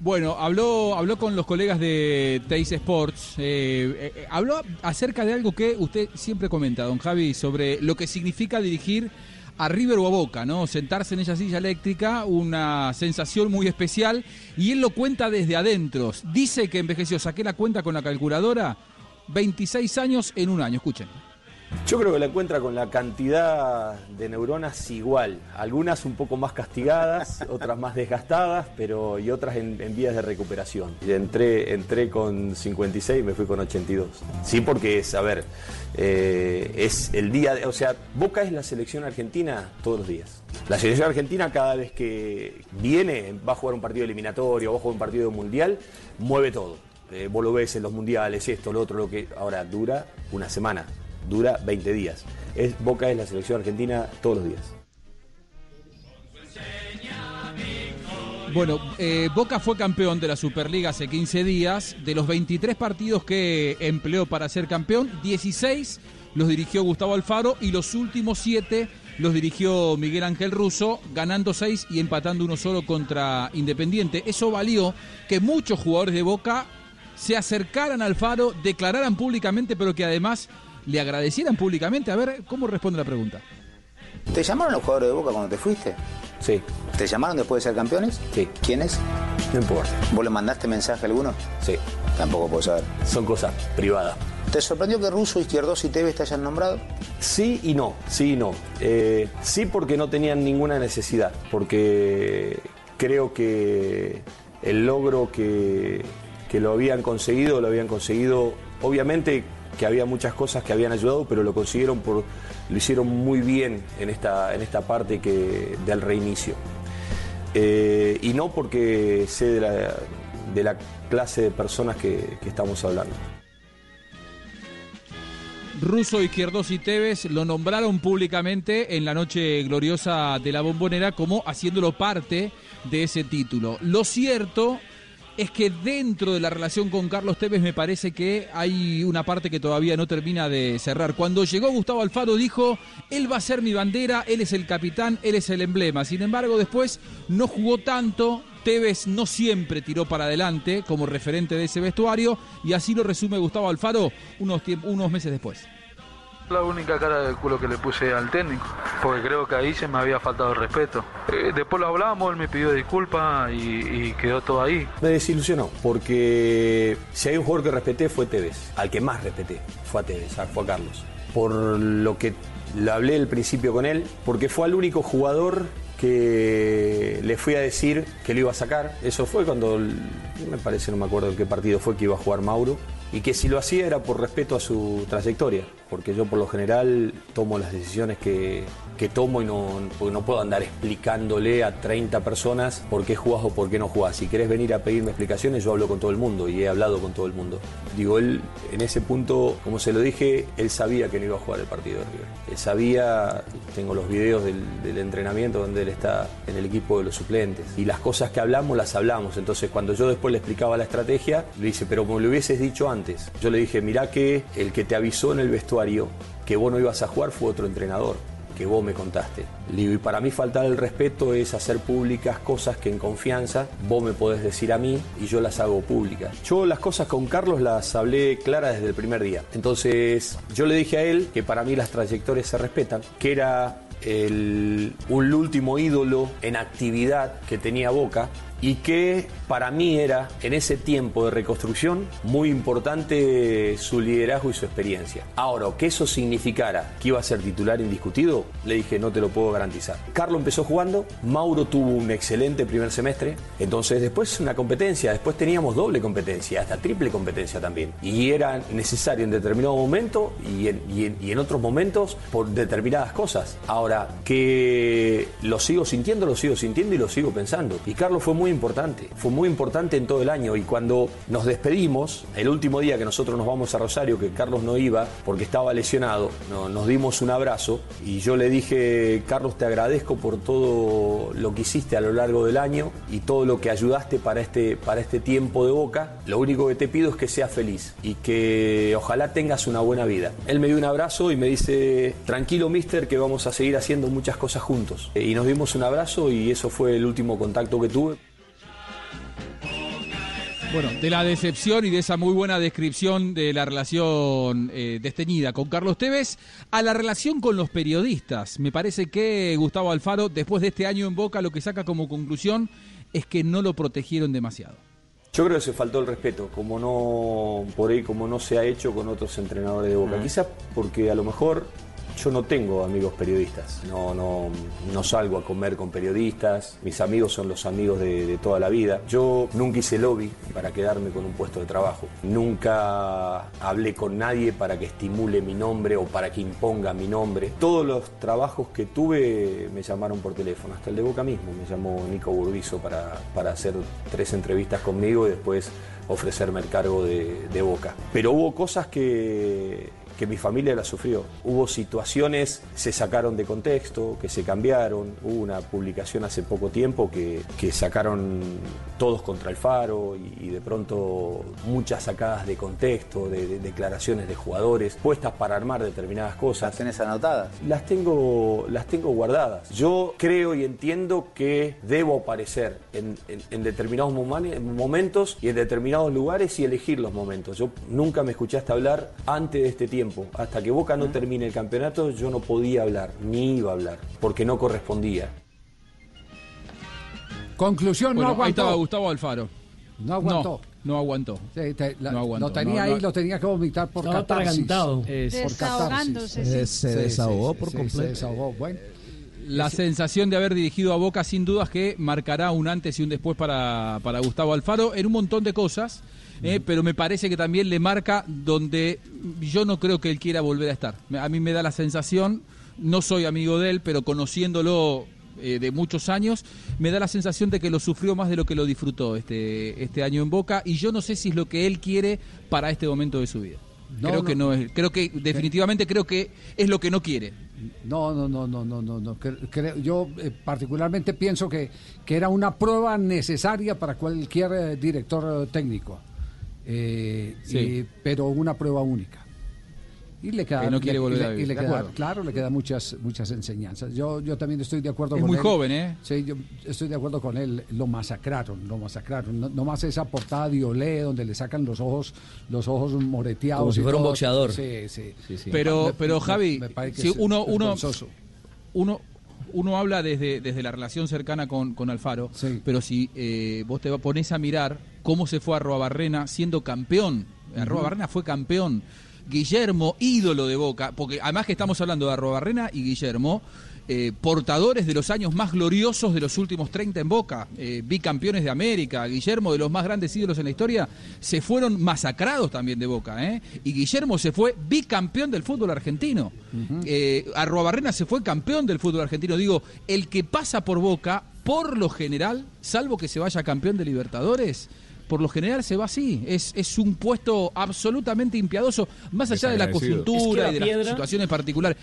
[SPEAKER 15] Bueno, habló, habló con los colegas de Teis Sports. eh, eh, habló acerca de algo que usted siempre comenta, don Javi, sobre lo que significa dirigir a River o a Boca, ¿no? Sentarse en esa silla eléctrica, una sensación muy especial. Y él lo cuenta desde adentro. Dice que envejeció, saqué la cuenta con la calculadora, 26 años en un año. Escuchen.
[SPEAKER 75] Yo creo que la encuentra con la cantidad de neuronas igual, algunas un poco más castigadas, otras más desgastadas, pero y otras en, vías de recuperación. Entré, entré con 56 y me fui con 82. Sí, porque es, a ver, eh, es el día, de- o sea, Boca es la selección argentina todos los días. La selección argentina cada vez que viene, va a jugar un partido eliminatorio, va a jugar un partido mundial, mueve todo. Eh, vos lo ves en los mundiales, esto, lo otro, lo que ahora dura una semana dura 20 días. Es, Boca es la selección argentina todos los días.
[SPEAKER 15] Bueno, eh, Boca fue campeón de la Superliga hace 15 días. De los 23 partidos que empleó para ser campeón, 16 los dirigió Gustavo Alfaro y los últimos 7 los dirigió Miguel Ángel Russo, ganando 6 y empatando uno solo contra Independiente. Eso valió que muchos jugadores de Boca se acercaran a Alfaro, declararan públicamente, pero que además le agradecieran públicamente. A ver cómo responde la pregunta.
[SPEAKER 76] ¿Te llamaron los jugadores de Boca cuando te fuiste?
[SPEAKER 75] Sí.
[SPEAKER 76] ¿Te llamaron después de ser campeones?
[SPEAKER 75] Sí.
[SPEAKER 76] ¿Quiénes?
[SPEAKER 75] No importa.
[SPEAKER 76] ¿Vos le mandaste mensaje a alguno?
[SPEAKER 75] Sí.
[SPEAKER 76] Tampoco puedo saber.
[SPEAKER 75] Son cosas privadas.
[SPEAKER 76] ¿Te sorprendió que Russo, Izquierdos y Tevez te hayan nombrado?
[SPEAKER 75] Sí y no, sí y no. Eh, sí porque no tenían ninguna necesidad, porque creo que el logro que, que lo habían conseguido, lo habían conseguido, obviamente que había muchas cosas que habían ayudado, pero lo consiguieron por, lo hicieron muy bien en esta, en esta parte que, del reinicio. Eh, y no porque sé de la, clase de personas que, que estamos hablando.
[SPEAKER 15] Russo, Izquierdos y Tevez lo nombraron públicamente en la noche gloriosa de la bombonera como haciéndolo parte de ese título. Lo cierto es que dentro de la relación con Carlos Tevez me parece que hay una parte que todavía no termina de cerrar. Cuando llegó Gustavo Alfaro dijo, él va a ser mi bandera, él es el capitán, él es el emblema. Sin embargo, después no jugó tanto, Tevez no siempre tiró para adelante como referente de ese vestuario y así lo resume Gustavo Alfaro unos, unos meses después.
[SPEAKER 77] La única cara de culo que le puse al técnico, porque creo que ahí se me había faltado el respeto. Eh, después lo hablamos, él me pidió disculpas y, quedó todo ahí.
[SPEAKER 75] Me desilusionó, porque si hay un jugador que respeté fue Tevez. Al que más respeté fue a Tevez, fue a Carlos. Por lo que le hablé al principio con él, porque fue el único jugador que le fui a decir que lo iba a sacar. Eso fue cuando, me parece, no me acuerdo en qué partido fue que iba a jugar Mauro. Y que si lo hacía era por respeto a su trayectoria, porque yo por lo general tomo las decisiones que, que tomo y no, porque no puedo andar explicándole a 30 personas por qué jugás o por qué no jugás. Si querés venir a pedirme explicaciones, yo hablo con todo el mundo y he hablado con todo el mundo. Digo, él en ese punto, como se lo dije, él sabía que no iba a jugar el partido de River. Él sabía, tengo los videos del, del entrenamiento donde él está en el equipo de los suplentes. Y las cosas que hablamos, las hablamos. Entonces, cuando yo después le explicaba la estrategia, le dice, pero como lo hubieses dicho antes. Yo le dije, mirá que el que te avisó en el vestuario que vos no ibas a jugar fue otro entrenador que vos me contaste. Y para mí faltar el respeto es hacer públicas cosas que en confianza vos me podés decir a mí y yo las hago públicas. Yo las cosas con Carlos las hablé claras desde el primer día. Entonces yo le dije a él que para mí las trayectorias se respetan, que era el, un último ídolo en actividad que tenía Boca y que para mí era en ese tiempo de reconstrucción muy importante su liderazgo y su experiencia. Ahora, que eso significara que iba a ser titular indiscutido, le dije no te lo puedo garantizar. Carlos empezó jugando, Mauro tuvo un excelente primer semestre, entonces después una competencia, después teníamos doble competencia, hasta triple competencia también. Y era necesario en determinado momento y en, y en- y en otros momentos por determinadas cosas. Ahora, que lo sigo sintiendo, lo sigo sintiendo y lo sigo pensando. Y Carlos fue importante, fue muy importante en todo el año. Y cuando nos despedimos, el último día que nosotros nos vamos a Rosario, que Carlos no iba porque estaba lesionado, no- nos dimos un abrazo y yo le dije, Carlos, te agradezco por todo lo que hiciste a lo largo del año y todo lo que ayudaste para este, para este tiempo de boca. Lo único que te pido es que seas feliz y que ojalá tengas una buena vida. Él me dio un abrazo y me dice, tranquilo, mister, que vamos a seguir haciendo muchas cosas juntos. Y nos dimos un abrazo y eso fue el último contacto que tuve.
[SPEAKER 15] Bueno, de la decepción y de esa muy buena descripción de la relación eh, desteñida con Carlos Tevez a la relación con los periodistas. Me parece que Gustavo Alfaro, después de este año en Boca, lo que saca como conclusión es que no lo protegieron demasiado.
[SPEAKER 75] Yo creo que se faltó el respeto, como no por ahí como no se ha hecho con otros entrenadores de Boca. Quizás porque a lo mejor yo no tengo amigos periodistas, no, no, no salgo a comer con periodistas, mis amigos son los amigos de, toda la vida. Yo nunca hice lobby para quedarme con un puesto de trabajo, nunca hablé con nadie para que estimule mi nombre o para que imponga mi nombre. Todos los trabajos que tuve me llamaron por teléfono, hasta el de Boca mismo, me llamó Nico Burbizo para, para hacer tres entrevistas conmigo y después ofrecerme el cargo de, de Boca. Pero hubo cosas que que mi familia la sufrió. Hubo situaciones, se sacaron de contexto, que se cambiaron. Hubo una publicación hace poco tiempo que, que sacaron todos contra el Faro y, y de pronto muchas sacadas de contexto, de, de declaraciones de jugadores, puestas para armar determinadas cosas. ¿Las
[SPEAKER 76] tenés anotadas?
[SPEAKER 75] Las tengo, las tengo guardadas. Yo creo y entiendo que debo aparecer en, en- en determinados momentos y en determinados lugares y elegir los momentos. Yo nunca me escuchaste hablar antes de este tiempo. Hasta que Boca no termine el campeonato, yo no podía hablar, ni iba a hablar, porque no correspondía.
[SPEAKER 10] Conclusión,
[SPEAKER 15] Bueno,
[SPEAKER 10] no
[SPEAKER 15] ahí
[SPEAKER 10] aguantó.
[SPEAKER 15] estaba Gustavo Alfaro.
[SPEAKER 10] No aguantó.
[SPEAKER 15] No, no aguantó.
[SPEAKER 10] Sí, te- la-
[SPEAKER 15] No aguantó,
[SPEAKER 10] lo tenía
[SPEAKER 15] no,
[SPEAKER 10] ahí,
[SPEAKER 15] no.
[SPEAKER 10] lo tenía que vomitar por
[SPEAKER 15] Estaba
[SPEAKER 10] catarsis.
[SPEAKER 15] atragantado.
[SPEAKER 10] Por catarsis.
[SPEAKER 18] Se desahogó por
[SPEAKER 10] sí,
[SPEAKER 18] completo.
[SPEAKER 10] Se desahogó, bueno.
[SPEAKER 15] La sensación de haber dirigido a Boca sin dudas que marcará un antes y un después para, para Gustavo Alfaro en un montón de cosas, eh, pero me parece que también le marca donde yo no creo que él quiera volver a estar. A mí me da la sensación, no soy amigo de él, pero conociéndolo eh, de muchos años, me da la sensación de que lo sufrió más de lo que lo disfrutó este, este año en Boca y yo no sé si es lo que él quiere para este momento de su vida.
[SPEAKER 10] No,
[SPEAKER 15] creo
[SPEAKER 10] no.
[SPEAKER 15] que no es, creo que definitivamente creo que es lo que no quiere.
[SPEAKER 10] No, no, no, no, no, no. no. Creo- yo eh, particularmente pienso que, que era una prueba necesaria para cualquier eh, director eh, técnico. Eh,
[SPEAKER 15] Sí.
[SPEAKER 10] pero una prueba única. Y le queda,
[SPEAKER 15] Que no quiere
[SPEAKER 10] le-
[SPEAKER 15] volver
[SPEAKER 10] y le-
[SPEAKER 15] a vivir.
[SPEAKER 10] y le
[SPEAKER 15] De
[SPEAKER 10] queda-
[SPEAKER 15] acuerdo.
[SPEAKER 10] claro, le quedan muchas, muchas enseñanzas. Yo, yo también estoy de acuerdo
[SPEAKER 15] Es
[SPEAKER 10] con
[SPEAKER 15] muy
[SPEAKER 10] él.
[SPEAKER 15] joven, ¿eh?
[SPEAKER 10] Sí, yo estoy de acuerdo con él. Lo masacraron, lo masacraron. No, no más esa portada de Olé donde le sacan los ojos, los ojos moreteados.
[SPEAKER 78] Como si fuera un boxeador.
[SPEAKER 10] Sí, sí.
[SPEAKER 15] Pero,
[SPEAKER 10] Me-
[SPEAKER 15] pero
[SPEAKER 10] me-
[SPEAKER 15] Javi,
[SPEAKER 10] me
[SPEAKER 15] si
[SPEAKER 10] es
[SPEAKER 15] uno, uno, uno, uno habla desde, desde la relación cercana con, con Alfaro, pero si eh, vos te pones a mirar cómo se fue a Barrena siendo campeón, Barrena fue campeón, Guillermo, ídolo de Boca, porque además que estamos hablando de Barrena y Guillermo, eh, portadores de los años más gloriosos de los últimos 30 en Boca, eh, bicampeones de América, Guillermo de los más grandes ídolos en la historia, se fueron masacrados también de Boca, ¿eh? y Guillermo se fue bicampeón del fútbol argentino. Eh, Arruabarrena se fue campeón del fútbol argentino. Digo, el que pasa por Boca, por lo general, salvo que se vaya campeón de Libertadores, por lo general se va así. Es, es un puesto absolutamente impiadoso, más allá de la coyuntura
[SPEAKER 20] Es que
[SPEAKER 15] y de las situaciones particulares.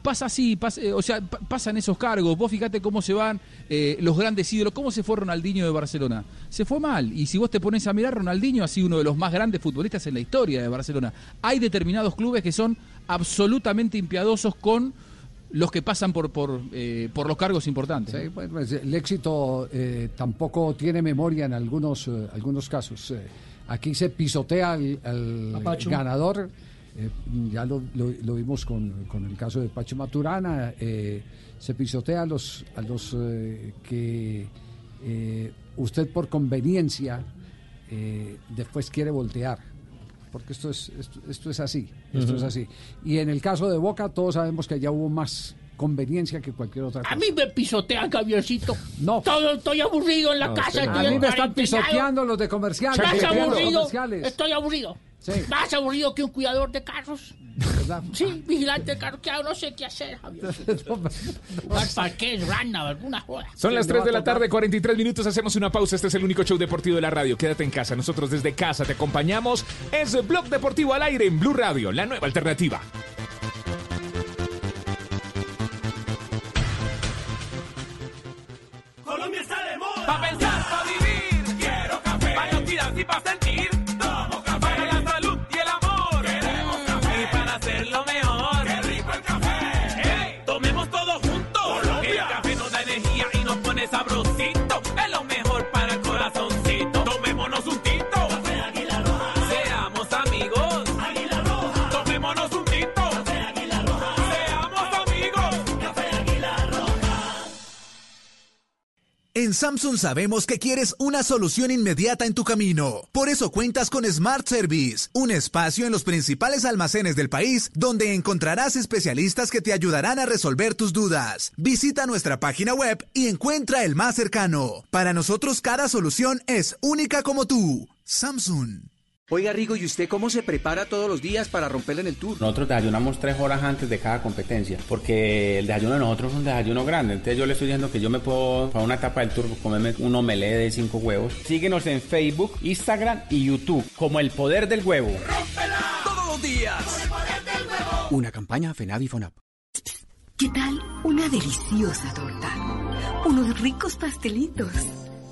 [SPEAKER 15] Pasa así, pasa- eh, o sea, pa- pasan esos cargos. Vos fíjate cómo se van eh, los grandes ídolos. ¿Cómo se fue Ronaldinho de Barcelona? Se fue mal. Y si vos te pones a mirar, Ronaldinho ha sido uno de los más grandes futbolistas en la historia de Barcelona. Hay determinados clubes que son absolutamente impiadosos con los que pasan por, por, eh, por los cargos importantes.
[SPEAKER 10] Sí, bueno, pues, el éxito eh, tampoco tiene memoria en algunos, eh, algunos casos. Eh, aquí se pisotea al, ganador. eh, ya lo, lo- lo vimos con, con el caso de Pacho Maturana. eh, se pisotea a los, a los eh, que eh, usted por conveniencia eh, después quiere voltear. Porque esto es, esto, esto es así. Esto es así. Y en el caso de Boca, todos sabemos que ya hubo más conveniencia que cualquier otra cosa.
[SPEAKER 47] A mí me pisotean, Javiercito.
[SPEAKER 10] No.
[SPEAKER 47] Todo, estoy aburrido en la
[SPEAKER 10] No,
[SPEAKER 47] casa. estoy
[SPEAKER 10] A mí me están pisoteando los de comerciales. Los
[SPEAKER 47] aburrido.
[SPEAKER 10] comerciales.
[SPEAKER 47] Estoy aburrido. Más aburrido que un cuidador de carros.
[SPEAKER 10] ¿verdad?
[SPEAKER 47] Sí, vigilante carqueado, no sé qué hacer, Javier. ¿Para qué es rana alguna joda?
[SPEAKER 11] Son las 3 de la tarde, 43 minutos. Hacemos una pausa. Este es el único show deportivo de la radio. Quédate en casa. Nosotros desde casa te acompañamos. Es Blog Deportivo al aire en Blue Radio, la nueva alternativa.
[SPEAKER 79] Colombia está de moda. Pa' pensar, pa' vivir. Quiero café. Pa' actividad y pa' sentir.
[SPEAKER 5] En Samsung sabemos que quieres una solución inmediata en tu camino. Por eso cuentas con Smart Service, un espacio en los principales almacenes del país donde encontrarás especialistas que te ayudarán a resolver tus dudas. Visita nuestra página web y encuentra el más cercano. Para nosotros cada solución es única como tú. Samsung.
[SPEAKER 80] Oiga, Rigo, ¿y usted cómo se prepara todos los días para romperle en el tour?
[SPEAKER 81] Nosotros desayunamos tres horas antes de cada competencia, porque el desayuno de nosotros es un desayuno grande. Entonces yo le estoy diciendo que yo me puedo, para una etapa del tour, comerme un omelette de cinco huevos. Síguenos en Facebook, Instagram y YouTube, como El Poder del Huevo.
[SPEAKER 80] Todos los días. Una campaña FENAVI FONAP.
[SPEAKER 50] ¿Qué tal una deliciosa torta? Unos ricos pastelitos,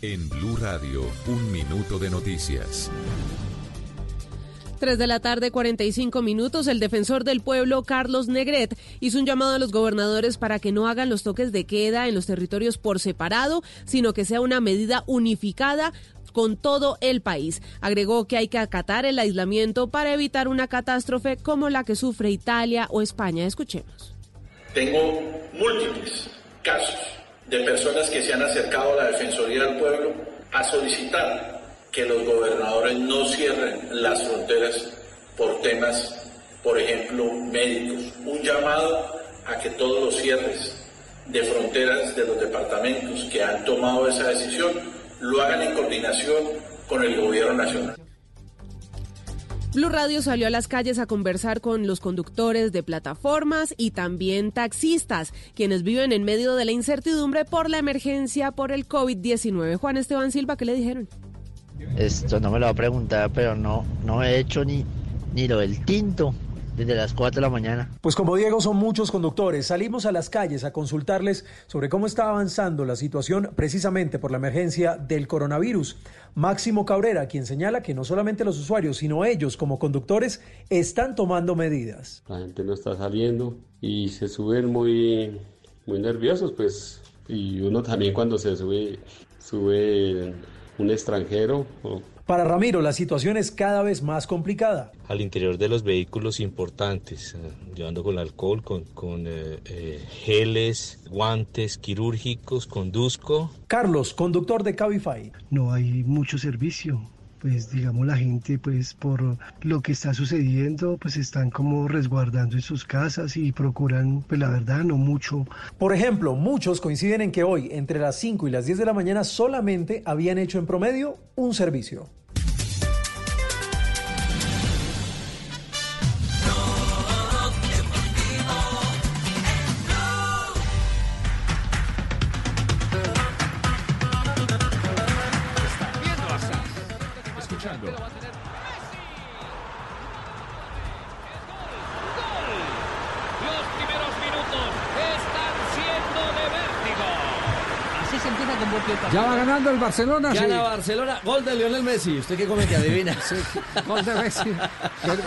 [SPEAKER 1] En Blue Radio, un minuto de noticias.
[SPEAKER 60] 3 de la tarde, 45 minutos. El defensor del pueblo, Carlos Negret, hizo un llamado a los gobernadores para que no hagan los toques de queda en los territorios por separado, sino que sea una medida unificada con todo el país. Agregó que hay que acatar el aislamiento para evitar una catástrofe como la que sufre Italia o España. Escuchemos.
[SPEAKER 77] Tengo múltiples casos de personas que se han acercado a la Defensoría del Pueblo a solicitar que los gobernadores no cierren las fronteras por temas, por ejemplo, médicos. Un llamado a que todos los cierres de fronteras de los departamentos que han tomado esa decisión lo hagan en coordinación con el gobierno nacional.
[SPEAKER 60] Blue Radio salió a las calles a conversar con los conductores de plataformas y también taxistas, quienes viven en medio de la incertidumbre por la emergencia por el COVID-19. Juan Esteban Silva, ¿qué le dijeron?
[SPEAKER 82] Esto no me lo va a preguntar, pero no, no he hecho ni, ni lo del tinto desde las 4 de la mañana.
[SPEAKER 83] Pues como Diego son muchos conductores, salimos a las calles a consultarles sobre cómo está avanzando la situación precisamente por la emergencia del coronavirus. Máximo Cabrera, quien señala que no solamente los usuarios, sino ellos como conductores están tomando medidas.
[SPEAKER 84] La gente no está saliendo y se suben muy, muy nerviosos, pues, y uno también cuando se sube, sube un extranjero o
[SPEAKER 83] Para Ramiro, la situación es cada vez más complicada.
[SPEAKER 76] al interior de los vehículos importantes, eh, llevando con alcohol, con, con eh, eh, geles, guantes quirúrgicos, conduzco.
[SPEAKER 83] Carlos, conductor de Cabify.
[SPEAKER 85] no hay mucho servicio. Pues digamos la gente pues por lo que está sucediendo pues están como resguardando en sus casas y procuran pues la verdad no mucho.
[SPEAKER 83] Por ejemplo, muchos coinciden en que hoy, entre las 5 y las 10 de la mañana, solamente habían hecho en promedio un servicio.
[SPEAKER 10] Ganando el Barcelona, sí.
[SPEAKER 18] Gana Barcelona, gol de Lionel Messi. ¿Usted qué come que adivina?
[SPEAKER 10] Gol de Messi. Pero,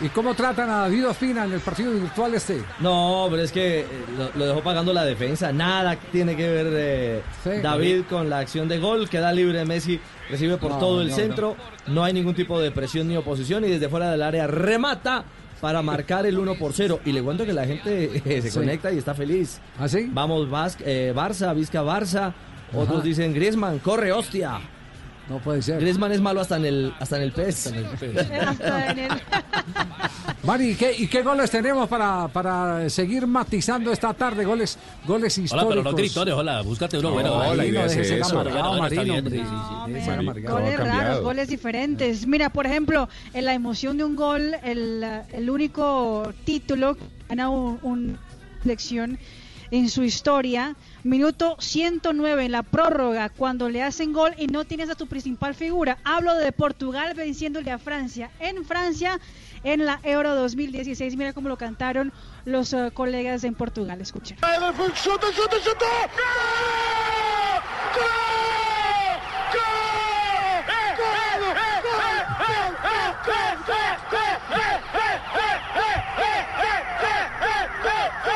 [SPEAKER 10] ¿Y cómo tratan a David Ospina en el partido virtual este?
[SPEAKER 18] No, pero es que eh, lo, lo dejó pagando la defensa. Nada tiene que ver eh,
[SPEAKER 10] Sí,
[SPEAKER 18] David con la acción de gol. Queda libre Messi, recibe por
[SPEAKER 10] No,
[SPEAKER 18] todo el
[SPEAKER 10] no,
[SPEAKER 18] centro. No. hay ningún tipo de presión ni oposición. Y desde fuera del área remata para marcar el 1 por 0. Y le cuento que la gente eh, se
[SPEAKER 10] Sí.
[SPEAKER 18] conecta y está feliz.
[SPEAKER 10] ¿Ah, sí?
[SPEAKER 18] Vamos, eh, Barça, Vizca Barça. Otros dicen Griezmann, corre, hostia.
[SPEAKER 10] No puede ser.
[SPEAKER 18] Griezmann es malo hasta en el, hasta en el PES.
[SPEAKER 12] Hasta en el-
[SPEAKER 10] Mari, ¿y qué, y qué goles tenemos para, para seguir matizando esta tarde? Goles, goles históricos.
[SPEAKER 57] Hola, pero no gritones, hola, búscate uno
[SPEAKER 10] No,
[SPEAKER 57] bueno.
[SPEAKER 10] la
[SPEAKER 57] Marino,
[SPEAKER 10] idea es
[SPEAKER 57] déjese
[SPEAKER 10] eso.
[SPEAKER 57] amargado, Marino.
[SPEAKER 12] Goles raros, goles diferentes. Mira, por ejemplo, en la emoción de un gol, el, el único título que gana un, un selección en su historia, minuto 109 en la prórroga, cuando le hacen gol y no tienes a tu principal figura. Hablo de Portugal venciéndole a Francia. En Francia, en la Euro 2016. Mira cómo lo cantaron los eh, colegas en Portugal. Escuchen.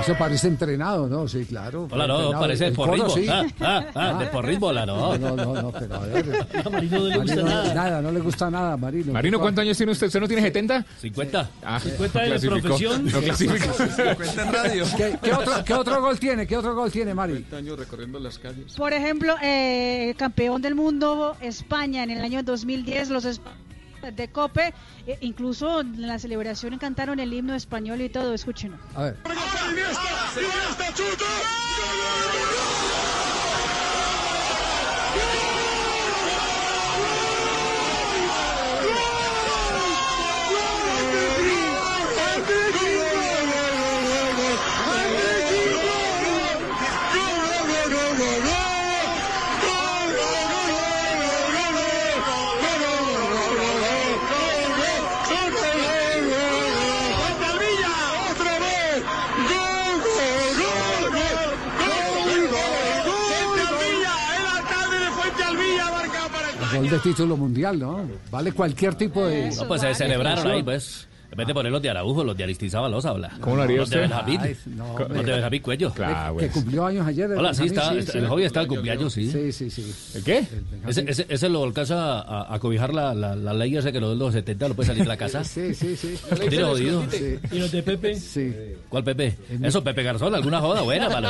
[SPEAKER 10] Eso parece entrenado, ¿no? Sí, claro.
[SPEAKER 57] Hola, no, parece
[SPEAKER 10] El
[SPEAKER 57] por
[SPEAKER 10] coro,
[SPEAKER 57] ritmo.
[SPEAKER 10] sí.
[SPEAKER 57] Ah, ah, ah, de por ritmo, hola, no.
[SPEAKER 10] No, no, no, pero a ver.
[SPEAKER 57] A Marino no le gusta
[SPEAKER 10] Marino,
[SPEAKER 57] nada.
[SPEAKER 10] no le gusta nada, Marino.
[SPEAKER 11] Marino, ¿cuántos años tiene usted? ¿Usted no tiene 70?
[SPEAKER 57] 50.
[SPEAKER 11] Ah,
[SPEAKER 57] 50 de profesión.
[SPEAKER 11] No clasificó.
[SPEAKER 57] 50 en radio.
[SPEAKER 10] ¿Qué, qué otro, ¿Qué otro gol tiene? ¿Qué otro gol tiene, Mari?
[SPEAKER 86] años recorriendo las calles.
[SPEAKER 12] Por ejemplo, eh, campeón del mundo España en el año 2010, los esp- de Cope, eh, incluso en la celebración cantaron el himno español y todo, escúchenlo.
[SPEAKER 10] A ver. De título mundial, ¿no? Vale cualquier tipo de.
[SPEAKER 57] No, pues se celebraron ahí, pues. En vez de poner los de Araujo, los de Aristizábal habla.
[SPEAKER 11] ¿Cómo lo haría
[SPEAKER 57] los
[SPEAKER 11] usted?
[SPEAKER 57] de Benjamín.
[SPEAKER 10] Ay, no,
[SPEAKER 57] los de Benjamín Cuello.
[SPEAKER 11] Claro,
[SPEAKER 10] que cumplió años ayer.
[SPEAKER 57] Hola, sí, está, el hobby está el cumpleaños, sí.
[SPEAKER 10] Sí, sí, sí.
[SPEAKER 11] ¿El qué?
[SPEAKER 57] Ese, ese, ese lo alcanza a, a cobijar la, la, la ley ese que lo de los 70 lo puede salir de la casa.
[SPEAKER 10] Sí, sí, sí.
[SPEAKER 57] Tiene jodido.
[SPEAKER 10] Sí.
[SPEAKER 57] ¿Y los de Pepe?
[SPEAKER 10] Sí.
[SPEAKER 57] ¿Cuál Pepe? Eso, Pepe Garzón, alguna joda buena, mano.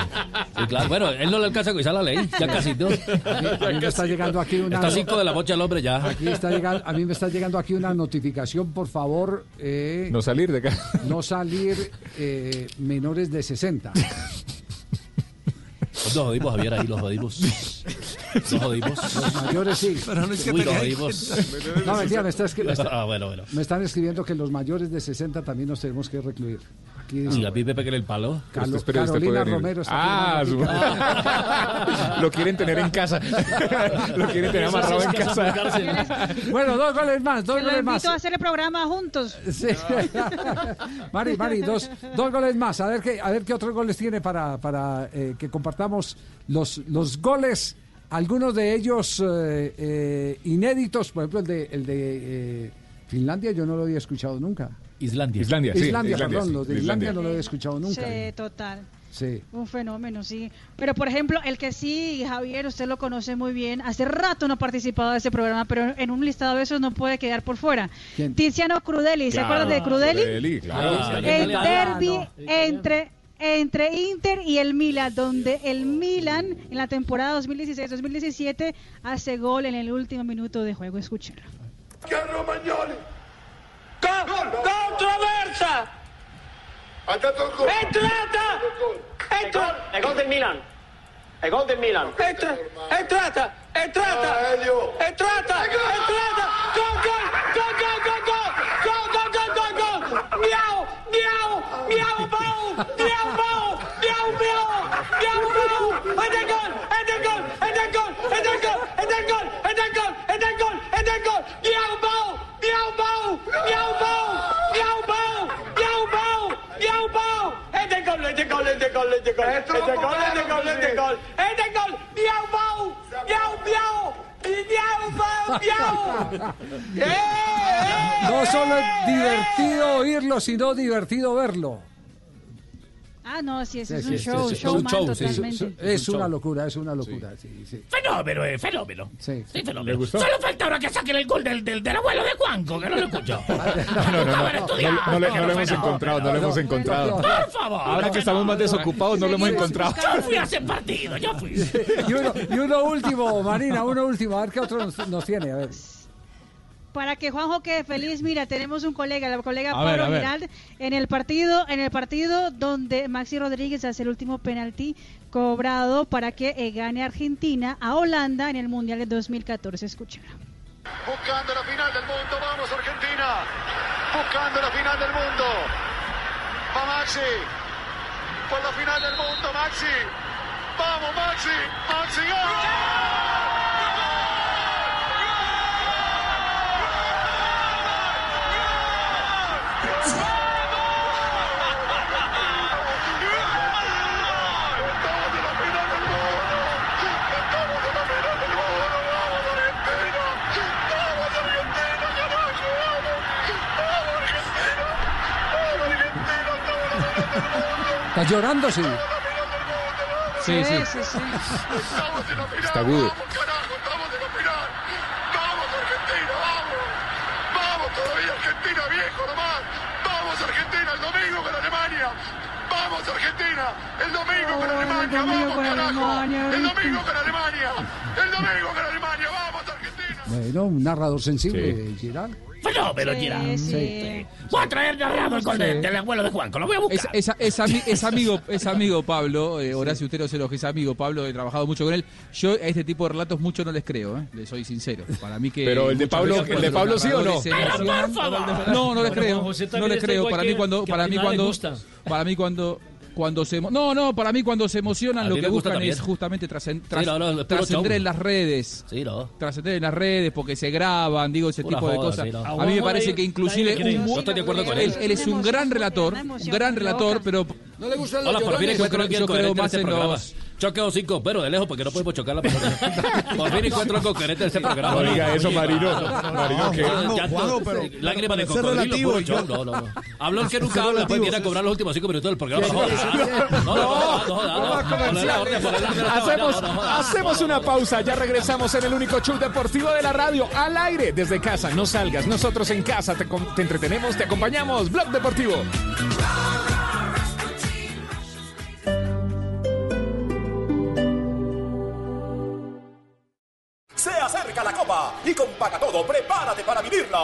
[SPEAKER 57] Sí, claro, bueno, él no le alcanza a cobijar la ley, ya casi no.
[SPEAKER 10] A mí me está llegando aquí una.
[SPEAKER 57] Está a cinco de la bocha el hombre ya.
[SPEAKER 10] Aquí está llegando, a mí me está llegando aquí una notificación, por favor, eh,
[SPEAKER 11] No salir de acá.
[SPEAKER 10] no salir eh, menores de 60.
[SPEAKER 57] Los jodimos, Javier, ahí los jodimos. Los jodimos.
[SPEAKER 10] Los mayores sí.
[SPEAKER 57] Pero no es que Uy, los jodimos.
[SPEAKER 10] No, mentira, me, está escri- me está-
[SPEAKER 57] Ah, bueno, bueno.
[SPEAKER 10] me están escribiendo que los mayores de 60 también nos tenemos que recluir. Aquí dice-
[SPEAKER 57] Y a mí Pepe que le el palo.
[SPEAKER 10] Carlo-
[SPEAKER 11] Usted es
[SPEAKER 10] Carolina. Romero está
[SPEAKER 11] Ah, lo quieren tener en casa. lo quieren tener amarrado en casa.
[SPEAKER 10] Bueno, dos goles más, dos goles más.
[SPEAKER 12] invito a hacer el programa juntos.
[SPEAKER 10] Sí. Mari, Mari, dos, dos goles más. A ver qué, a ver qué otros goles tiene para, para eh, que compartamos los, los goles, algunos de ellos eh, eh, inéditos. Por ejemplo, el de, el de eh, Finlandia yo no lo había escuchado nunca.
[SPEAKER 57] Islandia.
[SPEAKER 11] Islandia, sí.
[SPEAKER 10] Islandia, perdón,
[SPEAKER 11] sí,
[SPEAKER 10] los de Islandia no lo había escuchado nunca.
[SPEAKER 12] Sí, total.
[SPEAKER 10] Sí.
[SPEAKER 12] Un fenómeno, sí. Pero, por ejemplo, el que sí, Javier, usted lo conoce muy bien, hace rato no ha participado de ese programa, pero en un listado de esos no puede quedar por fuera.
[SPEAKER 10] ¿Quién?
[SPEAKER 12] Tiziano Crudeli, ¿se
[SPEAKER 11] Claro,
[SPEAKER 12] acuerdan de Crudeli?
[SPEAKER 11] Crudeli, claro.
[SPEAKER 57] Ah,
[SPEAKER 12] El derby entre, entre Inter y el Milan, donde el Milan en la temporada 2016-2017 hace gol en el último minuto de juego. Escúchenlo
[SPEAKER 47] controversa! Entrata! Entrata! Gol del Milan! È gol del Milan! Entrata! Entrata! Entrata! Entrata! Gol! Gol! Gol! Gol! Gol! Gol! Gol! Gol! Gol! Gol! Gol! Miau! Miau! Miau! Miau! Miau! Miau! Miau! Gol! Gol! Gol! Gol! Gol! Gol! Gol! Gol! Miau! ¡Miau, bau! ¡Miau, bau!
[SPEAKER 87] ¡Miau, bau! ¡Miau, bau! ¡Miau, bau! ¡Este gol, este gol, este gol, gol! ¡Este gol, gol, este gol! Gol! ¡Miau, bau! ¡Miau, miau!
[SPEAKER 10] No solo es divertido oírlo, sino divertido verlo.
[SPEAKER 12] Ah, no, sí, ese es
[SPEAKER 10] Sí,
[SPEAKER 12] un show,
[SPEAKER 10] sí, sí,
[SPEAKER 12] showman
[SPEAKER 10] es un show, sí,
[SPEAKER 12] totalmente.
[SPEAKER 10] Es una locura, es una locura. sí, sí.
[SPEAKER 47] Fenómeno, eh, fenómeno.
[SPEAKER 10] Sí.
[SPEAKER 47] Sí, fenómeno. Solo falta ahora que saquen el gol del, del, del abuelo de Juanco, que no lo escucho.
[SPEAKER 11] No, no, no, no, no, no, le- no lo hemos encontrado, no lo hemos encontrado.
[SPEAKER 47] Por favor.
[SPEAKER 11] Ahora que estamos más desocupados, no lo hemos encontrado.
[SPEAKER 47] Yo fui a ese partido, yo fui.
[SPEAKER 10] Y uno, y uno último, Marina, uno último. A ver qué otro nos, nos tiene. A ver.
[SPEAKER 12] Para que Juanjo quede feliz, mira, tenemos un colega, el colega
[SPEAKER 10] A
[SPEAKER 12] Pablo
[SPEAKER 10] ver.
[SPEAKER 12] Girald, en el partido, en el partido donde Maxi Rodríguez hace el último penalti cobrado para que eh, gane Argentina a Holanda en el Mundial de 2014. Escucha.
[SPEAKER 88] Buscando la final del mundo, vamos Argentina. Buscando la final del mundo. Va Maxi. Por la final del mundo, Maxi. Vamos Maxi. Maxi. ¡gol!
[SPEAKER 10] ¿Estás llorando? Sí.
[SPEAKER 89] Sí, sí.
[SPEAKER 11] Está agudo.
[SPEAKER 88] Vamos todavía Argentina, viejo nomás. Vamos Argentina, el domingo con Alemania. Vamos Argentina, el domingo con Alemania. Vamos carajo. El domingo con Alemania. El domingo con Alemania. Vamos Argentina.
[SPEAKER 10] Bueno, un narrador sensible, Giral.
[SPEAKER 47] Fenómeno, Girard.
[SPEAKER 10] Sí.
[SPEAKER 47] Voy a traer narrado el gol del abuelo de Juanco, lo voy a buscar.
[SPEAKER 15] Es, es- es ami- es amigo, es amigo Pablo, eh, Horacio Utero Cero, que es amigo Pablo, he trabajado mucho con él. Yo a este tipo de relatos mucho no les creo, eh, les soy sincero. Para mí que
[SPEAKER 11] Pero el de Pablo- el
[SPEAKER 15] cuando
[SPEAKER 11] de Pablo sí o no?
[SPEAKER 15] narradores se
[SPEAKER 11] Pero,
[SPEAKER 15] emocionan-
[SPEAKER 11] por favor.
[SPEAKER 15] No, no les creo. No les creo. Para mí cuando, para mí cuando, para mí cuando cuando se no no para mí cuando se emocionan lo que buscan
[SPEAKER 57] también.
[SPEAKER 15] es justamente
[SPEAKER 57] Sí, no, no,
[SPEAKER 15] trascender
[SPEAKER 57] show.
[SPEAKER 15] en las redes
[SPEAKER 57] Sí, no.
[SPEAKER 15] trascender en las redes porque se graban digo ese
[SPEAKER 57] Pura
[SPEAKER 15] tipo de cosas
[SPEAKER 57] sí, no.
[SPEAKER 15] a mí me parece que inclusive un-
[SPEAKER 57] Yo estoy de acuerdo con él.
[SPEAKER 15] él es un gran relator un gran relator pero
[SPEAKER 10] no le gustan
[SPEAKER 57] fin
[SPEAKER 15] Yo creo- más
[SPEAKER 57] este
[SPEAKER 15] en
[SPEAKER 57] programa.
[SPEAKER 15] Los-
[SPEAKER 57] Choqueo cinco, pero de lejos porque no podemos chocar la persona. Por fin encuentro el coherente de este programa.
[SPEAKER 11] No diga eso, Marino. Marino, ¿qué?
[SPEAKER 57] Lágrimas de cocodrilo. No, no, no. Habló el que nunca habla, pues viene a cobrar los últimos cinco minutos del programa. No, no, no,
[SPEAKER 11] Hacemos,
[SPEAKER 57] no, no, no.
[SPEAKER 11] hacemos una pausa, ya regresamos en el único show deportivo de la radio, al aire, desde casa, no salgas, nosotros en casa te entretenemos, te acompañamos, Blog Deportivo.
[SPEAKER 51] Y con Pagatodo prepárate para vivirla.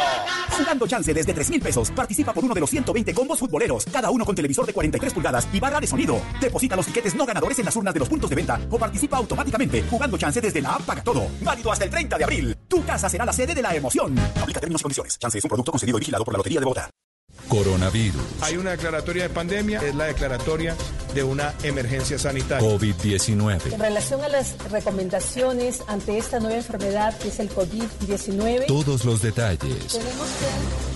[SPEAKER 51] Jugando chance desde 3 mil pesos, participa por uno de los 120 combos futboleros, cada uno con televisor de 43 pulgadas y barra de sonido. Deposita los tiquetes no ganadores en las urnas de los puntos de venta o participa automáticamente jugando chance desde la app Pagatodo. Válido hasta el 30 de abril. Tu casa será la sede de la emoción. Aplica términos y condiciones. Chance es un producto concedido y vigilado por la Lotería de Bogotá.
[SPEAKER 1] Coronavirus.
[SPEAKER 68] Hay una declaratoria de pandemia, es la declaratoria de una emergencia sanitaria.
[SPEAKER 1] COVID-19.
[SPEAKER 90] En relación a las recomendaciones ante esta nueva enfermedad que es el COVID-19,
[SPEAKER 1] Todos los detalles.
[SPEAKER 90] tenemos que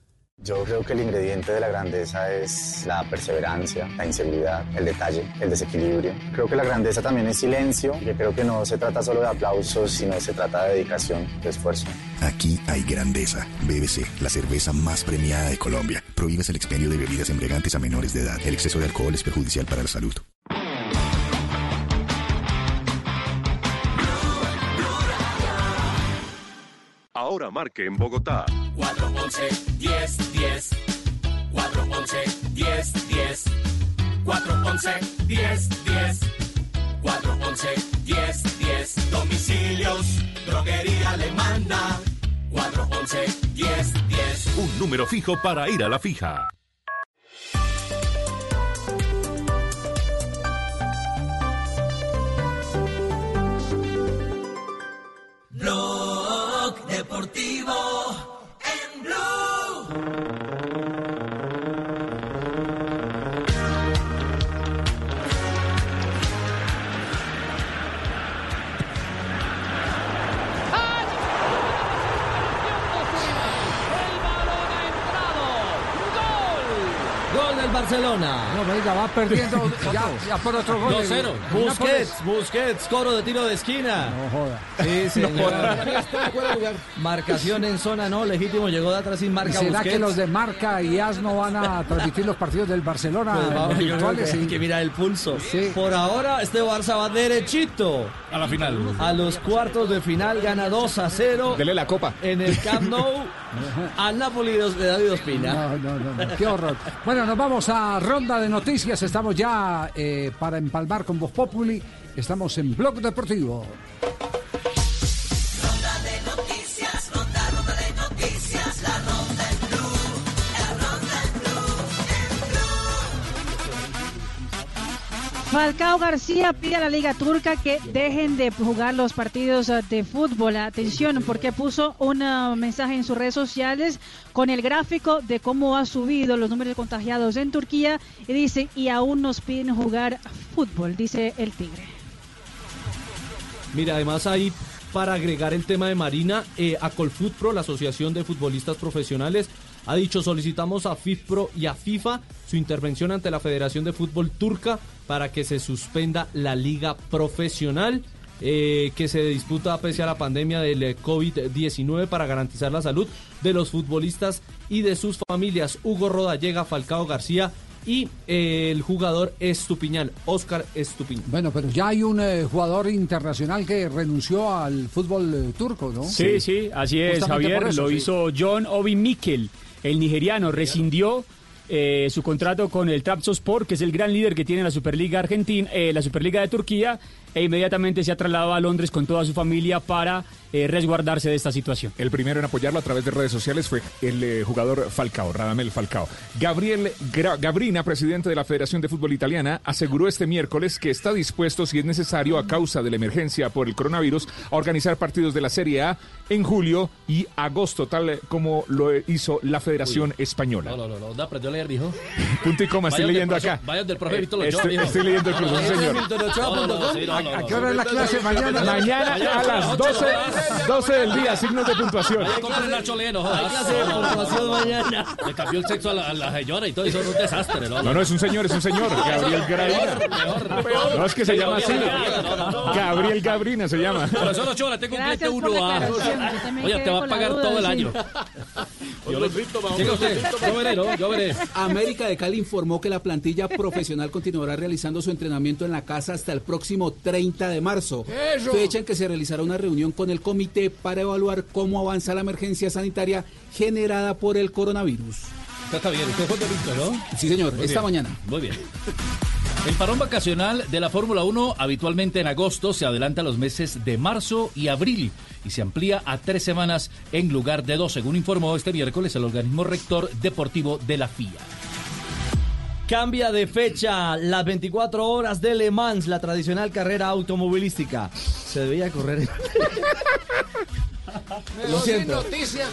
[SPEAKER 91] Yo creo que el ingrediente de la grandeza es la perseverancia, la inseguridad, el detalle, el desequilibrio. Creo que la grandeza también es silencio, que creo que no se trata solo de aplausos, sino se trata de dedicación, de esfuerzo.
[SPEAKER 92] Aquí hay grandeza. BBC, la cerveza más premiada de Colombia. Prohíbes el expendio de bebidas embriagantes a menores de edad. El exceso de alcohol es perjudicial para la salud.
[SPEAKER 93] Ahora marque en Bogotá
[SPEAKER 87] 411 10 10 411 10 10 411 10 10 411 10 10 Domicilios, droguería le manda 411 10 10
[SPEAKER 93] un número fijo para ir a la fija.
[SPEAKER 18] Del
[SPEAKER 10] No, venga, va perdiendo ya, ya por otro gol.
[SPEAKER 18] 2-0.
[SPEAKER 10] El- el
[SPEAKER 18] Busquets, Busquets, coro de tiro de esquina.
[SPEAKER 10] No joda.
[SPEAKER 18] Sí, señor.
[SPEAKER 10] joda.
[SPEAKER 18] Marcación en zona no legítimo, llegó de atrás sin marca
[SPEAKER 10] ¿Será
[SPEAKER 18] Busquets.
[SPEAKER 10] que los de Marca y AS no van a transmitir los partidos del Barcelona
[SPEAKER 18] Pues vamos,
[SPEAKER 10] los
[SPEAKER 18] yo creo
[SPEAKER 10] virtuales?
[SPEAKER 18] que hay
[SPEAKER 10] Sí.
[SPEAKER 18] que mirar el pulso. Por ahora, este Barça va derechito.
[SPEAKER 57] A la final.
[SPEAKER 18] A los cuartos de final gana 2 a 0.
[SPEAKER 11] Dele la copa.
[SPEAKER 18] En el Camp Nou al Napoli de de David Ospina.
[SPEAKER 10] No, no, no, no, qué horror. Bueno, nos vamos a ronda de noticias. Estamos ya eh, para empalmar con Voz Populi. Estamos en Blog Deportivo.
[SPEAKER 94] Falcao García pide a la Liga Turca que dejen de jugar los partidos eh, de fútbol. Atención, porque puso un eh, mensaje en sus redes sociales con el gráfico de cómo ha subido los números de contagiados en Turquía y dice, y aún nos piden jugar fútbol, dice el Tigre.
[SPEAKER 18] Mira, además ahí para agregar el tema de Marina, eh, a Colfutpro, la Asociación de Futbolistas Profesionales, ha dicho solicitamos a FIFPro y a FIFA su intervención ante la Federación de Fútbol Turca para que se suspenda la liga profesional eh, que se disputa pese a la pandemia del eh, COVID-19 para garantizar la salud de los futbolistas y de sus familias. Hugo Roda llega, Falcao García y eh, el jugador Estupiñán, Oscar Estupiñán.
[SPEAKER 10] Bueno, pero ya hay un eh, jugador internacional que renunció al fútbol eh, turco, ¿no?
[SPEAKER 95] Sí, sí, así es,
[SPEAKER 10] Justamente
[SPEAKER 95] Javier.
[SPEAKER 10] eso,
[SPEAKER 95] lo
[SPEAKER 10] sí.
[SPEAKER 95] hizo John Obi Mikel, el nigeriano, rescindió eh, su contrato con el Trabzonspor, que es el gran líder que tiene la Superliga Argentina, eh, la Superliga de Turquía, e inmediatamente se ha trasladado a Londres con toda su familia para eh, resguardarse de esta situación.
[SPEAKER 11] El primero en apoyarlo a través de redes sociales fue el eh, jugador Falcao, Radamel Falcao. Gabriel Gra- Gabrina, presidente de la Federación de Fútbol Italiana, aseguró este miércoles que está dispuesto, si es necesario, a causa de la emergencia por el coronavirus, a organizar partidos de la Serie A en julio y agosto, tal como lo hizo la Federación Española.
[SPEAKER 57] No, no, no, no, ¿dónde aprendió a leer, dijo?
[SPEAKER 11] Punto y coma, estoy leyendo
[SPEAKER 57] profe-
[SPEAKER 11] acá.
[SPEAKER 57] vayan del profe Víctor Ochoa,
[SPEAKER 11] Estoy, leyendo el curso, sí, señor.
[SPEAKER 57] No,
[SPEAKER 10] ¿A qué hora es la clase mañana?
[SPEAKER 11] Mañana a las 12, 12 del día, signos de puntuación.
[SPEAKER 57] Vaya, compre Nacho Leno,
[SPEAKER 18] Hay clase de puntuación mañana.
[SPEAKER 57] Le cambió el sexo a la, a la señora y todo eso es un desastre, ¿no?
[SPEAKER 11] No, no, es un señor, es un señor. Gabriel Gabrina. No, es que se llama así. Gabriel Gabrina se llama.
[SPEAKER 57] Profesor Ochoa, tengo un cliente
[SPEAKER 94] por la
[SPEAKER 57] 1A.
[SPEAKER 94] aclaración, yo también
[SPEAKER 57] Oye, te va a pagar todo el año. Yo le- Llega usted, yo veré, ¿no? Yo veré.
[SPEAKER 96] América de Cali informó que la plantilla profesional continuará realizando su entrenamiento en la casa hasta el próximo 30 de marzo,
[SPEAKER 41] ¡Eso!
[SPEAKER 96] fecha en que se realizará una reunión con el comité para evaluar cómo avanza la emergencia sanitaria generada por el coronavirus.
[SPEAKER 57] Está bien, usted fue visto, ¿no?
[SPEAKER 96] Sí, señor,
[SPEAKER 57] Muy
[SPEAKER 96] esta
[SPEAKER 57] bien.
[SPEAKER 96] mañana.
[SPEAKER 57] Muy bien. El parón vacacional de la Fórmula 1 habitualmente en agosto se adelanta a los meses de marzo y abril y se amplía a tres semanas en lugar de dos, según informó este miércoles el organismo rector deportivo de la FIA.
[SPEAKER 18] Cambia de fecha las 24 horas de Le Mans, la tradicional carrera automovilística. Se debía correr. Lo siento.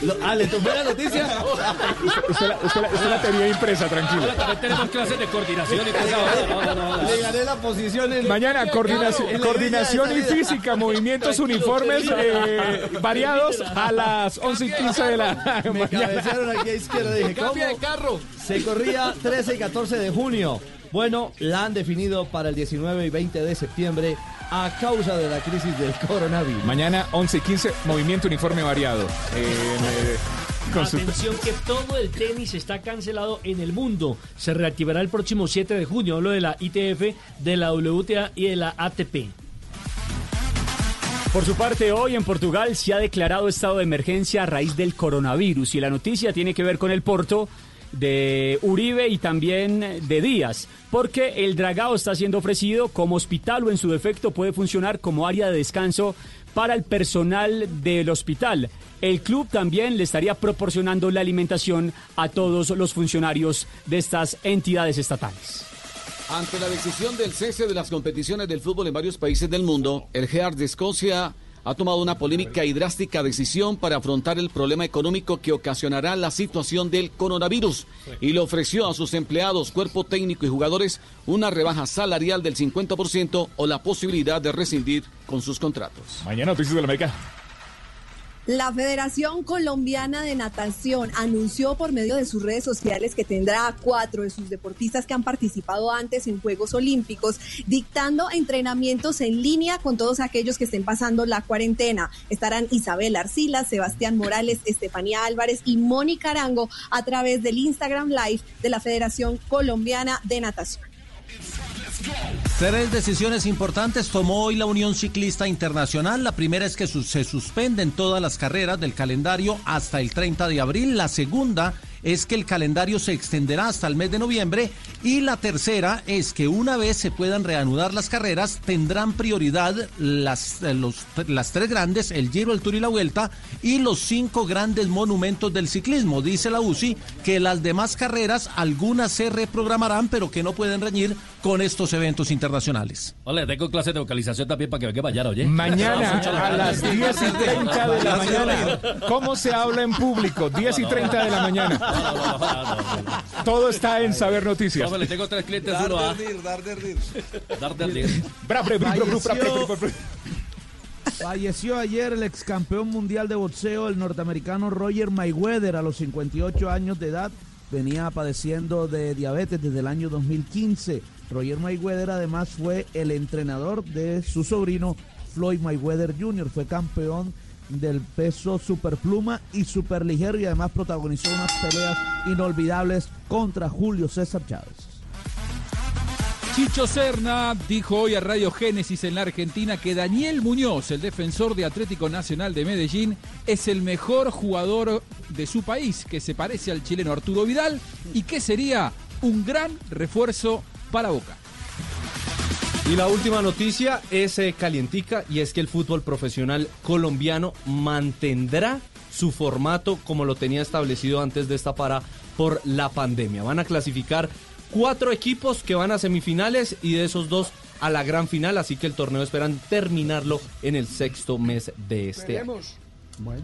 [SPEAKER 18] Lo- ah, ¿le tomé la noticia?
[SPEAKER 11] Usted la, usted la- usted la tenía impresa, tranquilo.
[SPEAKER 57] Ahora también tenemos clases de coordinación y cosas. No, no, no, no.
[SPEAKER 18] Le gané la posición en...
[SPEAKER 11] Mañana coordinación,
[SPEAKER 18] En
[SPEAKER 11] coordinación y
[SPEAKER 18] de
[SPEAKER 11] física, movimientos
[SPEAKER 18] Tranquilo,
[SPEAKER 11] uniformes eh, variados a las 11 y 15 de la
[SPEAKER 18] Me
[SPEAKER 11] mañana.
[SPEAKER 18] cabecearon aquí a izquierda. Dije, ¿cómo?
[SPEAKER 41] carro.
[SPEAKER 18] Se corría 13 y 14 de junio. Bueno, la han definido para el 19 y 20 de septiembre a causa de la crisis del coronavirus.
[SPEAKER 11] Mañana 11 y 15, movimiento uniforme variado. En, eh, su-
[SPEAKER 97] Atención que todo el tenis está cancelado en el mundo. Se reactivará el próximo 7 de junio. Hablo de la ITF, de la WTA y de la ATP.
[SPEAKER 95] Por su parte, hoy en Portugal se ha declarado estado de emergencia a raíz del coronavirus y la noticia tiene que ver con el Porto de Uribe y también de Díaz, porque el Dragao está siendo ofrecido como hospital o en su defecto puede funcionar como área de descanso para el personal del hospital. El club también le estaría proporcionando la alimentación a todos los funcionarios de estas entidades estatales.
[SPEAKER 98] Ante la decisión del cese de las competiciones del fútbol en varios países del mundo, el GEAR de Escocia
[SPEAKER 99] ha tomado una polémica y drástica decisión para afrontar el problema económico que ocasionará la situación del coronavirus y le ofreció a sus empleados, cuerpo técnico y jugadores una rebaja salarial del 50% o la posibilidad de rescindir con sus contratos.
[SPEAKER 11] Mañana noticias de la América.
[SPEAKER 91] La Federación Colombiana de Natación anunció por medio de sus redes sociales que tendrá a cuatro de sus deportistas que han participado antes en Juegos Olímpicos, dictando entrenamientos en línea con todos aquellos que estén pasando la cuarentena. Estarán Isabel Arcila, Sebastián Morales, Estefanía Álvarez y Mónica Arango a través del Instagram Live de la Federación Colombiana de Natación.
[SPEAKER 100] Tres decisiones importantes tomó hoy la Unión Ciclista Internacional. La primera es que se suspenden todas las carreras del calendario hasta el 30 de abril. La segunda es que el calendario se extenderá hasta el mes de noviembre. Y la tercera es que una vez se puedan reanudar las carreras, tendrán prioridad las, eh, los- las tres grandes, el Giro, el Tour y la Vuelta, y los cinco grandes monumentos del ciclismo. Dice la UCI que las demás carreras, algunas se reprogramarán, pero que no pueden reñir con estos eventos internacionales.
[SPEAKER 57] Hola, tengo clase de vocalización también para que venga mañana, oye.
[SPEAKER 11] Mañana
[SPEAKER 57] Mucho la
[SPEAKER 11] a las
[SPEAKER 57] gana.
[SPEAKER 11] 10 y 30 de la mañana. ¿Cómo se habla en público? 10 y 30 de la mañana. Todo está en Saber Noticias.
[SPEAKER 57] Le tengo tres clientes, uno a...
[SPEAKER 34] dar. Falleció ayer el ex campeón mundial de boxeo, el norteamericano Roger Mayweather, a los 58 años de edad. Venía padeciendo de diabetes desde el año 2015. Roger Mayweather además fue el entrenador de su sobrino Floyd Mayweather Jr. Fue campeón del peso superpluma y superligero y además protagonizó unas peleas inolvidables contra Julio César Chávez.
[SPEAKER 15] Chicho Serna dijo hoy a Radio Génesis en la Argentina que Daniel Muñoz, el defensor de Atlético Nacional de Medellín, es el mejor jugador de su país, que se parece al chileno Arturo Vidal y que sería un gran refuerzo para Boca.
[SPEAKER 18] Y la última noticia es eh, calientica y es que el fútbol profesional colombiano mantendrá su formato como lo tenía establecido antes de esta para por la pandemia. Van a clasificar cuatro equipos que van a semifinales y de esos dos a la gran final, así que el torneo esperan terminarlo en el sexto mes de este año.
[SPEAKER 10] Bueno.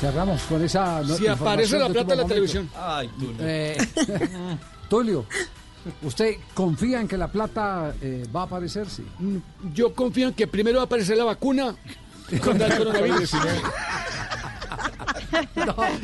[SPEAKER 10] Cerramos con esa. no-
[SPEAKER 101] Si aparece la
[SPEAKER 10] de
[SPEAKER 101] plata en la televisión.
[SPEAKER 18] Ay, Tulio.
[SPEAKER 10] Eh, Tulio, ¿usted confía en que la plata eh, va a aparecer? Sí.
[SPEAKER 101] Yo confío en que primero va a aparecer la vacuna contra el coronavirus.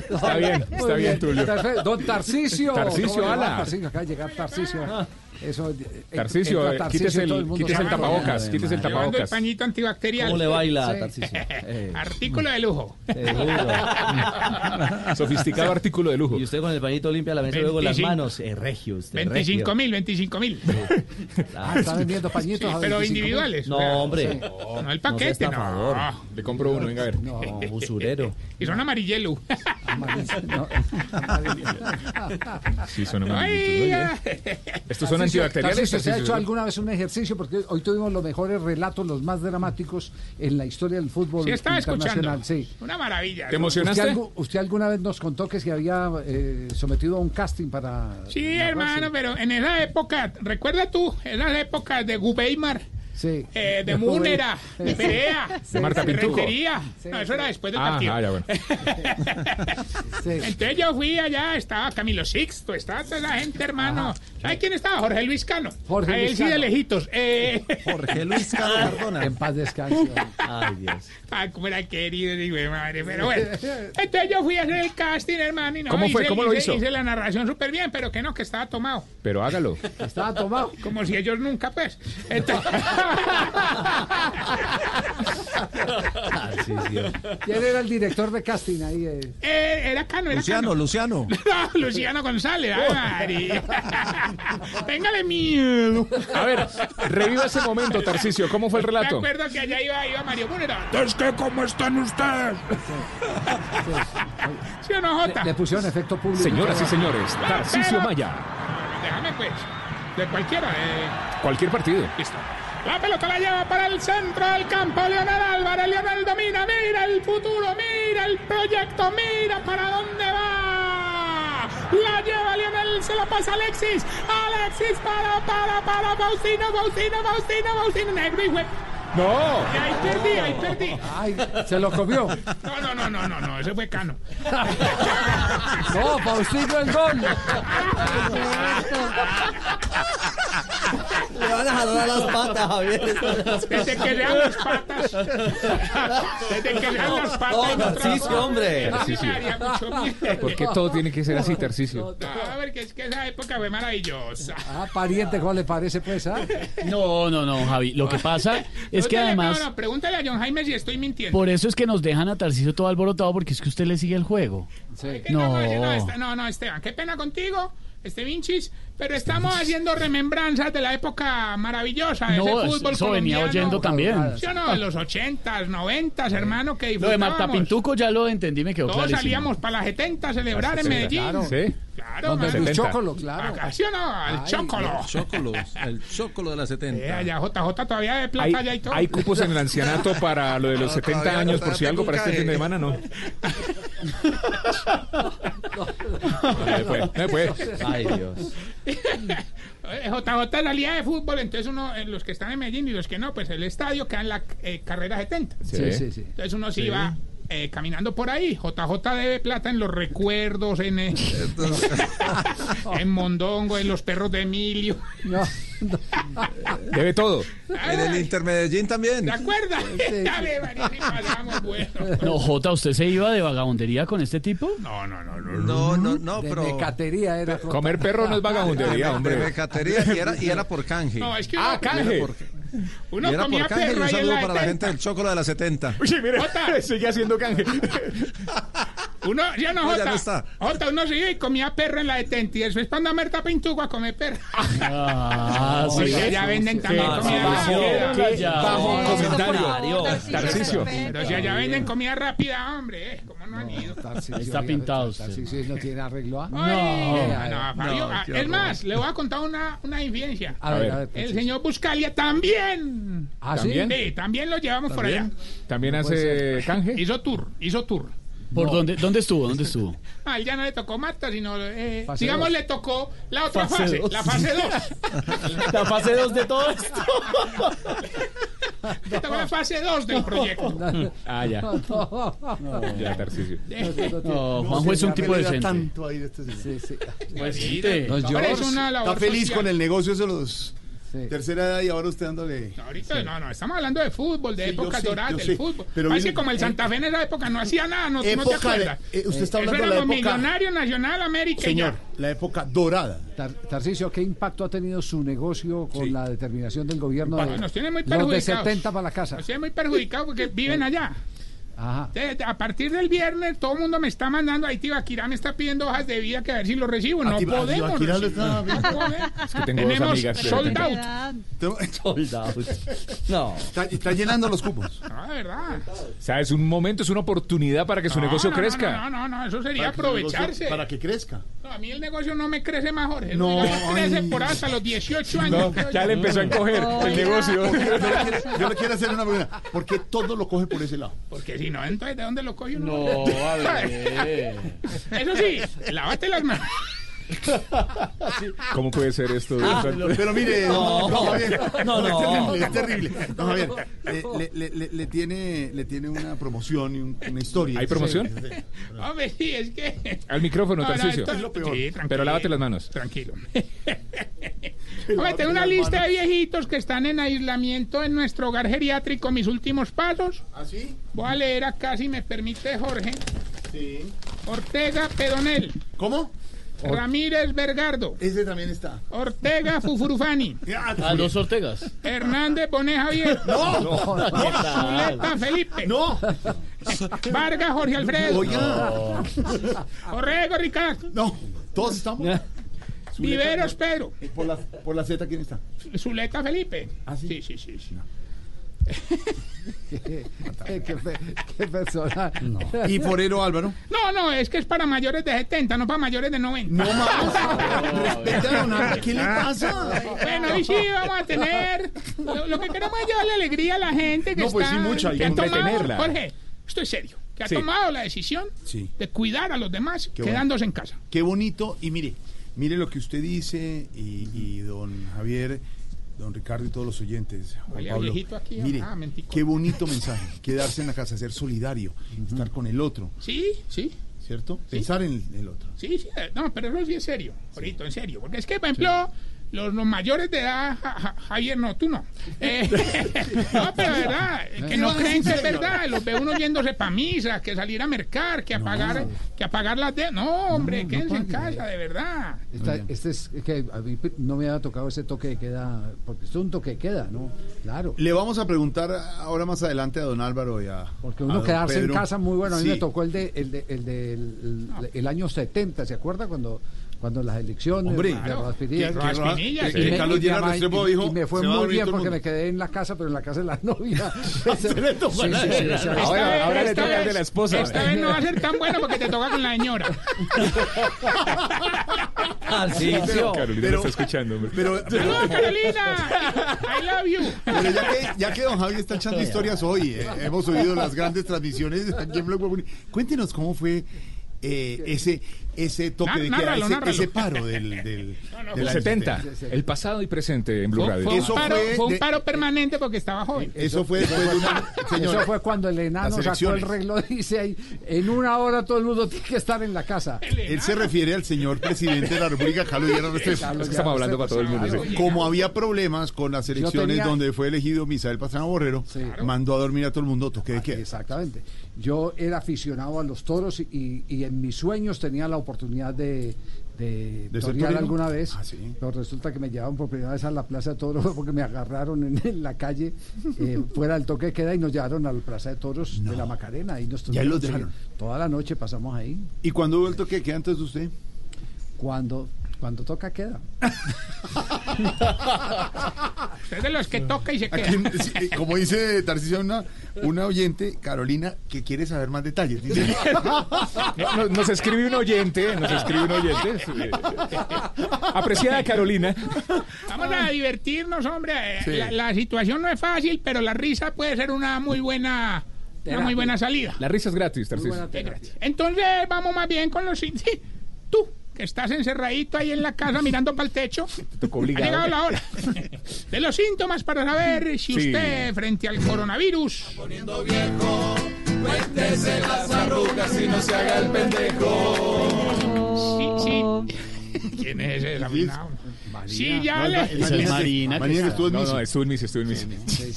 [SPEAKER 11] Está bien, está bien, Tulio.
[SPEAKER 10] Don Tarcisio.
[SPEAKER 11] Tarcisio,
[SPEAKER 10] ¿Cómo le va,
[SPEAKER 11] ala.
[SPEAKER 10] Acaba de llegar Tarcisio. Eso, eh,
[SPEAKER 11] Tarcisio,
[SPEAKER 10] entra
[SPEAKER 11] eh, quítese el- quítese tapabocas,
[SPEAKER 10] Ave
[SPEAKER 11] quítese el.
[SPEAKER 102] Llevando el
[SPEAKER 11] tapabocas.
[SPEAKER 102] pañito antibacterial.
[SPEAKER 18] ¿Cómo le baila,
[SPEAKER 102] Sí.
[SPEAKER 18] Tarcisio? Eh,
[SPEAKER 102] Artículo de lujo.
[SPEAKER 11] Sofisticado artículo de lujo.
[SPEAKER 18] Y usted con el pañito limpia la mesa luego las
[SPEAKER 102] 25.
[SPEAKER 18] manos. Eh, regio, usted,
[SPEAKER 102] 25
[SPEAKER 18] regio.
[SPEAKER 102] mil, 25 mil.
[SPEAKER 10] Ah, está vendiendo pañitos
[SPEAKER 102] pero
[SPEAKER 10] 25.000.
[SPEAKER 102] individuales.
[SPEAKER 18] No, hombre.
[SPEAKER 102] No, el
[SPEAKER 18] No
[SPEAKER 102] paquete, no.
[SPEAKER 11] Le compro uno, venga a ver.
[SPEAKER 10] No,
[SPEAKER 18] usurero.
[SPEAKER 102] Y son amarillelo.
[SPEAKER 10] no.
[SPEAKER 11] Sí, son
[SPEAKER 102] Ay,
[SPEAKER 11] amarillitos, muy
[SPEAKER 102] ya.
[SPEAKER 11] Antibacteriales.
[SPEAKER 10] ¿se ha hecho alguna vez un ejercicio? Porque hoy tuvimos los mejores relatos, los más dramáticos en la historia del fútbol
[SPEAKER 102] Sí, estaba
[SPEAKER 10] internacional.
[SPEAKER 102] escuchando.
[SPEAKER 10] Sí.
[SPEAKER 102] Una maravilla.
[SPEAKER 11] ¿Te emocionaste?
[SPEAKER 10] ¿Usted, algu- usted alguna vez nos contó que se había eh, sometido a un casting para...
[SPEAKER 102] Sí, hermano, pero en esa época, recuerda tú, en las épocas de Gubeimar,
[SPEAKER 10] Sí.
[SPEAKER 102] eh, de Múnera, de Perea,
[SPEAKER 11] De Marta.
[SPEAKER 102] Rentería. No, eso era después del
[SPEAKER 11] Ah,
[SPEAKER 102] partido.
[SPEAKER 11] ah, ya, bueno.
[SPEAKER 10] Sí.
[SPEAKER 102] Entonces yo fui allá, estaba Camilo Sixto, estaba toda la gente, hermano. ¿Sabe quién estaba? Jorge Luis Cano.
[SPEAKER 10] Jorge
[SPEAKER 102] A
[SPEAKER 10] Luis
[SPEAKER 102] él sí de lejitos. Eh,
[SPEAKER 100] Jorge Luis Cano Cardona.
[SPEAKER 10] En paz descanse.
[SPEAKER 18] Ay, Dios.
[SPEAKER 102] ah, cómo era querido, digo, madre. Pero bueno. Entonces yo fui a hacer el casting, hermano. Y no,
[SPEAKER 11] ¿Cómo fue?
[SPEAKER 102] hice-
[SPEAKER 11] ¿Cómo lo
[SPEAKER 102] hice-
[SPEAKER 11] hizo?
[SPEAKER 102] Hice la narración súper bien, pero que no, que estaba tomado.
[SPEAKER 11] Pero hágalo.
[SPEAKER 10] Estaba tomado.
[SPEAKER 102] Como si ellos nunca, pues. Entonces-
[SPEAKER 18] Tarcisio.
[SPEAKER 10] ¿Quién era el director de casting ahí? eh?
[SPEAKER 102] Eh, era Cano, era
[SPEAKER 100] Luciano,
[SPEAKER 102] Cano.
[SPEAKER 100] Luciano.
[SPEAKER 102] No, Luciano González, ay, María. Téngale miedo.
[SPEAKER 11] A ver, reviva ese momento, Tarcisio. ¿Cómo fue el
[SPEAKER 102] Me
[SPEAKER 11] relato?
[SPEAKER 102] acuerdo que allá iba, iba Mario Múnera. Es que, ¿cómo están ustedes? ¿Sí o no, Jota?
[SPEAKER 10] Le pusieron efecto público.
[SPEAKER 11] Señoras y señores, Tarcisio
[SPEAKER 102] Pero-
[SPEAKER 11] Maya.
[SPEAKER 102] Déjame, pues. De cualquiera, eh.
[SPEAKER 11] Cualquier partido.
[SPEAKER 102] Listo. La pelota la lleva para el centro del campo. Leonel Álvarez. Leonel domina. Mira el futuro. Mira el proyecto. Mira para dónde va. La lleva Leonel. Se la pasa Alexis. Alexis para, para, para. Faustino, Faustino, Faustino, Faustino. Negro y güey.
[SPEAKER 11] No.
[SPEAKER 102] Y ahí perdí, ahí perdí.
[SPEAKER 10] Ay, se lo comió.
[SPEAKER 102] No, no, no, no, no, no, ese fue Cano.
[SPEAKER 10] No, Faustino el gol.
[SPEAKER 103] Le van a jalar las patas, Javier.
[SPEAKER 102] Desde que lean las patas. Desde que lean las patas.
[SPEAKER 103] Oh,
[SPEAKER 102] no
[SPEAKER 103] Narciso, hombre.
[SPEAKER 102] A miedo.
[SPEAKER 11] ¿Por qué todo tiene que ser así, Tarcicio?
[SPEAKER 102] No, porque es que esa época fue maravillosa.
[SPEAKER 10] Ah, pariente, ¿cómo le parece, pues? ah?
[SPEAKER 99] No, no, no, Javi. Lo que pasa es que además,
[SPEAKER 102] No, no, pregúntale a John Jaime si estoy mintiendo.
[SPEAKER 99] por eso es que nos dejan a Tarcisio todo alborotado porque es que usted le sigue el juego. No.
[SPEAKER 102] no, no, Esteban, qué pena contigo, este Vinchis, pero estamos haciendo remembranzas de la época maravillosa de
[SPEAKER 99] No,
[SPEAKER 102] ese fútbol
[SPEAKER 99] eso venía
[SPEAKER 102] colombiano.
[SPEAKER 99] oyendo también.
[SPEAKER 102] ¿Sí o no? Los ochentas, noventas, hermano, que
[SPEAKER 99] Lo de Marta. Pintuco ya lo entendí, me quedó
[SPEAKER 102] Todos
[SPEAKER 99] clarísimo.
[SPEAKER 102] salíamos para las 70 a celebrar en Medellín.
[SPEAKER 99] claro.
[SPEAKER 11] Sí.
[SPEAKER 102] Claro,
[SPEAKER 10] el chocolo, claro.
[SPEAKER 102] Acá, ¿Sí o no? El
[SPEAKER 100] Ay,
[SPEAKER 102] chocolo.
[SPEAKER 100] El chocolo, el chocolo de la 70.
[SPEAKER 102] Eh, allá JJ todavía de
[SPEAKER 11] Hay,
[SPEAKER 102] plata y todo.
[SPEAKER 11] hay cupos en el ancianato para lo de los
[SPEAKER 100] No,
[SPEAKER 11] 70
[SPEAKER 100] todavía no,
[SPEAKER 11] años, por si algo, para este fin de semana, no. No no me puede.
[SPEAKER 100] Ay, Dios.
[SPEAKER 102] JJ es la liga de fútbol, entonces uno, eh, los que están en Medellín y los que no, pues el estadio queda en la eh, carrera 70.
[SPEAKER 10] Sí, sí, sí.
[SPEAKER 102] Entonces uno
[SPEAKER 10] Sí.
[SPEAKER 102] iba eh, caminando por ahí. JJ debe plata en los recuerdos, en, eh, en Mondongo, en los perros de Emilio.
[SPEAKER 10] No,
[SPEAKER 11] Debe todo.
[SPEAKER 100] En el Intermedellín también.
[SPEAKER 102] ¿Te acuerdas? Sí pasamos bueno.
[SPEAKER 99] No, Jota, ¿usted se iba de vagabundería con este tipo?
[SPEAKER 102] No, no, no.
[SPEAKER 100] No, no, no,
[SPEAKER 10] de
[SPEAKER 100] pero.
[SPEAKER 10] mecatería era.
[SPEAKER 11] Comer perro no es vagabundería,
[SPEAKER 100] De
[SPEAKER 11] hombre.
[SPEAKER 100] mecatería y era, y era por canje.
[SPEAKER 102] No, es que
[SPEAKER 11] Ah, canje.
[SPEAKER 102] Uno
[SPEAKER 100] y era
[SPEAKER 102] comía
[SPEAKER 100] por canje y un saludo
[SPEAKER 102] la
[SPEAKER 100] para la
[SPEAKER 102] 70.
[SPEAKER 100] gente del chocolo de la 70.
[SPEAKER 11] Oye, mire,
[SPEAKER 102] Jota.
[SPEAKER 11] sigue haciendo canje.
[SPEAKER 102] Uno, ya no, Jota.
[SPEAKER 100] no está.
[SPEAKER 102] Jota, uno se iba y comía perro en la detente y después a Merta Pintuco a comer perro.
[SPEAKER 99] Ah,
[SPEAKER 102] Oye,
[SPEAKER 99] sí.
[SPEAKER 102] ya venden también
[SPEAKER 99] Sí,
[SPEAKER 102] comida
[SPEAKER 99] sí,
[SPEAKER 102] rápida.
[SPEAKER 99] sí, ya.
[SPEAKER 11] Bajo
[SPEAKER 99] Sí,
[SPEAKER 11] comentario. Tarcicio.
[SPEAKER 102] Pero si allá venden comida rápida, hombre, ¿eh? ¿cómo no han ido?
[SPEAKER 10] Tarcisio,
[SPEAKER 99] Está pintado usted.
[SPEAKER 10] Tarcisio no tiene arreglo. ¿ah? No,
[SPEAKER 102] Fabio, ah, es más, le voy a contar una, una infidencia.
[SPEAKER 10] A ver, a ver,
[SPEAKER 102] El señor Buscalia también.
[SPEAKER 10] ¿Ah, sí?
[SPEAKER 11] ¿También?
[SPEAKER 102] Sí, también lo llevamos por allá.
[SPEAKER 11] ¿También hace canje?
[SPEAKER 102] Hizo tour, hizo tour.
[SPEAKER 99] ¿Por dónde, dónde estuvo? ¿Dónde estuvo?
[SPEAKER 102] Ah, él ya no le tocó Marta, sino, eh, digamos,
[SPEAKER 10] dos.
[SPEAKER 102] le tocó la otra
[SPEAKER 99] Fase
[SPEAKER 102] fase, la fase 2.
[SPEAKER 99] La fase 2 de todo esto.
[SPEAKER 102] Le tocó la fase 2 del proyecto.
[SPEAKER 11] Ah, ya.
[SPEAKER 10] No,
[SPEAKER 11] Ya, Tarcicio.
[SPEAKER 99] No, Juanjo es un tipo decente.
[SPEAKER 68] tanto ahí de este señor.
[SPEAKER 10] Sí, sí.
[SPEAKER 99] Pues,
[SPEAKER 102] Sí, una labor
[SPEAKER 68] Está feliz
[SPEAKER 102] social.
[SPEAKER 68] con el negocio de los
[SPEAKER 10] Sí.
[SPEAKER 68] tercera edad y ahora usted dándole.
[SPEAKER 102] No, ahorita no, no, estamos hablando de fútbol, de
[SPEAKER 68] Sí,
[SPEAKER 102] épocas doradas del
[SPEAKER 68] sé,
[SPEAKER 102] fútbol.
[SPEAKER 68] pero
[SPEAKER 102] Así
[SPEAKER 68] viene-
[SPEAKER 102] como el Santa Fe en esa época no hacía nada, no, no te
[SPEAKER 68] Época de-
[SPEAKER 102] acuerdas.
[SPEAKER 68] eh, usted está
[SPEAKER 102] Eso
[SPEAKER 68] hablando de la época.
[SPEAKER 102] Millonario Nacional América
[SPEAKER 68] Señor,
[SPEAKER 102] ya.
[SPEAKER 68] la época dorada.
[SPEAKER 10] Tar- Tarcisio, ¿qué impacto ha tenido su negocio con la determinación del gobierno
[SPEAKER 102] Bueno,
[SPEAKER 10] de
[SPEAKER 102] nos tiene muy
[SPEAKER 10] los de
[SPEAKER 102] perjudicados.
[SPEAKER 10] 70 para la casa?
[SPEAKER 102] Nos tiene muy perjudicados porque viven allá.
[SPEAKER 10] Ajá.
[SPEAKER 102] A partir del viernes todo el mundo me está mandando, ahí Tibaquirá me está pidiendo hojas de vida que a ver si lo recibo. No
[SPEAKER 68] A Tiba- a
[SPEAKER 102] podemos. Recibir.
[SPEAKER 68] está-
[SPEAKER 102] No podemos.
[SPEAKER 11] Es que tengo dos
[SPEAKER 102] Tenemos
[SPEAKER 11] amigas de
[SPEAKER 102] sold
[SPEAKER 11] 70.
[SPEAKER 102] out.
[SPEAKER 99] Soldados. No.
[SPEAKER 68] Está, está llenando los cupos.
[SPEAKER 102] No, de verdad.
[SPEAKER 11] O sea, es un momento, es una oportunidad para que su
[SPEAKER 102] No,
[SPEAKER 11] negocio
[SPEAKER 102] no, no,
[SPEAKER 11] crezca.
[SPEAKER 102] No, no, no, eso sería
[SPEAKER 68] Para negocio-
[SPEAKER 102] aprovecharse.
[SPEAKER 68] Para que crezca.
[SPEAKER 102] No, a mí el negocio no me crece más, Jorge. El
[SPEAKER 68] No,
[SPEAKER 102] negocio crece por hasta los 18
[SPEAKER 11] No,
[SPEAKER 102] años.
[SPEAKER 11] ya le empezó a encoger el negocio.
[SPEAKER 68] Yo le, quiero, yo le quiero hacer una pregunta. ¿Por qué todo lo coge por ese lado?
[SPEAKER 102] Porque si no, entonces, ¿de dónde lo coge uno?
[SPEAKER 99] No, a ver.
[SPEAKER 102] Eso sí, lávate las manos.
[SPEAKER 11] ¿Cómo puede ser esto?
[SPEAKER 68] Ah, pero, pero mire,
[SPEAKER 99] No.
[SPEAKER 68] no, Javier,
[SPEAKER 99] No, no.
[SPEAKER 68] es terrible, es terrible. No, Javier, le, le- le- le- le tiene, le tiene una promoción y un- una historia.
[SPEAKER 11] ¿Hay promoción?
[SPEAKER 68] Sí, sí.
[SPEAKER 102] Hombre, sí, es que.
[SPEAKER 11] Al micrófono,
[SPEAKER 102] No, no,
[SPEAKER 11] Tarcicio.
[SPEAKER 102] esto es lo peor. Sí, tranquilo.
[SPEAKER 11] Pero lávate las manos.
[SPEAKER 102] Tranquilo. Hombre, tengo una lista de viejitos que están en aislamiento en nuestro hogar geriátrico, mis últimos pasos.
[SPEAKER 68] ¿Ah, sí?
[SPEAKER 102] Voy a leer acá, si me permite, Jorge.
[SPEAKER 68] Sí.
[SPEAKER 102] Ortega Pedonel.
[SPEAKER 68] ¿Cómo?
[SPEAKER 102] Ramírez Bergardo.
[SPEAKER 68] Ese también está.
[SPEAKER 102] Ortega Fufurufani.
[SPEAKER 99] A los Ortegas.
[SPEAKER 102] Hernández Bonet Javier.
[SPEAKER 68] No,
[SPEAKER 99] ¿Qué tal?
[SPEAKER 102] Zuleta Felipe.
[SPEAKER 68] no.
[SPEAKER 102] Vargas Jorge Alfredo.
[SPEAKER 68] Oiga.
[SPEAKER 102] Orrego Ricardo.
[SPEAKER 68] No, todos estamos.
[SPEAKER 102] Viveros Pedro.
[SPEAKER 68] Por la, por la Z, ¿quién está?
[SPEAKER 102] Zuleta Felipe.
[SPEAKER 68] ¿Ah, sí?
[SPEAKER 102] Sí, sí, sí.
[SPEAKER 10] Qué, qué pe- qué persona.
[SPEAKER 68] ¿Y Forero Álvaro?
[SPEAKER 102] No, no, es que es para mayores de 70, no para mayores de 90.
[SPEAKER 68] No más. Respete a Don Álvaro, ¿qué le pasa?
[SPEAKER 102] Bueno, hoy sí vamos a tener. Lo, lo que queremos es llevarle alegría a la gente que
[SPEAKER 68] No, pues
[SPEAKER 102] está.
[SPEAKER 68] sí, mucha, y
[SPEAKER 102] que
[SPEAKER 11] entretenerla.
[SPEAKER 102] Jorge, estoy serio. Que ha
[SPEAKER 11] Sí.
[SPEAKER 102] tomado la decisión
[SPEAKER 68] Sí.
[SPEAKER 102] de cuidar a los demás
[SPEAKER 68] Qué
[SPEAKER 102] quedándose en casa.
[SPEAKER 68] Qué bonito. Y mire, mire lo que usted dice y, y don Javier, don Ricardo y todos los oyentes. Juan Pablo,
[SPEAKER 102] aquí,
[SPEAKER 68] mire,
[SPEAKER 102] ah,
[SPEAKER 68] qué bonito mensaje. Quedarse en la casa, ser solidario, estar con el otro,
[SPEAKER 102] Sí, sí.
[SPEAKER 68] ¿cierto? Pensar en el otro.
[SPEAKER 102] Sí, sí, eh, no, pero eso sí es serio, ahorita, en serio. Porque es que, por ejemplo, los, los mayores de edad, Ja- Ja- Javier, no, tú no. Eh, no, pero de verdad, es que no
[SPEAKER 68] No,
[SPEAKER 102] creen
[SPEAKER 68] en
[SPEAKER 102] que es verdad. Los ve uno yéndose para misa, que salir a mercar, que a pagar, que a pagar las de... No, hombre, quédense en casa, de verdad.
[SPEAKER 10] Esta- este es que a mí no me había tocado ese toque de queda, porque esto es un toque de queda, ¿no? Claro.
[SPEAKER 68] Le vamos a preguntar ahora más adelante a don Álvaro y a.
[SPEAKER 10] Porque uno quedarse en casa muy bueno. A mí
[SPEAKER 68] Sí.
[SPEAKER 10] me tocó el de el de, el, de- el- el- el año 70, ¿se acuerda? Cuando cuando las elecciones
[SPEAKER 68] Hombre, claro.
[SPEAKER 10] Roaspinilla.
[SPEAKER 68] Que- que sí.
[SPEAKER 10] me-
[SPEAKER 68] Que Carlos
[SPEAKER 10] y
[SPEAKER 68] Lleras Restrepo
[SPEAKER 10] y-
[SPEAKER 68] dijo,
[SPEAKER 10] y me fue
[SPEAKER 68] "Se va a
[SPEAKER 10] muy bien porque me
[SPEAKER 68] mundo".
[SPEAKER 10] quedé en la casa, pero en la casa de la novia.
[SPEAKER 11] Ahora- ahora le
[SPEAKER 102] esta
[SPEAKER 11] toca de
[SPEAKER 102] vez-
[SPEAKER 11] la esposa.
[SPEAKER 102] Esta vez no va a ser tan bueno porque te toca con la señora.
[SPEAKER 11] Pero, Carolina
[SPEAKER 68] Pero-
[SPEAKER 11] está escuchando.
[SPEAKER 68] Pero, pero-
[SPEAKER 102] ¡Saludos, Carolina! I love you.
[SPEAKER 68] pero ya, que, ya que don Javi está echando historias hoy, eh, hemos oído las grandes transmisiones aquí en Blog. Cuéntenos cómo fue eh, ese, ese toque de queda,
[SPEAKER 102] Nárralo,
[SPEAKER 68] ese,
[SPEAKER 102] nárralo.
[SPEAKER 68] ese paro del, del, de
[SPEAKER 11] El
[SPEAKER 68] la
[SPEAKER 11] 70,
[SPEAKER 68] existencia.
[SPEAKER 11] el pasado y presente en Blue Radio.
[SPEAKER 102] fue un paro,
[SPEAKER 68] fue
[SPEAKER 102] fue un
[SPEAKER 68] de-
[SPEAKER 102] paro permanente porque estaba joven.
[SPEAKER 68] Eso fue después de una. señora,
[SPEAKER 10] Eso fue cuando el enano sacó el reloj y dice ahí, en una hora todo el mundo tiene que estar en la casa.
[SPEAKER 68] Él se refiere al señor presidente de la República, Carlos Lleras Restrepo.
[SPEAKER 11] Es que estamos hablando para todo el mundo. sí.
[SPEAKER 68] Como había problemas con las elecciones
[SPEAKER 10] tenía-
[SPEAKER 68] donde fue elegido Misael Pastrana Borrero, mandó a dormir a todo el mundo, toque de queda.
[SPEAKER 10] Exactamente. Yo era aficionado a los toros y, y en mis sueños tenía la oportunidad de, de,
[SPEAKER 68] ¿De
[SPEAKER 10] torear
[SPEAKER 68] torero?
[SPEAKER 10] alguna vez.
[SPEAKER 68] Ah, sí.
[SPEAKER 10] Pero resulta que me llevaban por primera vez a la Plaza de Toros porque me agarraron en, en la calle eh, fuera del toque de queda y nos llevaron a la Plaza de Toros de la Macarena. Y nos. Toda la noche pasamos ahí.
[SPEAKER 68] ¿Y cuando hubo el toque de queda antes de usted?
[SPEAKER 10] Cuando, cuando toca queda.
[SPEAKER 102] Usted es de los que toca y se queda.
[SPEAKER 68] eh, como dice Tarcisia, una, una oyente, Carolina, que quiere saber más detalles. Dice,
[SPEAKER 11] No, no- nos escribe un oyente, nos escribe un oyente. Apreciada Carolina.
[SPEAKER 102] Vamos a divertirnos, hombre. Eh,
[SPEAKER 11] Sí.
[SPEAKER 102] La, la situación no es fácil, pero la risa puede ser una muy buena, una muy buena salida.
[SPEAKER 11] La risa es gratis,
[SPEAKER 102] gratis. Entonces vamos más bien con los... sí, Tú, que estás encerradito ahí en la casa mirando para el techo. Ha llegado la hora de los síntomas para saber si
[SPEAKER 11] Sí.
[SPEAKER 102] usted frente al coronavirus
[SPEAKER 41] Cuéntese las arrugas y no se haga el pendejo.
[SPEAKER 102] Sí, sí. ¿Quién es ese desafinado? Sí, ya
[SPEAKER 68] No,
[SPEAKER 102] le...
[SPEAKER 68] es Marina,
[SPEAKER 99] Marina,
[SPEAKER 68] Marina que estuvo en
[SPEAKER 11] No,
[SPEAKER 68] misa.
[SPEAKER 11] no, estuvo en misa, estuvo en misa.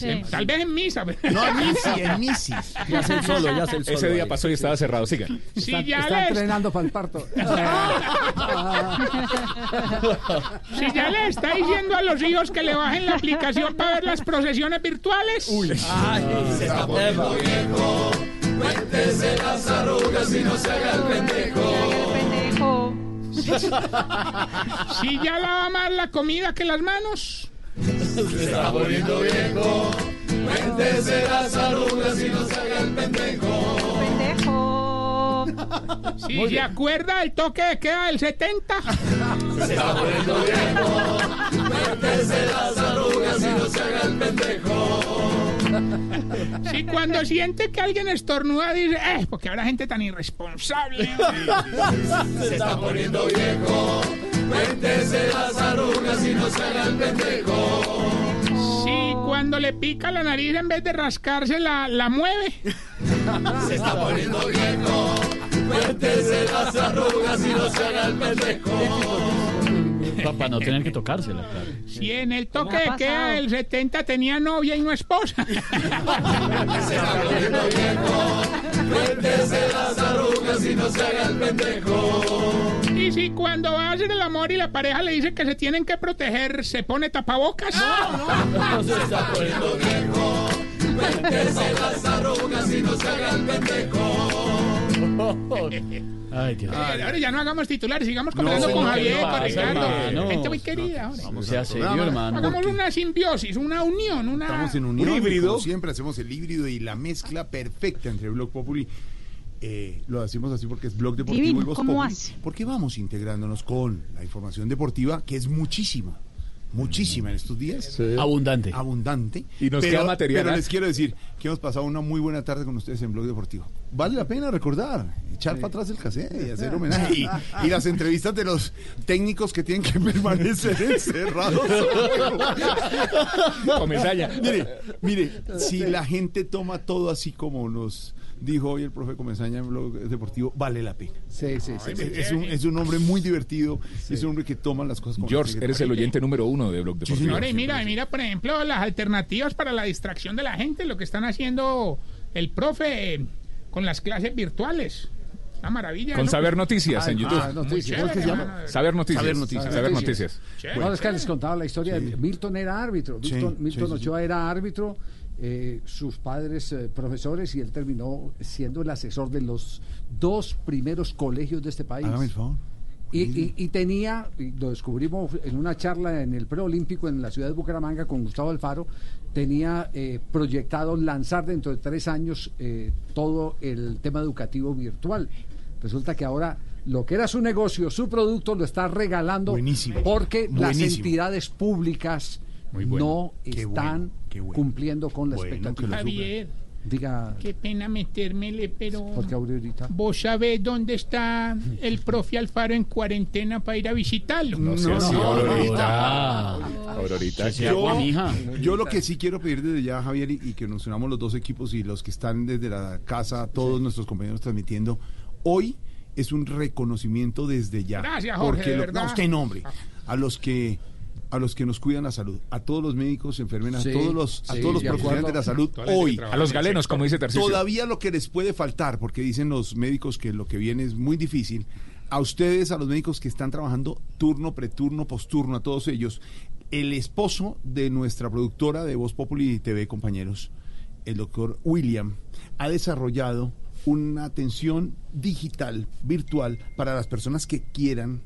[SPEAKER 102] Eh, Tal vez en misa. pero-
[SPEAKER 68] No, en misa, en misa.
[SPEAKER 18] Ya es el solo, ya es el solo.
[SPEAKER 11] Ese día pasó y estaba cerrado. Siga.
[SPEAKER 102] Si
[SPEAKER 10] Está,
[SPEAKER 102] ya
[SPEAKER 10] está
[SPEAKER 102] le
[SPEAKER 10] entrenando para el parto.
[SPEAKER 102] Si ya le está diciendo a los hijos que le bajen la aplicación para ver las procesiones virtuales.
[SPEAKER 41] Se está poniendo viejo. Cuéntese las arrugas y no se haga el. Pendejo.
[SPEAKER 102] Si ya lava más la comida que las manos.
[SPEAKER 41] Se está poniendo viejo. Cuéntese las arrugas y no se haga el pendejo.
[SPEAKER 94] Pendejo.
[SPEAKER 102] Si se acuerda el toque de queda del 70.
[SPEAKER 41] Se está poniendo viejo. Cuéntese las arrugas y no se haga el pendejo.
[SPEAKER 102] Si cuando siente que alguien estornuda dice, eh, porque habrá gente tan irresponsable.
[SPEAKER 41] Se está poniendo viejo. Cuéntese las arrugas y no se haga el pendejo.
[SPEAKER 102] Si cuando le pica la nariz en vez de rascarse la, la mueve.
[SPEAKER 41] Se está poniendo viejo. Cuéntese las arrugas y no se haga el pendejo.
[SPEAKER 99] Para no tener que tocársela, claro.
[SPEAKER 102] Si en el toque
[SPEAKER 94] ¿Cómo ha
[SPEAKER 102] de queda del 70 tenía novia y no esposa.
[SPEAKER 41] Se está poniendo viejo. Cuéntese las arrugas y no se haga el pendejo.
[SPEAKER 102] Y si cuando va a hacer el amor y la pareja le dice que se tienen que proteger, se pone tapabocas.
[SPEAKER 41] Se está poniendo viejo. Cuéntese las arrugas y no se haga el pendejo.
[SPEAKER 99] Ay, Dios.
[SPEAKER 102] Ahora ya no hagamos titulares, sigamos
[SPEAKER 68] No,
[SPEAKER 102] conversando con Javier,
[SPEAKER 99] ¿qué
[SPEAKER 102] con Ricardo. Gente muy querida.
[SPEAKER 99] Vamos sea
[SPEAKER 68] al
[SPEAKER 99] serio,
[SPEAKER 68] programa.
[SPEAKER 99] hermano.
[SPEAKER 102] Hagamos una simbiosis, una unión, una...
[SPEAKER 68] Estamos en unión.
[SPEAKER 11] Un híbrido.
[SPEAKER 68] Como siempre hacemos el híbrido y la mezcla perfecta entre Blog Populi. Eh, lo decimos así porque es Blog Deportivo
[SPEAKER 94] Divino,
[SPEAKER 68] y Voz
[SPEAKER 94] ¿cómo
[SPEAKER 68] Populi.
[SPEAKER 94] hace?
[SPEAKER 68] Porque vamos integrándonos con la información deportiva, que es muchísima. Muchísima en estos días.
[SPEAKER 99] Abundante.
[SPEAKER 68] Abundante.
[SPEAKER 11] Y nos queda material,
[SPEAKER 68] Pero
[SPEAKER 11] ¿eh?
[SPEAKER 68] les quiero decir que hemos pasado una muy buena tarde con ustedes en Blog Deportivo. Vale la pena recordar. echar para atrás el cassette y hacer homenaje. Y, y las entrevistas de los técnicos que tienen que permanecer encerrados.
[SPEAKER 11] Comesaña.
[SPEAKER 68] Mire, mire, si la gente toma todo así como nos dijo hoy el profe Comesaña en Blog Deportivo, vale la pena.
[SPEAKER 10] Sí, sí,
[SPEAKER 68] Es, es un, es un hombre muy divertido, es un hombre que toma las cosas como
[SPEAKER 11] George, eres el oyente número uno de Blog Deportivo.
[SPEAKER 102] Señores, mira, mira, por ejemplo, las alternativas para la distracción de la gente, lo que están haciendo el profe eh, con las clases virtuales. Una maravilla.
[SPEAKER 11] Con
[SPEAKER 102] ¿no?
[SPEAKER 11] Saber Noticias en
[SPEAKER 10] Ah,
[SPEAKER 11] YouTube.
[SPEAKER 10] ah, noticias.
[SPEAKER 102] Chévere,
[SPEAKER 10] ¿Cómo llama?
[SPEAKER 11] Saber Noticias.
[SPEAKER 68] Saber Noticias.
[SPEAKER 11] Saber Noticias.
[SPEAKER 102] Chévere.
[SPEAKER 10] No, es que les contaba la historia de Milton era árbitro.
[SPEAKER 68] Sí,
[SPEAKER 10] Milton, Milton
[SPEAKER 68] sí, sí, sí.
[SPEAKER 10] Ochoa era árbitro, eh, sus padres eh, profesores y él terminó siendo el asesor de los dos primeros colegios de este país.
[SPEAKER 68] Favor.
[SPEAKER 10] Y, y- y tenía, y lo descubrimos en una charla en el preolímpico en la ciudad de Bucaramanga con Gustavo Alfaro, tenía eh, proyectado lanzar dentro de tres años eh, todo el tema educativo virtual. Resulta que ahora lo que era su negocio, su producto, lo está regalando
[SPEAKER 68] Buenísimo.
[SPEAKER 10] porque las entidades públicas
[SPEAKER 68] Muy bueno.
[SPEAKER 10] no
[SPEAKER 68] Qué
[SPEAKER 10] están
[SPEAKER 68] bueno, qué bueno.
[SPEAKER 10] cumpliendo con la expectativa.
[SPEAKER 102] Javier,
[SPEAKER 10] Diga,
[SPEAKER 102] qué pena metérmele, pero...
[SPEAKER 10] porque Aurorita.
[SPEAKER 102] ¿Vos sabés dónde está el profe Alfaro en cuarentena para ir a visitarlo?
[SPEAKER 11] No sé si Aurorita. Aurorita.
[SPEAKER 68] Yo, yo lo que sí quiero pedir desde ya, Javier, y, y que nos unamos los dos equipos y los que están desde la casa, todos nuestros compañeros transmitiendo, hoy es un reconocimiento desde ya.
[SPEAKER 102] Gracias, Jorge,
[SPEAKER 68] Porque
[SPEAKER 102] de
[SPEAKER 68] lo-
[SPEAKER 102] verdad.
[SPEAKER 68] no, usted nombre. A los que a los que nos cuidan la salud, a todos los médicos, enfermeras,
[SPEAKER 10] Sí,
[SPEAKER 68] a todos los, a
[SPEAKER 10] sí,
[SPEAKER 68] todos los profesionales de la salud, hoy.
[SPEAKER 11] A los galenos, como dice Tarcisio.
[SPEAKER 68] Todavía lo que les puede faltar, porque dicen los médicos que lo que viene es muy difícil, a ustedes, a los médicos que están trabajando turno, preturno, posturno, a todos ellos, el esposo de nuestra productora de Voz Populi TV, compañeros, el doctor William, ha desarrollado una atención digital, virtual, para las personas que quieran